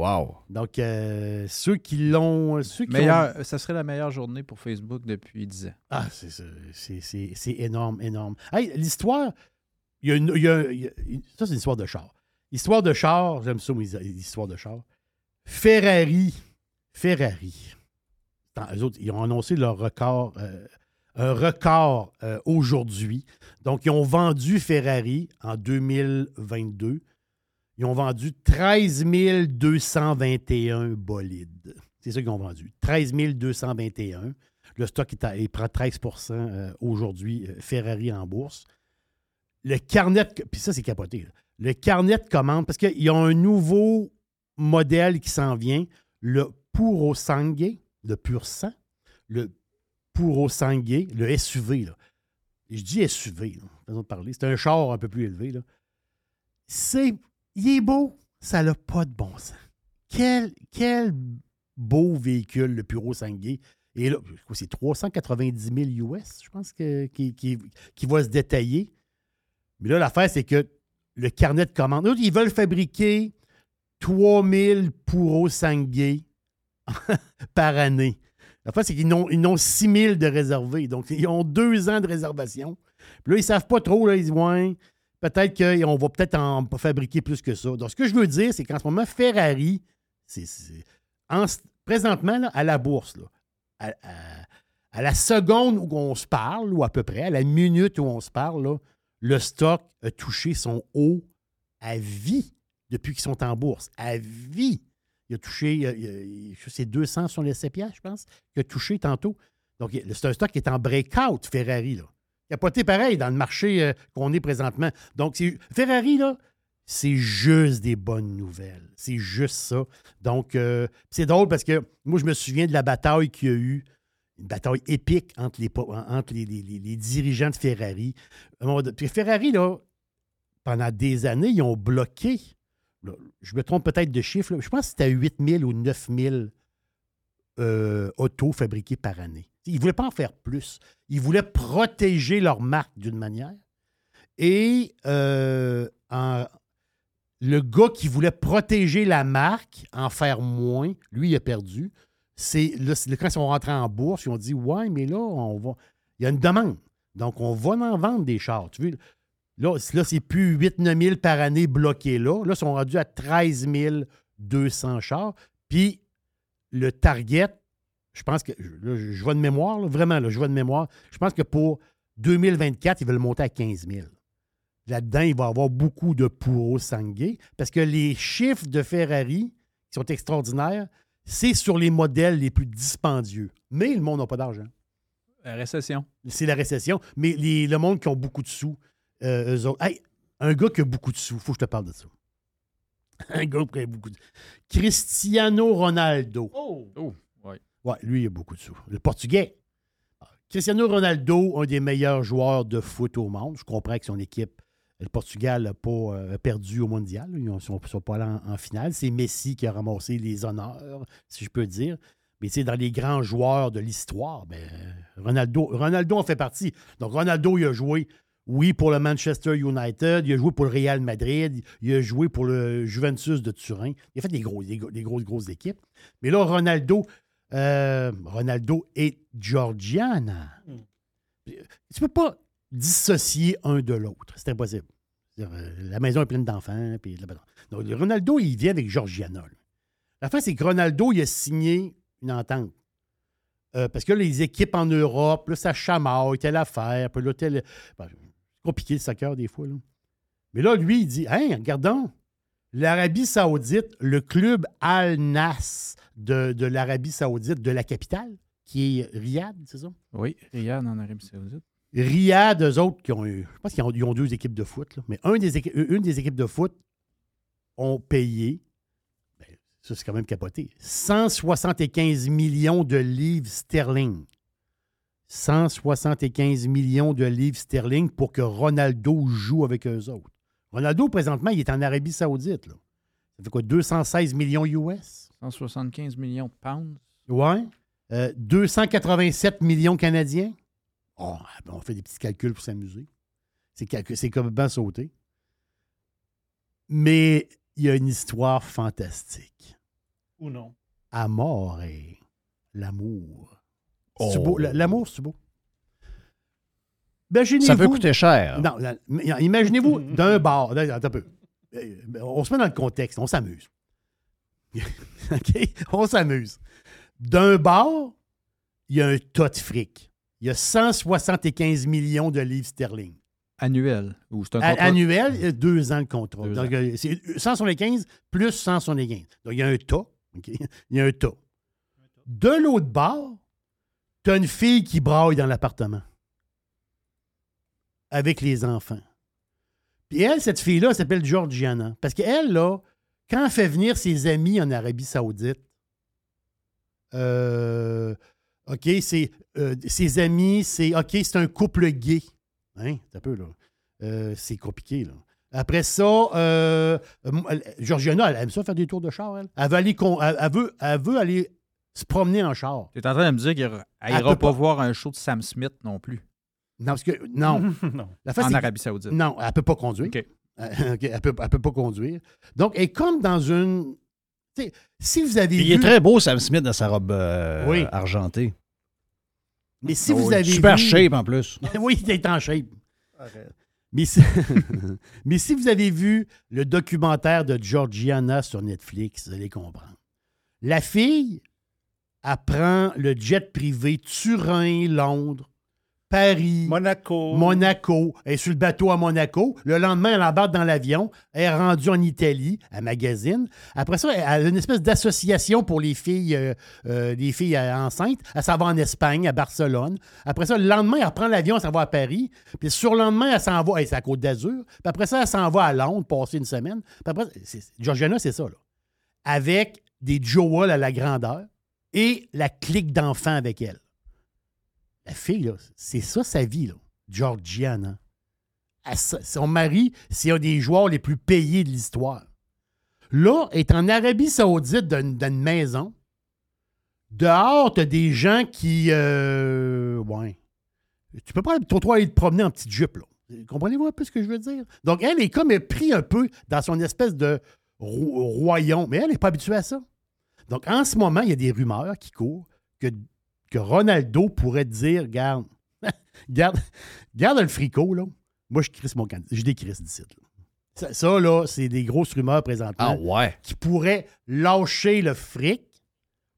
Wow. Donc, euh, ceux qui l'ont. Ceux qui Meilleur- ont- Ça serait la meilleure journée pour Facebook depuis 10 ans. Ah, c'est, énorme, énorme. Hey, l'histoire, il y a une, il y a- il y a- ça, c'est une histoire de char. Histoire de char, j'aime ça, histoires de char. Ferrari, Ferrari. Attends, eux autres, ils ont annoncé leur record, euh, un record euh, aujourd'hui. Donc, ils ont vendu Ferrari en 2022. Ils ont vendu 13 221 bolides. C'est ça qu'ils ont vendu. 13 221. Le stock il prend 13 euh, aujourd'hui, euh, Ferrari en bourse. Le carnet, puis ça, c'est capoté. Le carnet de commande, parce qu'il y a un nouveau modèle qui s'en vient, le Puro Sangue, le pur sang, le Puro Sangue, le SUV. Là. Je dis SUV, là, de parler. C'est un char un peu plus élevé. C'est, il est beau, ça n'a pas de bon sens. Quel, beau véhicule, le Puro Sangue. Et là, c'est 390 000 US, je pense, que- qui, va se détailler. Mais là, l'affaire, c'est que le carnet de commandes. Ils veulent fabriquer 3000 Puro Sangué <laughs> par année. La fois, c'est qu'ils ils n'ont 6000 de réservés. Donc, ils ont deux ans de réservation. Puis là, ils ne savent pas trop. Là, ils disent, peut-être qu'on va peut-être en fabriquer plus que ça. Donc, ce que je veux dire, c'est qu'en ce moment, Ferrari, présentement, à la bourse, à, la seconde où on se parle, ou à peu près, à la minute où on se parle, le stock a touché son haut à vie depuis qu'ils sont en bourse. À vie. Il a touché, il a- il je sais, c'est 200 sur les CPA, je pense, qu'il a touché tantôt. Donc, c'est un stock qui est en breakout, Ferrari. Là. Il n'a pas été pareil dans le marché euh, qu'on est présentement. Donc, Ferrari, là, c'est juste des bonnes nouvelles. C'est juste ça. Donc, euh, c'est drôle parce que moi, je me souviens de la bataille qu'il y a eu, une bataille épique entre les, entre les, les- dirigeants de Ferrari. Puis Ferrari, là, pendant des années, ils ont bloqué. je me trompe peut-être de chiffre. là, je pense que c'était 8000 ou 9000 euh, autos fabriquées par année. Ils ne voulaient pas en faire plus. Ils voulaient protéger leur marque d'une manière. Et euh, le gars qui voulait protéger la marque, en faire moins, lui, il a perdu. C'est quand ils sont rentrés en bourse, ils ont dit Ouais, mais là, on va. Il y a une demande. Donc, on va en vendre des chars. Là, là c'est plus 8-9 000 par année bloqués là. Là, ils sont rendus à 13 200 chars. Puis, le target, je pense que. Là, je vois de mémoire, là, vraiment, là, je vois de mémoire. Je pense que pour 2024, ils veulent monter à 15 000. Là-dedans, il va y avoir beaucoup de Puro Sangué parce que les chiffres de Ferrari qui sont extraordinaires, c'est sur les modèles les plus dispendieux. Mais le monde n'a pas d'argent. La récession. C'est la récession. Mais les- le monde qui ont beaucoup de sous, euh, eux autres. Hey, un gars qui a beaucoup de sous, faut que je te parle de ça. <laughs> Un gars qui a beaucoup de Cristiano Ronaldo. Oh! ouais. Ouais, lui, il a beaucoup de sous. Le Portugais. Cristiano Ronaldo, un des meilleurs joueurs de foot au monde. Je comprends que son équipe, le Portugal, n'a pas euh, perdu au mondial. Ils ne sont, pas allés en, finale. C'est Messi qui a ramassé les honneurs, si je peux dire. Mais sais, dans les grands joueurs de l'histoire, ben, Ronaldo, Ronaldo en fait partie. Donc, Ronaldo, il a joué, oui, pour le Manchester United, il a joué pour le Real Madrid, il a joué pour le Juventus de Turin. Il a fait des, gros, des, gros- des grosses, grosses équipes. Mais là, Ronaldo, euh, Ronaldo et Georgiana. Tu ne peux pas dissocier un de l'autre. C'est impossible. Euh, La maison est pleine d'enfants. Puis Donc, Ronaldo, il vient avec Georgiana. La fin, c'est que Ronaldo, il a signé une entente. Euh, parce que là, les équipes en Europe, là, ça chamaille, telle affaire, puis là, telle. Ben, c'est compliqué le soccer des fois. Là. Mais là, lui, il dit Hein, regardons, l'Arabie Saoudite, le club Al-Nas de, de l'Arabie Saoudite, de la capitale, qui est Riyad, c'est ça? Oui, Riyad en Arabie Saoudite. Riyad, eux autres, qui ont eu, je pense qu'ils ont, ont deux équipes de foot, là, mais un des équi- une des équipes de foot ont payé, ben, ça c'est quand même capoté, 175 millions de livres sterling. 175 millions de livres sterling pour que Ronaldo joue avec eux autres. Ronaldo, présentement, il est en Arabie Saoudite. Là. Ça fait quoi, 216 millions US? 175 millions de pounds. Ouais. Euh, 287 millions canadiens. Oh, ben, on fait des petits calculs pour s'amuser. C'est comme bien sauté. Mais il y a une histoire fantastique. Ou non? Amore. L'amour. C'est Oh. L'amour, c'est beau? Imaginez-vous- Ça peut coûter cher. Non, imaginez-vous <laughs> d'un bar. Attends un peu. Euh, On se met dans le contexte, on s'amuse. <laughs> OK? On s'amuse. D'un bar, il y a un tas de fric. Il y a 175 millions de livres sterling. Annuel. Ou c'est un contrat- Annuel, deux ans le contrat. Deux Donc, ans. euh, c'est 175 plus 175. Donc, il y a un tas. Il y a un tas. De l'autre bord, tu as une fille qui braille dans l'appartement avec les enfants. Puis elle, cette fille-là, elle s'appelle Georgiana. Parce qu'elle, là, quand elle fait venir ses amis en Arabie Saoudite, euh, OK, c'est euh, ses amis, c'est OK, c'est un couple gay. Hein? C'est un peu, là. Euh, c'est compliqué, là. Après ça, euh, elle- Georgiana, elle aime ça faire des tours de char, elle. Elle veut aller, con- elle, elle veut, elle veut aller se promener en char. Tu es en train de me dire qu'elle Elle n'ira pas pas. voir un show de Sam Smith non plus. Non, parce que, non. <laughs> Non. La face, En Arabie Saoudite. Non, elle ne peut pas conduire. OK. Euh, <laughs> elle ne peut, pas conduire. Donc, elle est comme dans une. si vous avez Puis vu. il est très beau, Sam Smith, dans sa robe euh, Oui. argentée. Mais si Oh, vous oui. avez Super vu- shape en plus. <laughs> oui, il est en shape. Mais si... <laughs> Mais si vous avez vu le documentaire de Georgiana sur Netflix, vous allez comprendre. La fille apprend le jet privé Turin, Londres, Paris, Monaco. Monaco. Elle est sur le bateau à Monaco. Le lendemain, elle embarque dans l'avion. Elle est rendue en Italie, à magazine. Après ça, elle a une espèce d'association pour les filles, euh, euh, les filles euh, enceintes. Elle s'en va en Espagne, à Barcelone. Après ça, le lendemain, elle reprend l'avion, elle s'en va à Paris. Puis sur le lendemain, elle s'en va, c'est à Côte d'Azur. Puis après ça, elle s'en va à Londres, passer une semaine. Puis après, c'est- Georgiana, c'est ça, là. Avec des Joel à la grandeur et la clique d'enfants avec elle. La fille, c'est ça sa vie. Georgiana. Son mari, c'est un des joueurs les plus payés de l'histoire. Là, elle est en Arabie Saoudite d'une maison. Dehors, tu des gens qui. euh, ouais. Tu peux pas trop trop aller te promener en petite jupe, là. Comprenez-vous un peu ce que je veux dire? Donc, elle est comme pris un peu dans son espèce de ro- royaume, mais elle n'est pas habituée à ça. Donc, en ce moment, il y a des rumeurs qui courent que, que Ronaldo pourrait dire Garde, <laughs> garde, garde le fricot, là. Moi, je crisse mon candidat. Je décrisse d'ici. Ça, ça, là, c'est des grosses rumeurs présentement. Ah ouais. Qui pourraient lâcher le fric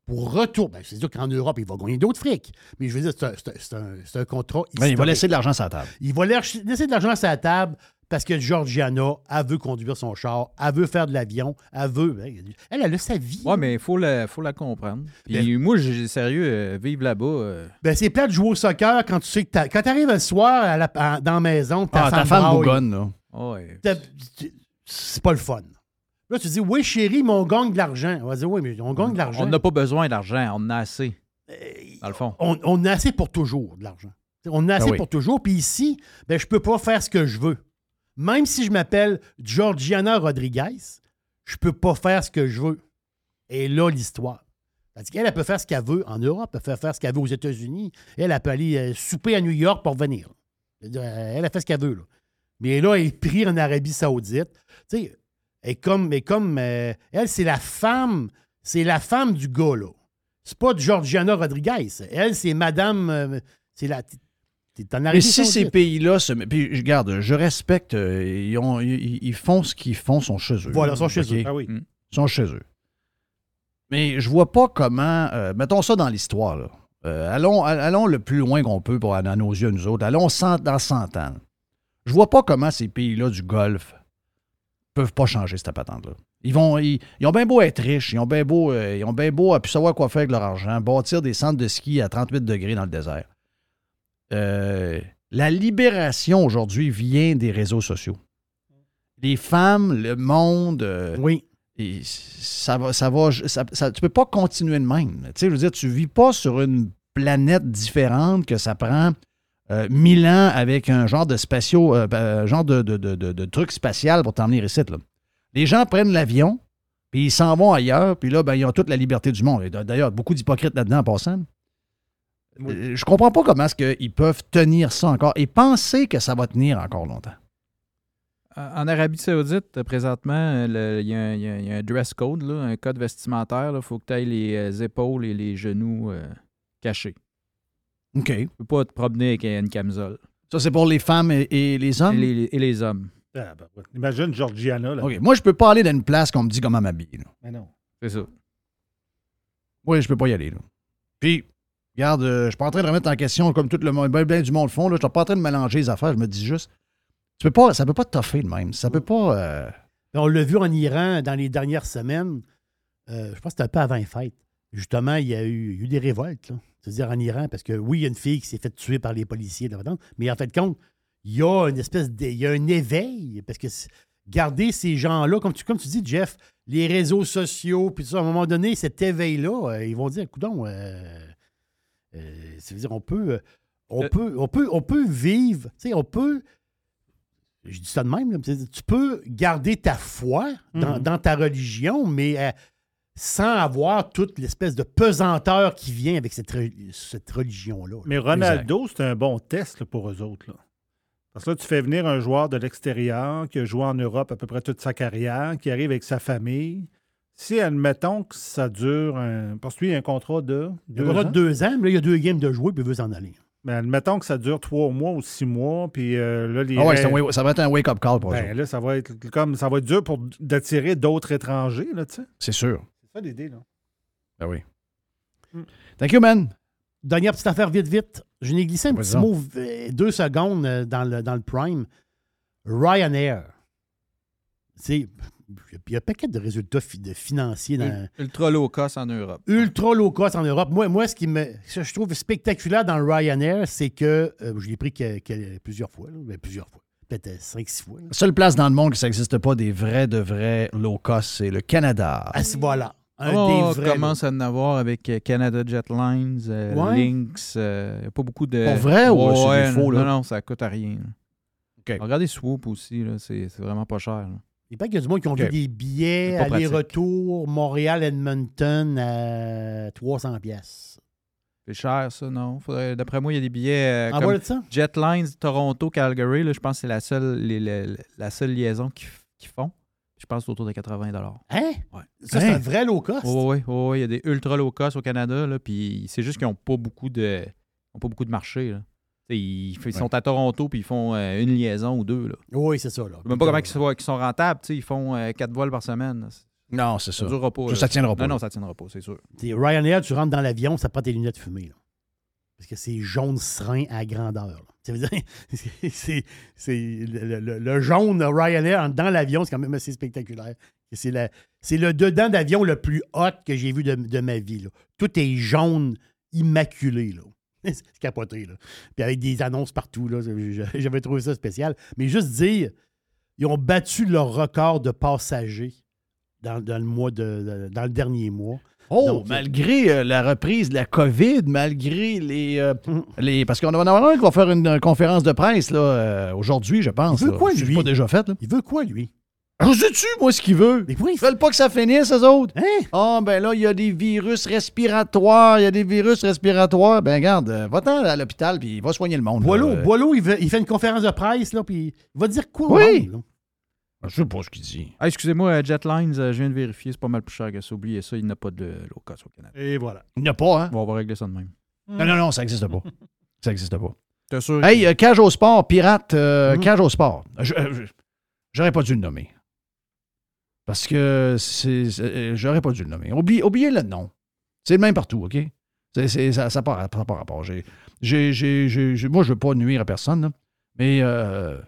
pour retourner. Ben, c'est sûr qu'en Europe, il va gagner d'autres frics. Mais je veux dire, c'est un, un- un- contrat. Ben, il va historique. laisser de l'argent sur la table. Il va laisser laisser de l'argent sur la table parce que Georgiana, elle veut conduire son char, elle veut faire de l'avion, elle veut. Elle, elle a sa vie. Ouais, mais il faut la, faut la comprendre. Puis moi, j'ai sérieux, euh, vivre là-bas. euh, Ben, c'est plate de jouer au soccer quand tu sais que t'as- quand t'arrives le soir à la- à- dans la maison, ta Ah, femme, ta femme braille, bougonne, là. ouais. tu- c'est pas le fun. Là, tu dis, oui, chérie, mais on gagne de l'argent. On va dire, oui, mais on gagne de l'argent. On n'a pas besoin d'argent, on en a assez. Dans le fond. on, on a assez pour toujours de l'argent. On a assez Ah oui. pour toujours. Puis ici, ben, je peux pas faire ce que je veux. Même si je m'appelle Georgiana Rodriguez, je peux pas faire ce que je veux. Et là, l'histoire. Parce elle peut faire ce qu'elle veut en Europe, elle peut faire ce qu'elle veut aux États-Unis. Elle, elle peut aller euh, souper à New York pour revenir. Elle, elle a fait ce qu'elle veut. Mais là, elle est prise en Arabie Saoudite. Tu sais, elle est comme. Comme, euh, elle c'est la femme. C'est la femme du gars, là. C'est pas Georgiana Rodriguez. Elle, c'est Madame. euh, c'est la. Mais si ces pays-là se. Puis, je- regarde, je respecte. euh, Ils, ont- ils- ils font ce qu'ils font, sont chez eux. Voilà, sont chez eux. Ah oui. Ils sont chez eux. Mais je vois pas comment. euh, mettons ça dans l'histoire, là. Euh, allons, allons le plus loin qu'on peut pour, à nos yeux, nous autres. Allons 100 dans 100 ans. Je vois pas comment ces pays-là du Golfe peuvent pas changer cette patente-là. Ils, vont, ils, ils ont bien beau être riches, ils ont bien beau, euh, ils ont bien beau à plus savoir quoi faire avec leur argent, bâtir des centres de ski à 38 degrés dans le désert. Euh, la libération aujourd'hui vient des réseaux sociaux. Les femmes, le monde. euh, oui. Et ça va, ça va, ça, ça- tu peux pas continuer de même. Tu sais, je veux dire, tu vis pas sur une planète différente que ça prend euh, mille ans avec un genre de spatio, euh, euh, genre de, de, de- de- de truc spatial pour t'emmener ici. Là. Les gens prennent l'avion, puis ils s'en vont ailleurs, puis là, ben, ils ont toute la liberté du monde. D'ailleurs, beaucoup d'hypocrites là-dedans en passant. Euh, Je comprends pas comment est-ce qu'ils peuvent tenir ça encore et penser que ça va tenir encore longtemps. En Arabie Saoudite, euh, présentement, euh, il y, a un- y y a dress code, là, un code vestimentaire. Il faut que tu ailles les épaules et les genoux euh, cachés. OK. Tu peux pas te promener avec une camisole. Ça, c'est pour les femmes et, et les hommes? Et les, et les hommes. Ah, ouais. Imagine Georgiana. Là. OK. Moi, je peux pas aller dans une place qu'on me dit comment m'habiller. Mais non. C'est ça. Oui, je peux pas y aller. Là. Puis, regarde, euh, je suis pas en train de remettre en question comme tout le monde, ben, ben du monde le fond. Là. Je suis pas en train de mélanger les affaires. Je me dis juste, tu peux pas, ça peut pas te toffer de même. Ça peut pas. euh, On l'a vu en Iran dans les dernières semaines. Euh, je pense que c'était un peu avant les fêtes. Justement, il y a eu, eu des révoltes. là. C'est-à-dire en Iran, parce que oui, il y a une fille qui s'est fait tuer par les policiers, patente, mais en fait, compte, il y a une espèce de, il y a un éveil. Parce que garder ces gens-là, comme tu, comme tu dis, Jeff, les réseaux sociaux, puis ça, à un moment donné, cet éveil-là, ils vont dire, coudon, euh, euh, ça veut dire, on peut, euh, on peut, on peut, on peut vivre, tu sais, on peut, je dis ça de même, là, tu peux garder ta foi dans, Mhm. dans ta religion, mais euh, sans avoir toute l'espèce de pesanteur qui vient avec cette, cette religion-là. là. Mais Ronaldo, c'est un bon test là, pour eux autres. Là. Parce que là, tu fais venir un joueur de l'extérieur qui a joué en Europe à peu près toute sa carrière, qui arrive avec sa famille. Si, admettons que ça dure un. Parce qu'il y a un contrat de. Il Deux y aura ans. deux ans, mais là, il y a deux games de jouer, puis il veut s'en aller. Mais admettons que ça dure trois mois ou six mois, puis euh, là, les. Ah ouais, règles- un ça va être un wake-up call pour Ben, là, ça va être comme ça va être dur pour d'attirer d'autres étrangers, là, tu sais. C'est sûr. C'est ça l'idée, là. Ben oui. Thank you, man. Dernière petite affaire vite, vite. Je n'ai glissé un petit mot euh, deux secondes euh, dans le, dans le Prime. Ryanair. C'est. Il y a un paquet de résultats fi- de financiers dans, Ultra low cost en Europe. ultra low cost en Europe. Moi, moi ce qui me, ce que je trouve spectaculaire dans Ryanair, c'est que euh, je l'ai pris que- que- plusieurs fois, là, ben, plusieurs fois, peut-être 5-6 fois. là. La seule place dans le monde que ça n'existe pas des vrais de vrais low cost, c'est le Canada. Ah, c'est- voilà. Un on des vrais. commence à en avoir avec euh, Canada Jetlines, euh, Ouais. Lynx. Il n'y a pas beaucoup de. Pour vrai ou Ouais, c'est faux, là? Non, non, ça coûte à rien. Regardez Swoop aussi, là, c'est c'est vraiment pas cher. Il paraît qu'il y a du monde qui ont vu des billets aller-retour Montréal-Edmonton à 300 pièces. C'est cher, ça, non? D'après moi, il y a des billets. euh, comme bas de ça? Jetlines, Toronto, Calgary, là, je pense que c'est la seule, les- les- la seule liaison qu'ils font. Je pense que c'est autour de 80 Hein? Ouais. Ça, c'est un vrai low cost? Oui, oui, oui. Il y a des ultra low cost au Canada, là, puis c'est juste qu'ils n'ont pas beaucoup de ont pas beaucoup de marché. Là. Ils, ils sont à Toronto puis ils font euh, une liaison ou deux. Là. Oui, c'est ça. Là. Même pas comment ils sont, qu'ils sont rentables. Ils font euh, quatre vols par semaine. Non, c'est ça. Ça durera pas. Ça, là. ça tiendra pas, Non, non, ça tiendra pas, c'est sûr. Ryanair, tu rentres dans l'avion, ça prend tes lunettes fumées. là. Parce que c'est jaune serein à grandeur. Ça veut dire, <laughs> c'est- le, le- le jaune de Ryanair dans l'avion, c'est quand même assez spectaculaire. C'est le dedans d'avion le plus hot que j'ai vu de, de ma vie. là. Tout est jaune, immaculé. Là. <laughs> C'est capoté. Là. Puis avec des annonces partout. là. <laughs> J'avais trouvé ça spécial. Mais juste dire, ils ont battu leur record de passagers dans, dans le mois de, dans le dernier mois. Oh, Donc, malgré euh, la reprise de la COVID, malgré les. euh, Hum. <laughs> les parce qu'on va en avoir un qui va faire une conférence de presse là, euh, aujourd'hui, je pense. Il veut là. quoi, lui? Pas déjà fait. Là. Il veut quoi, lui? Je sais-tu, moi, ce qu'il veut? Mais pourquoi Ils veulent pas que ça finisse, eux autres. Hein? Ah, ben là, il y a des virus respiratoires. Il y a des virus respiratoires. Ben, regarde, euh, va-t'en à l'hôpital, puis il va soigner le monde. Boileau, là. Euh, Boileau, il, veut- il fait une conférence de presse, là, puis il va dire quoi au Oui. monde, là? Je sais pas ce qu'il dit. Ah, Excusez-moi, euh, Jetlines, je viens de vérifier, c'est pas mal plus cher que ça. Oubliez ça, il n'a pas de low cost au Canada. Et voilà. Il n'y a pas, hein? Bon, on va régler ça de même. Non, non, non, ça n'existe pas. Ça n'existe pas. T'es sûr? Hey, euh, Cage au sport, pirate, euh, Mhm. Cage au sport. J'aurais pas dû le nommer. Parce que c'est, euh, j'aurais pas dû le nommer. Oubliez, oubliez le nom. C'est le même partout, OK? C'est, c'est- ça n'a pas, rapport. J'ai, j'ai- j'ai- j'ai- j'ai- moi, je veux pas nuire à personne, là, mais euh,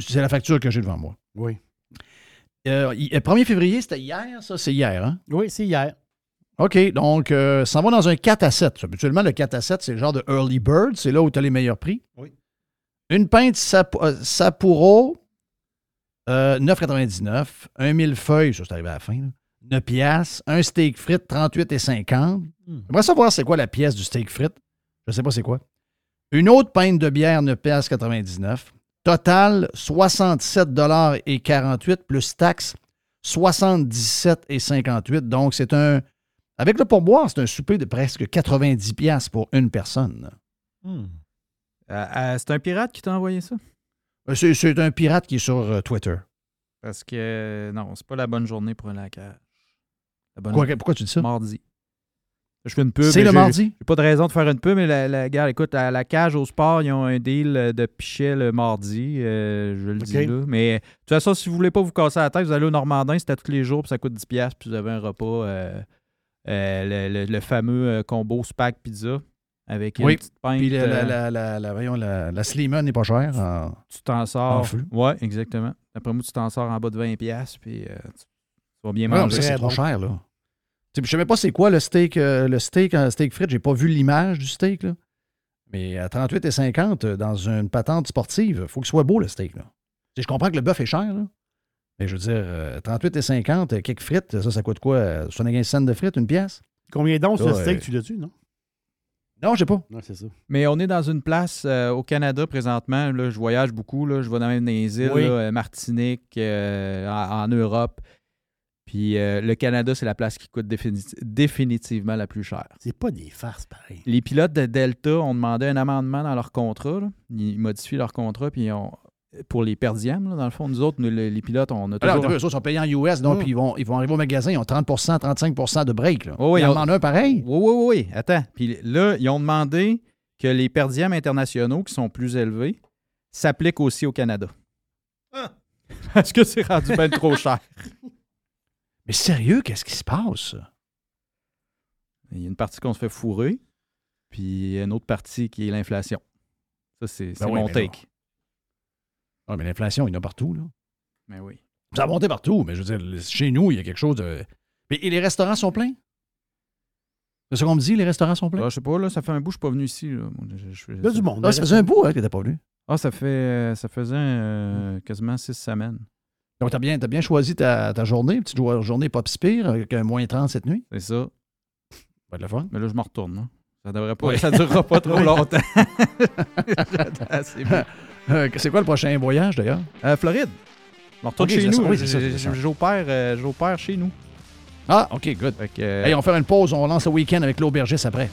c'est la facture que j'ai devant moi. Oui. Euh, il- euh, 1er février, c'était hier, ça? C'est hier, hein? Oui, c'est hier. OK, donc euh, ça va dans un 4 à 7. Habituellement, le 4 à 7, c'est le genre de early bird. C'est là où tu as les meilleurs prix. Oui. Une pinte Sap- Sapporo, euh, 9,99. Un millefeuille, ça c'est arrivé à la fin, là, 9 piastres. Un steak frites, 38,50. J'aimerais savoir c'est quoi la pièce du steak frites. Je sais pas c'est quoi. Une autre pinte de bière, 9 piastres 99. Total, 67,48 plus taxes, 77,58. Donc, c'est un. Avec le pourboire, c'est un souper de presque 90$ piastres pour une personne. Euh, euh, c'est un pirate qui t'a envoyé ça? Euh, C'est, un pirate qui est sur euh, Twitter. Parce que non, c'est pas la bonne journée pour un laquage. La bonne Quoi- pourquoi tu dis ça? Mardi. Je fais une pub. C'est le j'ai- mardi? J'ai pas de raison de faire une pub, mais la, la, gars, écoute, à la cage au sport, ils ont un deal euh, de pichet le mardi. euh, je le dis là. Mais de toute façon, si vous voulez pas vous casser la tête, vous allez au Normandin, c'est à tous les jours, puis ça coûte 10$, piastres, puis vous avez un repas, euh, euh, le, le- le fameux combo Spag Pizza avec une Oui. petite pinte. Puis la, la, euh, la, la, la- voyons, la, la Slimane n'est pas chère. en- tu t'en En sors. Ouais, exactement. Après moi, tu t'en sors en bas de 20$, piastres, puis euh, tu, tu vas bien Ah non, manger. ça, c'est trop cher, là. Je ne sais même pas c'est quoi le steak, euh, le steak, un steak frites. J'ai pas vu l'image du steak, là. Mais à 38,50 euh, dans une patente sportive, il faut qu'il soit beau, le steak, là. Je comprends que le bœuf est cher, là. Mais je veux dire, euh, 38,50, euh, quelques frites, ça, ça coûte quoi? euh, 75 cents de frites, une pièce? Combien d'onces Là, le steak euh, tu l'as-tu, non? Non, je sais pas. Non, c'est ça. Mais on est dans une place euh, au Canada présentement. Là, je voyage beaucoup. Là, je vais dans même les îles, Oui. là, euh, Martinique, euh, en, en Europe. Puis euh, le Canada, c'est la place qui coûte défini- définitivement la plus chère. C'est pas des farces, pareil. Les pilotes de Delta ont demandé un amendement dans leur contrat. là. Ils modifient leur contrat, puis ils ont- pour les perdièmes, là, dans le fond, nous autres, nous, les, les pilotes, on a Alors, eux autres sont payés en US, donc Mm. puis ils, vont, ils vont arriver au magasin, ils ont 30% 35% de break. Là. Oh oui, ils en on- demandent un pareil. Oui, oui, oui, oui. Attends. Puis là, ils ont demandé que les perdièmes internationaux, qui sont plus élevés, s'appliquent aussi au Canada. <laughs> Parce que c'est rendu bien trop cher? <laughs> Mais sérieux, qu'est-ce qui se passe? Il y a une partie qu'on se fait fourrer, puis il y a une autre partie qui est l'inflation. Ça, c'est Ben oui, mon take. Ah, mais l'inflation, il y en a partout. Là. Mais oui. Ça a monté partout, mais je veux dire, chez nous, il y a quelque chose de. Mais, et les restaurants sont pleins? C'est ce qu'on me dit, les restaurants sont pleins? Ah, je sais pas, là, ça fait un bout, je suis pas venu ici. Là. Moi, je- je- Il y a du monde. Ah, ça faisait un bout hein, que t'étais pas venu. Ah, ça fait euh, ça faisait euh, quasiment six semaines. Donc, t'as bien, t'as bien choisi ta, ta journée, petite jo- journée pas si pire, avec un moins 30 cette nuit? C'est ça. Ça va être le fun. Mais là, je me retourne. là. Ça devrait pas. Oui. Ça durera pas trop <laughs> Oui. longtemps. <laughs> <laughs> C'est bon. Euh, c'est quoi le prochain voyage, d'ailleurs? Euh, Floride. Je me retourne Ok, chez nous. oui. J'opère euh, j'opère chez nous. Ah, OK, good. Que, Hey, on va faire une pause, on lance le week-end avec l'aubergiste après.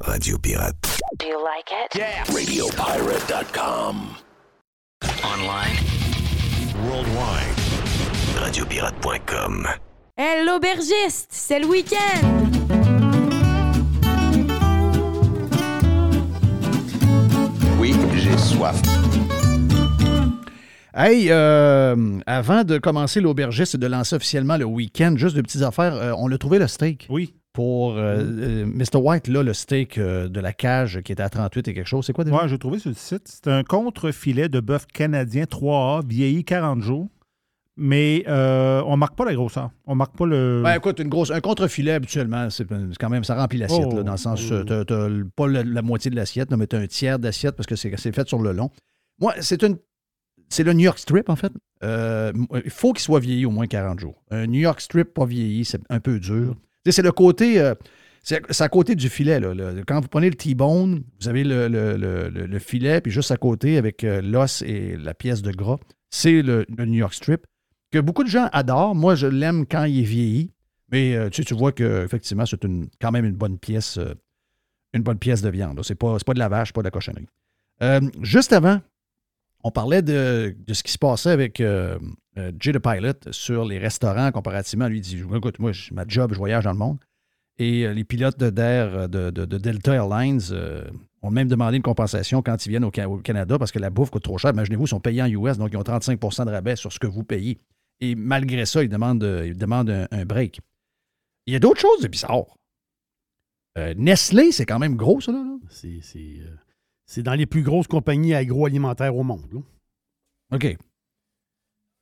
Radio Pirate. Do you like it? RadioPirate.com. Online. Worldwide. Radiopirate.com. Hé, l'aubergiste, c'est le week-end! Soif. Hey, euh, avant de commencer l'aubergiste et de lancer officiellement le week-end, juste de petites affaires, euh, on a trouvé le steak. Oui. Pour euh, Mr. White, là, le steak de la cage qui était à 38 et quelque chose. C'est quoi déjà? Ouais, j'ai trouvé sur le site. C'est un contre-filet de bœuf canadien 3A, vieilli 40 jours. Mais euh, on marque pas la grosseur. On marque pas le. Ben écoute, une grosse, un contre-filet, habituellement, c'est quand même, ça remplit l'assiette, Oh. dans le sens, euh, t'as- t'as le- pas la, la moitié de l'assiette, mais t'as un tiers d'assiette parce que c'est fait sur le long. Moi, c'est une. C'est le New York Strip, en fait. Euh, il faut qu'il soit vieilli au moins 40 jours. Un New York Strip pas vieilli, c'est un peu dur. Tu C'est le côté. euh, c'est à côté du filet. Là, Le- quand vous prenez le T-bone, vous avez le, le- le- le- le filet, puis juste à côté, avec euh, l'os et la pièce de gras, c'est le New York Strip, que beaucoup de gens adorent. Moi, je l'aime quand il est vieilli. Mais euh, tu, tu vois qu'effectivement, c'est une- quand même une bonne pièce, euh, une bonne pièce de viande. là. C'est pas, pas de la vache, pas de la cochonnerie. Euh, juste avant, on parlait de, de ce qui se passait avec Jay the Pilot sur les restaurants comparativement. Lui, dit Écoute, moi, ma job, je voyage dans le monde. Et les pilotes d'air de, de- de Delta Airlines ont même demandé une compensation quand ils viennent au Canada parce que la bouffe coûte trop cher. Imaginez-vous, ils sont payés en US, donc ils ont 35% de rabais sur ce que vous payez. Et malgré ça, ils demandent, euh, ils demandent un, un break. Il y a d'autres choses de bizarres. Euh, Nestlé, c'est quand même gros, ça, là. là. C'est c'est, euh, c'est dans les plus grosses compagnies agroalimentaires au monde. là. OK.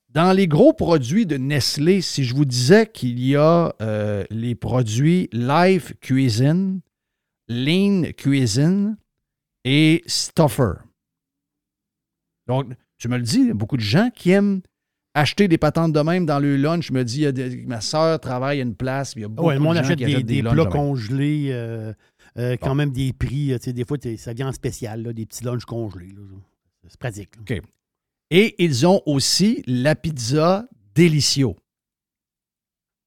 Dans les gros produits de Nestlé, si je vous disais qu'il y a euh, les produits Life Cuisine, Lean Cuisine et Stuffer. Donc, tu me le dis, il y a beaucoup de gens qui aiment acheter des patentes de même dans le lunch. Je me dis, il y a des- ma soeur travaille à une place, il y a beaucoup Ouais, le de monde gens achète qui des, des plats de congelés, euh, euh, quand même des prix. euh, tu sais, des fois, ça vient en spécial, là, des petits lunchs congelés. C'est pratique. là. OK. Et ils ont aussi la pizza Delicio.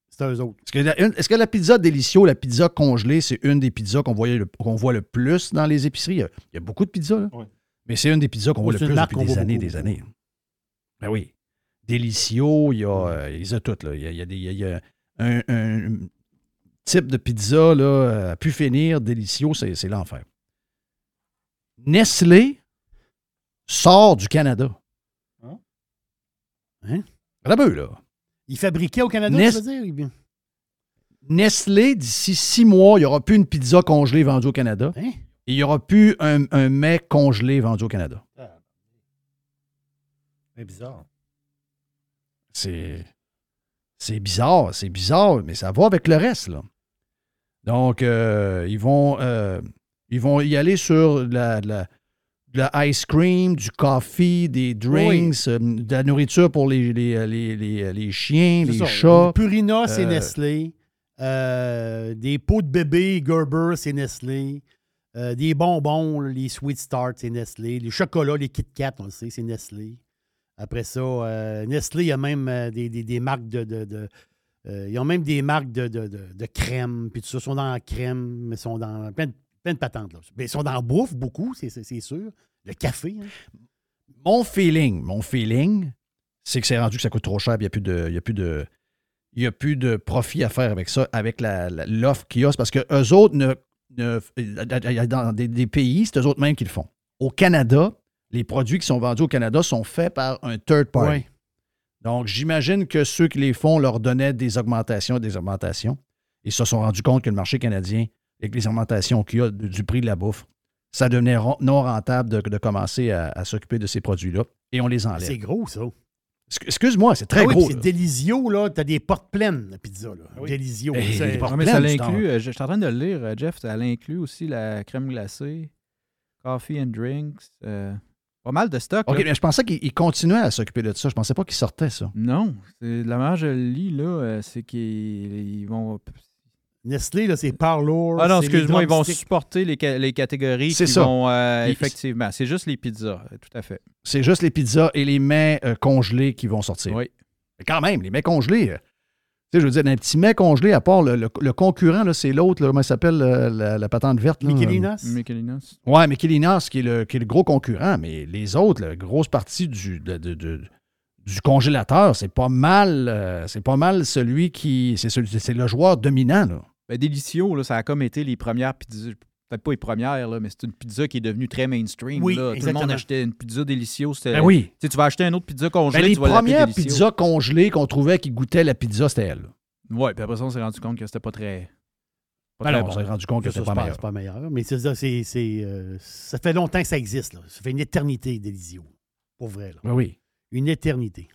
C'est eux autres. Est-ce que, la, une- est-ce que la pizza Delicio, la pizza congelée, c'est une des pizzas qu'on, voit le plus dans les épiceries? Il y a, il y a beaucoup de pizzas, là. Ouais. Mais c'est une des pizzas qu'on voit le plus depuis des années beaucoup, des années. Ben oui. Delicio, il y a, euh, ils ont toutes, là. Il y a, il y a des- il y a- il un, un type de pizza, là, à pu finir. Delicio, c'est, l'enfer. Nestlé sort du Canada. Hein? Un peu, là. Ils fabriquaient au Canada, Nest- tu veux dire? Nestlé, d'ici six mois, il n'y aura plus une pizza congelée vendue au Canada. Hein? Et il n'y aura plus un, un mets congelé vendu au Canada. C'est bizarre. C'est. C'est bizarre, c'est bizarre, mais ça va avec le reste, là. Donc, euh, ils, vont, euh, ils vont y aller sur de la, la, de la ice cream, du coffee, des drinks, euh, de la nourriture pour les, les, les, les- les chiens, les ça. chats. Purina, c'est Euh, Nestlé. Des pots de bébé Gerber, c'est Nestlé. Des bonbons, les Sweet Start, c'est Nestlé. Les chocolats, les Kit Kat, on le sait, c'est Nestlé. Après ça, euh, Nestlé, il y a même euh, des, des- des marques de. de- euh, ils ont même des marques de, de, crème, puis. Ils sont dans la crème, mais ils sont dans plein de, de patentes. Là. Mais ils sont dans la bouffe beaucoup, c'est, sûr. Le café. hein. Mon feeling, mon feeling, c'est que c'est rendu que ça coûte trop cher, puis il n'y a plus de. a plus de il a plus de profit à faire avec ça, avec l'offre qu'il y a. Parce que eux autres, ne, ne- dans des, des pays, c'est eux autres mêmes qui le font. Au Canada, les produits qui sont vendus au Canada sont faits par un third party. Ouais. Donc, j'imagine que ceux qui les font leur donnaient des augmentations, des augmentations. Ils se sont rendus compte que le marché canadien, avec les augmentations qu'il y a du prix de la bouffe, ça devenait non rentable de, de commencer à, à s'occuper de ces produits-là. Et on les enlève. C'est gros, ça. Excu- Excuse-moi, c'est très Ah oui, gros. C'est Delisio, là. T'as des portes pleines, la pizza, là. Delisio. Eh, c'est- des portes Ouais, mais ça pleines, l'inclut, euh, je je suis en train de le lire, euh, Jeff, ça l'inclut aussi la crème glacée, coffee and drinks, euh, pas mal de stock. OK, là. mais je pensais qu'ils continuaient à s'occuper de ça. Je pensais pas qu'ils sortaient ça. Non, la manière que je le lis, là, euh, c'est qu'ils ils vont... Nestlé, là, c'est Parlour. Ah non, excuse-moi, ils vont supporter les, ca- les catégories C'est qui ça. vont... euh, effectivement, c'est juste les pizzas, euh, tout à fait. C'est juste les pizzas et les mets euh, congelés qui vont sortir. Oui. Mais quand même, les mets congelés. Tu sais, je veux dire, un petit mets congelé, à part le, le- le concurrent, là, c'est l'autre, comment il s'appelle, euh, la, la patente verte? Michelinas? Michelinas? euh, Ouais, Michelinas, qui est, le, qui est le gros concurrent, mais les autres, la grosse partie du, de- de- de- du congélateur, c'est pas mal, euh, c'est pas mal celui qui. C'est, celui- c'est le joueur dominant, là. Ben, Delicio, là, ça a comme été les premières pizzas. Peut-être pas les premières, là, mais c'est une pizza qui est devenue très mainstream. Oui, là. Tout le exactement. monde achetait une pizza c'était- Ben oui. Tu sais, tu vas acheter une autre pizza Ben, congelée, les tu vas premières pizzas congelées qu'on trouvait qui goûtaient la pizza, c'était elle. Ouais, puis après ça, on s'est rendu compte que c'était pas très. Pas Ben très non, bon. on s'est rendu compte que c'était pas meilleur. pas meilleur. Mais c'est ça, c'est, c'est, euh, ça fait longtemps que ça existe. Là. Ça fait une éternité, Delisio. Pour vrai. Là. Ben oui. Une éternité.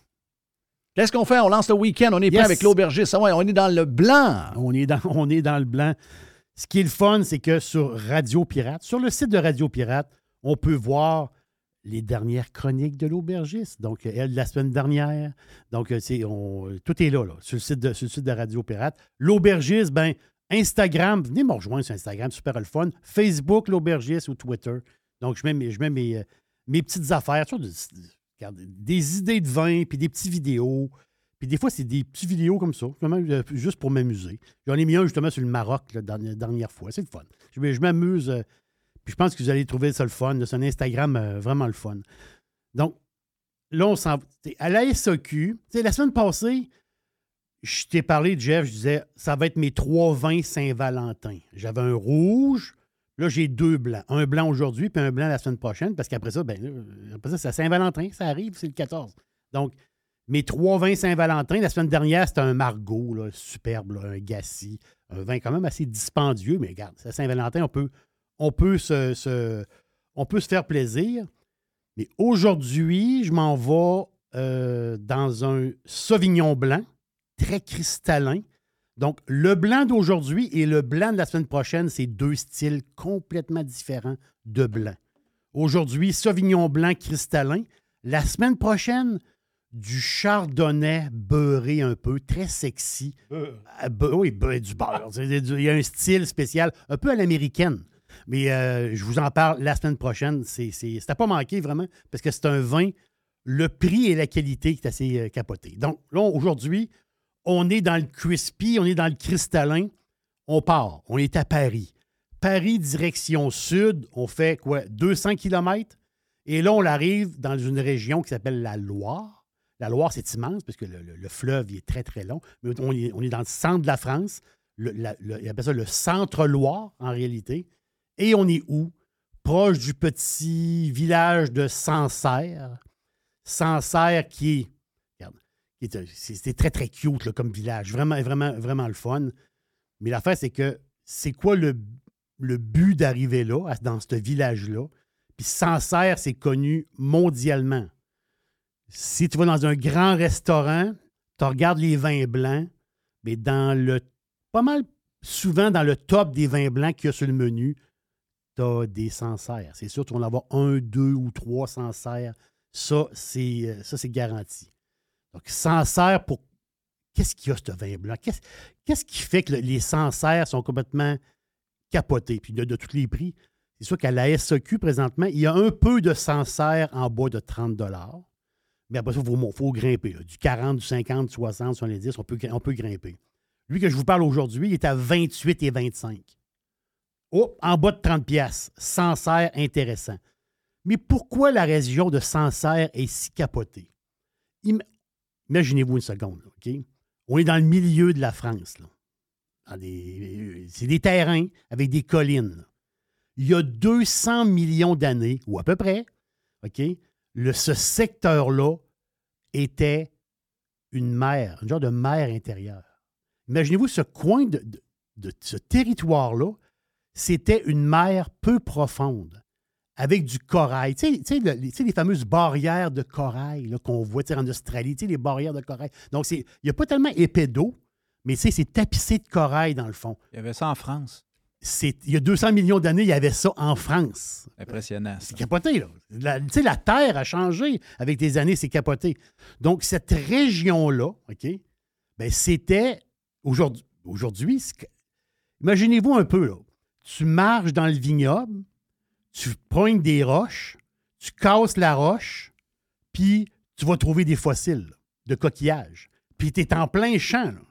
Qu'est-ce qu'on fait? On lance le week-end, on est prêt Yes. avec l'aubergiste. Ah ouais, on est dans le blanc. On est dans, on est dans le blanc. Ce qui est le fun, c'est que sur Radio Pirate, sur le site de Radio Pirate, on peut voir les dernières chroniques de l'aubergiste. Donc, elle, la semaine dernière. Donc, euh, on- tout est là, là, sur, le site de, Radio Pirate. L'aubergiste, ben, Instagram, venez me rejoindre sur Instagram, super le fun. Facebook, l'aubergiste ou Twitter. Donc, je mets mes, euh, petites affaires, des idées de vin, puis des petites vidéos. Puis des fois, c'est des petites vidéos comme ça, euh, juste pour m'amuser. J'en ai mis un justement sur le Maroc la dernière, fois. C'est le fun. Je, je m'amuse. euh, puis je pense que vous allez trouver ça le fun. C'est un Instagram euh, vraiment le fun. Donc, là, on s'en t'sais, À la SAQ, la semaine passée, je t'ai parlé, Jeff, je disais, ça va être mes trois vins Saint-Valentin. J'avais un rouge, là, j'ai deux blancs. Un blanc aujourd'hui, puis un blanc la semaine prochaine, parce qu'après ça, ben, après ça, c'est Saint-Valentin, ça arrive, c'est le 14. Donc, mes trois vins Saint-Valentin, la semaine dernière, c'était un Margot, là, superbe, un Gassi, un vin quand même assez dispendieux, mais regarde, à Saint-Valentin, on peut, on, peut se, se- se faire plaisir. Mais aujourd'hui, je m'en vais euh, dans un Sauvignon blanc, très cristallin. Donc, le blanc d'aujourd'hui et le blanc de la semaine prochaine, c'est deux styles complètement différents de blanc. Aujourd'hui, Sauvignon blanc cristallin. La semaine prochaine, du chardonnay beurré un peu, très sexy. Ah, be- oui, be- du beurre. <laughs> Il y a un style spécial, un peu à l'américaine. Mais euh, je vous en parle la semaine prochaine. C'est, à pas manquer vraiment, parce que c'est un vin, le prix et la qualité qui est assez euh, capoté. Donc là, aujourd'hui, on est dans le crispy, on est dans le cristallin. On part. On est à Paris. Paris, direction sud, on fait quoi? 200 km. Et là, on arrive dans une région qui s'appelle la Loire. La Loire, c'est immense parce que le, le- le fleuve il est très, très long. Mais on est, dans le centre de la France. Le, la- le- ils appellent ça le centre-Loire, en réalité. Et on est où? Proche du petit village de Sancerre. Sancerre qui est. regarde, c'est très, très cute là, comme village. Vraiment, vraiment, vraiment le fun. Mais l'affaire, c'est que c'est quoi le, le but d'arriver là, dans ce village-là? Puis Sancerre, c'est connu mondialement. Si tu vas dans un grand restaurant, tu regardes les vins blancs, mais dans le. pas mal souvent dans le top des vins blancs qu'il y a sur le menu, tu as des Sancerre. C'est sûr, tu vas en avoir un, deux ou trois Sancerre. Ça, c'est euh, ça, c'est garanti. Donc, Sancerre pour. Qu'est-ce qu'il y a, ce vin blanc? Qu'est-ce qu'est-ce qui fait que le- les Sancerre sont complètement capotés? Puis de, de tous les prix, C'est sûr qu'à la SEQ, présentement, il y a un peu de Sancerre en bas de 30 Mais après ça, il faut, grimper. Du 40, du 50, du 60, 70, on peut, on peut grimper. Lui que je vous parle aujourd'hui, il est à 28 et 25. Oh, en bas de 30 pièces, Sancerre intéressant. Mais pourquoi la région de Sancerre est si capotée? Im- Imaginez-vous une seconde, OK? On est dans le milieu de la France. C'est des terrains avec des collines. Il y a 200 millions d'années, ou à peu près, OK? Ce secteur-là était une mer, un genre de mer intérieure. Imaginez-vous ce coin de, ce territoire-là, c'était une mer peu profonde, avec du corail. Tu sais, tu sais, le- les, fameuses barrières de corail qu'on voit en Australie, tu sais, les barrières de corail. Donc, il n'y a pas tellement épais d'eau, mais tu sais, c'est tapissé de corail dans le fond. Il y avait ça en France. C'est- Il y a 200 millions d'années, il y avait ça en France. Impressionnant. C'est capoté, là. La, tu sais, la Terre a changé avec des années, c'est capoté. Donc, cette région-là, OK, ben, c'était aujourd'hui, imaginez-vous un peu, là. Tu marches dans le vignoble, tu poignes des roches, tu casses la roche, puis tu vas trouver des fossiles de coquillages. Puis tu es en plein champ, là.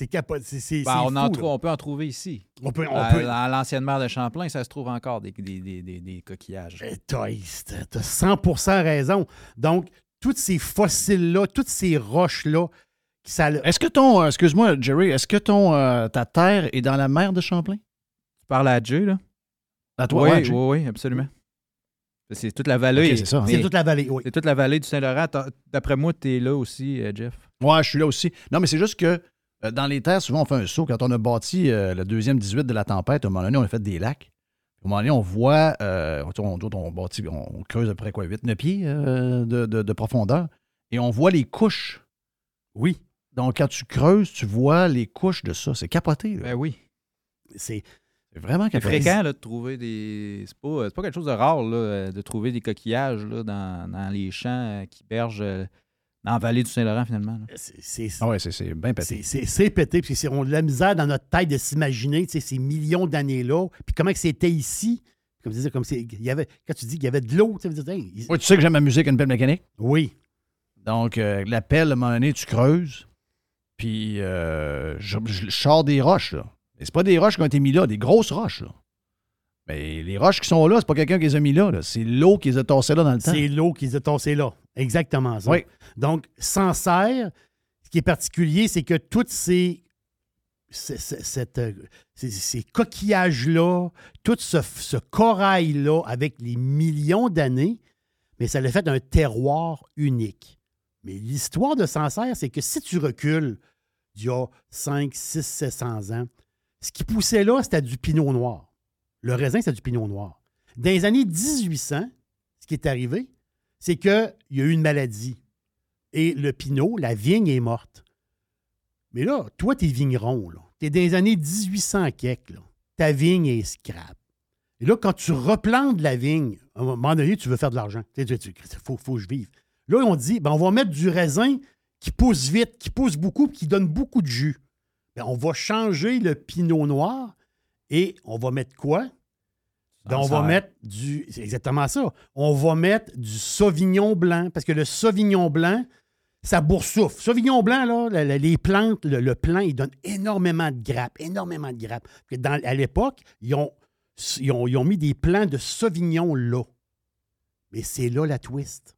C'est capoté. C'est, c'est- Ben, on, en fou, trou- là. on peut en trouver ici. On peut- on peut- Dans l'ancienne mer de Champlain, ça se trouve encore des, des, des- des- des coquillages. Eh, T'as t'as 100% raison. Donc, tous ces fossiles-là, toutes ces roches-là, ça, Est-ce que ton, euh, excuse-moi, Jerry, est-ce que ton, euh, ta terre est dans la mer de Champlain? Tu parles à Jay, là? À toi, oui, Jay. oui, oui, absolument. C'est toute la vallée. C'est ça, hein. Mais- toute la vallée, oui. C'est toute la vallée du Saint-Laurent. D'après moi, tu es là aussi, euh, Jeff. Ouais, je suis là aussi. Non, mais c'est juste que euh, dans les terres, souvent, on fait un saut. Quand on a bâti euh, le deuxième 18 de la tempête, à un moment donné, on a fait des lacs. À un moment donné, on voit, euh, on, on, on bâtit- on creuse à peu près quoi, 8-9 pieds euh, de, de- de profondeur. Et on voit les couches. Oui. Donc, quand tu creuses, tu vois les couches de ça. C'est capoté. là. Ben oui. C'est C'est vraiment C'est capoté. fréquent là, de trouver des. C'est pas, c'est pas quelque chose de rare là, euh, de trouver des coquillages là, dans, dans les champs euh, qui bergent dans la vallée du Saint-Laurent, finalement. là. c'est Ah ouais, c'est, c'est bien pété. C'est- C'est c'est pété, puis c'est- on a de la misère dans notre tête de s'imaginer tu sais, ces millions d'années-là, puis comment que c'était ici. Comme tu disais, comme c'est, il y avait, quand tu dis qu'il y avait de l'eau, tu sais, dis, hey, il- Ouais, tu sais que j'aime la musique, une pelle mécanique? Oui. Donc, euh, la pelle, à un moment donné, tu creuses, puis euh, je, je- je sors des roches, là. Mais c'est pas des roches qui ont été mis là, des grosses roches, là. Mais les roches qui sont là, c'est pas quelqu'un qui les a mis là, là. c'est l'eau qui les a tassées là dans le temps. c'est l'eau qu'ils ont tassé là. Exactement ça. Oui. Donc, Sancerre, ce qui est particulier, c'est que toutes ces, ces, ces- cette, euh, ces- ces coquillages-là, tout ce, ce corail-là, avec les millions d'années, mais ça l'a fait un terroir unique. Mais l'histoire de Sancerre, c'est que si tu recules d'il y a 5, 6, 700 ans, ce qui poussait là, c'était du pinot noir. Le raisin, c'est du pinot noir. Dans les années 1800, ce qui est arrivé, c'est qu'il y a eu une maladie. Et le pinot, la vigne est morte. Mais là, toi, t'es vigneron, là. T'es dans les années 1800 quelques, là. Ta vigne est scrap. Et là, quand tu replantes la vigne, à un moment donné, tu veux faire de l'argent. Tu sais, tu- faut, que je vive. Là, on dit, ben, on va mettre du raisin qui pousse vite, qui pousse beaucoup, qui donne beaucoup de jus. Ben, on va changer le pinot noir et on va mettre quoi? Ben, on va mettre du. C'est exactement ça. On va mettre du Sauvignon blanc, parce que le Sauvignon blanc, ça boursoufle. Sauvignon blanc, là, les plantes, le, le plant, il donne énormément de grappes, énormément de grappes. Dans- à l'époque, ils ont, ils, ont, ils ont mis des plants de Sauvignon là. Mais c'est là la twist.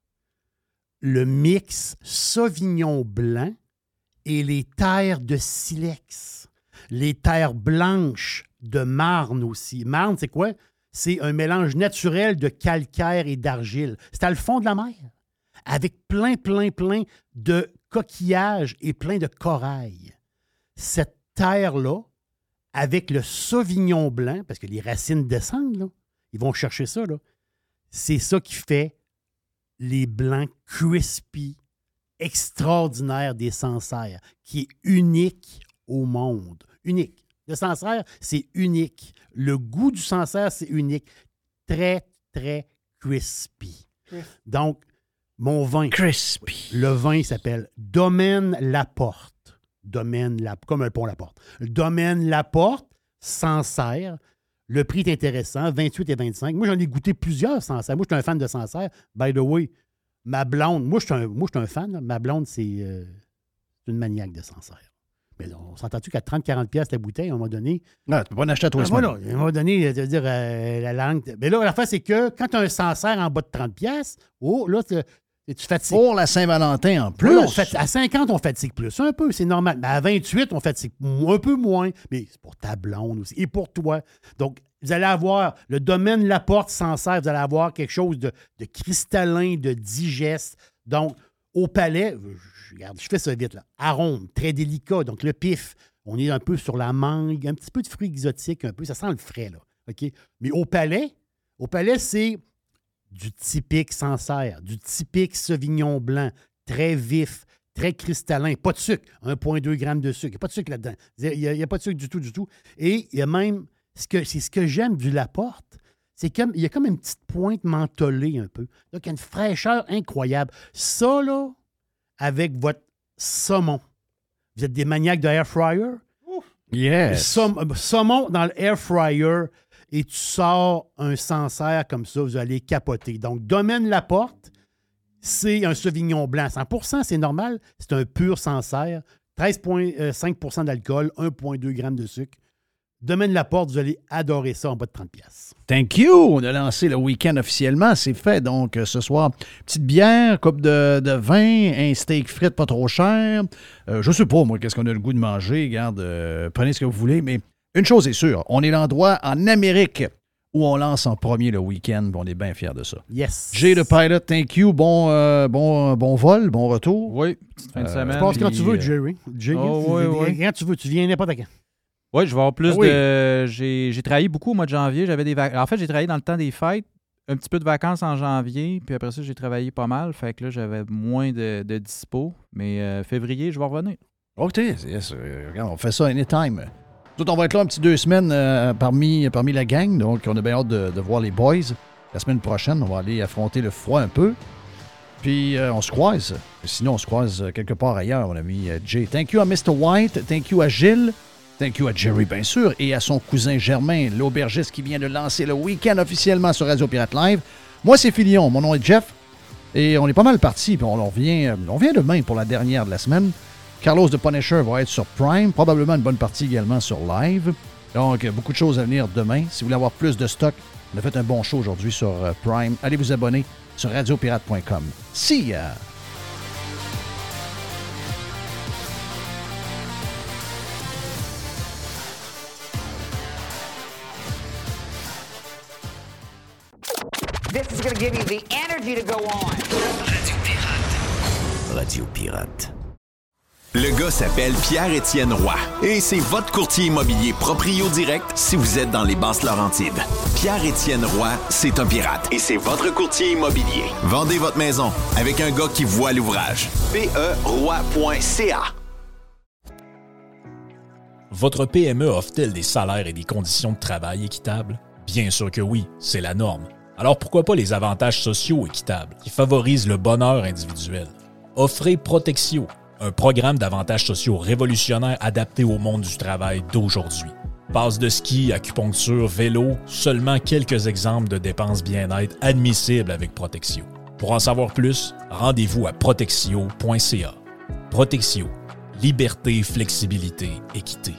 Le mix Sauvignon blanc et les terres de silex. Les terres blanches de marne aussi. Marne, c'est quoi? C'est un mélange naturel de calcaire et d'argile. C'est à le fond de la mer, avec plein, plein, plein de coquillages et plein de corail. Cette terre-là, avec le sauvignon blanc, parce que les racines descendent, ils vont chercher ça, c'est ça qui fait les blancs crispy, extraordinaires des Sancerres, qui est unique au monde. Unique. Le Sancerre, c'est unique. Le goût du Sancerre, c'est unique. Très, très crispy. Donc, mon vin. Crispy. Le vin s'appelle Domaine Laporte. Domaine La, comme un pont Laporte. Domaine Laporte, Sancerre. Le prix est intéressant, 28 et 25. Moi, j'en ai goûté plusieurs Sancerre. Moi, je suis un fan de Sancerre. By the way, ma blonde, moi, je suis un, moi, je suis un fan. là. Ma blonde, c'est euh, c'est une maniaque de Sancerre. Mais on s'entend-tu qu'à 30-40$ piastres la bouteille, à un moment donné. Non, tu peux pas en acheter à trois Ah. À un moment donné, veux dire, euh, la langue. Mais là, la fin, c'est que quand tu as un Sancerre en bas de 30$, piastres, oh, là, tu, fatigues. Pour la Saint-Valentin en plus. Fait- à 50, on fatigue plus. Un peu, c'est normal. Mais à 28, on fatigue un peu moins. Mais c'est pour ta blonde aussi. Et pour toi. Donc, vous allez avoir le domaine Laporte Sancerre, vous allez avoir quelque chose de, de cristallin, de digeste. Donc, au palais, je, fais ça vite, là. Arôme, très délicat. Donc, le pif, on est un peu sur la mangue, un petit peu de fruits exotiques, un peu. Ça sent le frais, là. OK? Mais au palais, au palais, c'est du typique Sancerre, du typique Sauvignon blanc, très vif, très cristallin, pas de sucre, 1,2 g de sucre, pas de sucre là-dedans. Il n'y a pas de sucre du tout, du tout. Et il y a même, ce que, c'est ce que j'aime du Laporte, c'est comme, il y a comme une petite pointe mentholée un peu. Donc, il y a une fraîcheur incroyable. Ça, là, avec votre saumon. Vous êtes des maniaques de air fryer? Yes. Saum- euh, saumon dans le air fryer et tu sors un Sancerre comme ça, vous allez capoter. Donc, Domaine Laporte, c'est un Sauvignon blanc. 100% c'est normal. C'est un pur Sancerre. 13,5% d'alcool, 1,2 g de sucre. Domaine Laporte, vous allez adorer ça en bas de 30 pièces. Thank you. On a lancé le week-end officiellement. C'est fait. Donc, euh, ce soir, petite bière, coupe de, de vin, un steak frites pas trop cher. Euh, je sais pas, moi, qu'est-ce qu'on a le goût de manger. Regarde, euh, prenez ce que vous voulez. Mais une chose est sûre, on est l'endroit en Amérique où on lance en premier le week-end. On est bien fiers de ça. Yes. Jay le Pilot, thank you. Bon, euh, bon, bon vol, bon retour. Oui, petite fin de semaine. Tu passes quand puis, tu veux, Jerry. Jerry, Oh, tu- oui, oui. quand tu veux, tu viens n'importe quand. Oui, je vais avoir plus Ah oui. de. J'ai j'ai travaillé beaucoup au mois de janvier. J'avais des vac- En fait, j'ai travaillé dans le temps des fêtes, un petit peu de vacances en janvier, puis après ça, j'ai travaillé pas mal. Fait que là, j'avais moins de, de dispo. Mais euh, février, je vais revenir. OK, yes, euh, regarde, on fait ça anytime. Tout, on va être là un petit deux semaines euh, parmi, parmi la gang, donc on a bien hâte de, de voir les boys. La semaine prochaine, on va aller affronter le froid un peu. Puis euh, on se croise. Sinon, on se croise quelque part ailleurs, mon ami Jay. Thank you à Mr. White, thank you à Gilles, thank you à Jerry, bien sûr, et à son cousin Germain, l'aubergiste qui vient de lancer le week-end officiellement sur Radio Pirate Live. Moi, c'est Filion, mon nom est Jeff, et on est pas mal parti, on, revient, on revient demain pour la dernière de la semaine. Carlos de Punisher va être sur Prime, probablement une bonne partie également sur Live. Donc, beaucoup de choses à venir demain. Si vous voulez avoir plus de stock, on a fait un bon show aujourd'hui sur euh, Prime. Allez vous abonner sur radiopirate.com. See ya! This is going to give you the energy to go on. Radio Pirate. Le gars s'appelle Pierre-Étienne Roy et c'est votre courtier immobilier proprio direct si vous êtes dans les basses Laurentides. Pierre-Étienne Roy, c'est un pirate et c'est votre courtier immobilier. Vendez votre maison avec un gars qui voit l'ouvrage. E PERoy.ca Votre PME offre-t-elle des salaires et des conditions de travail équitables? Bien sûr que oui, c'est la norme. Alors pourquoi pas les avantages sociaux équitables qui favorisent le bonheur individuel? Offrez Protexio, un programme d'avantages sociaux révolutionnaire adapté au monde du travail d'aujourd'hui. Passe de ski, acupuncture, vélo, seulement quelques exemples de dépenses bien-être admissibles avec Protexio. Pour en savoir plus, rendez-vous à protexio.ca. Protexio. Liberté, flexibilité, équité.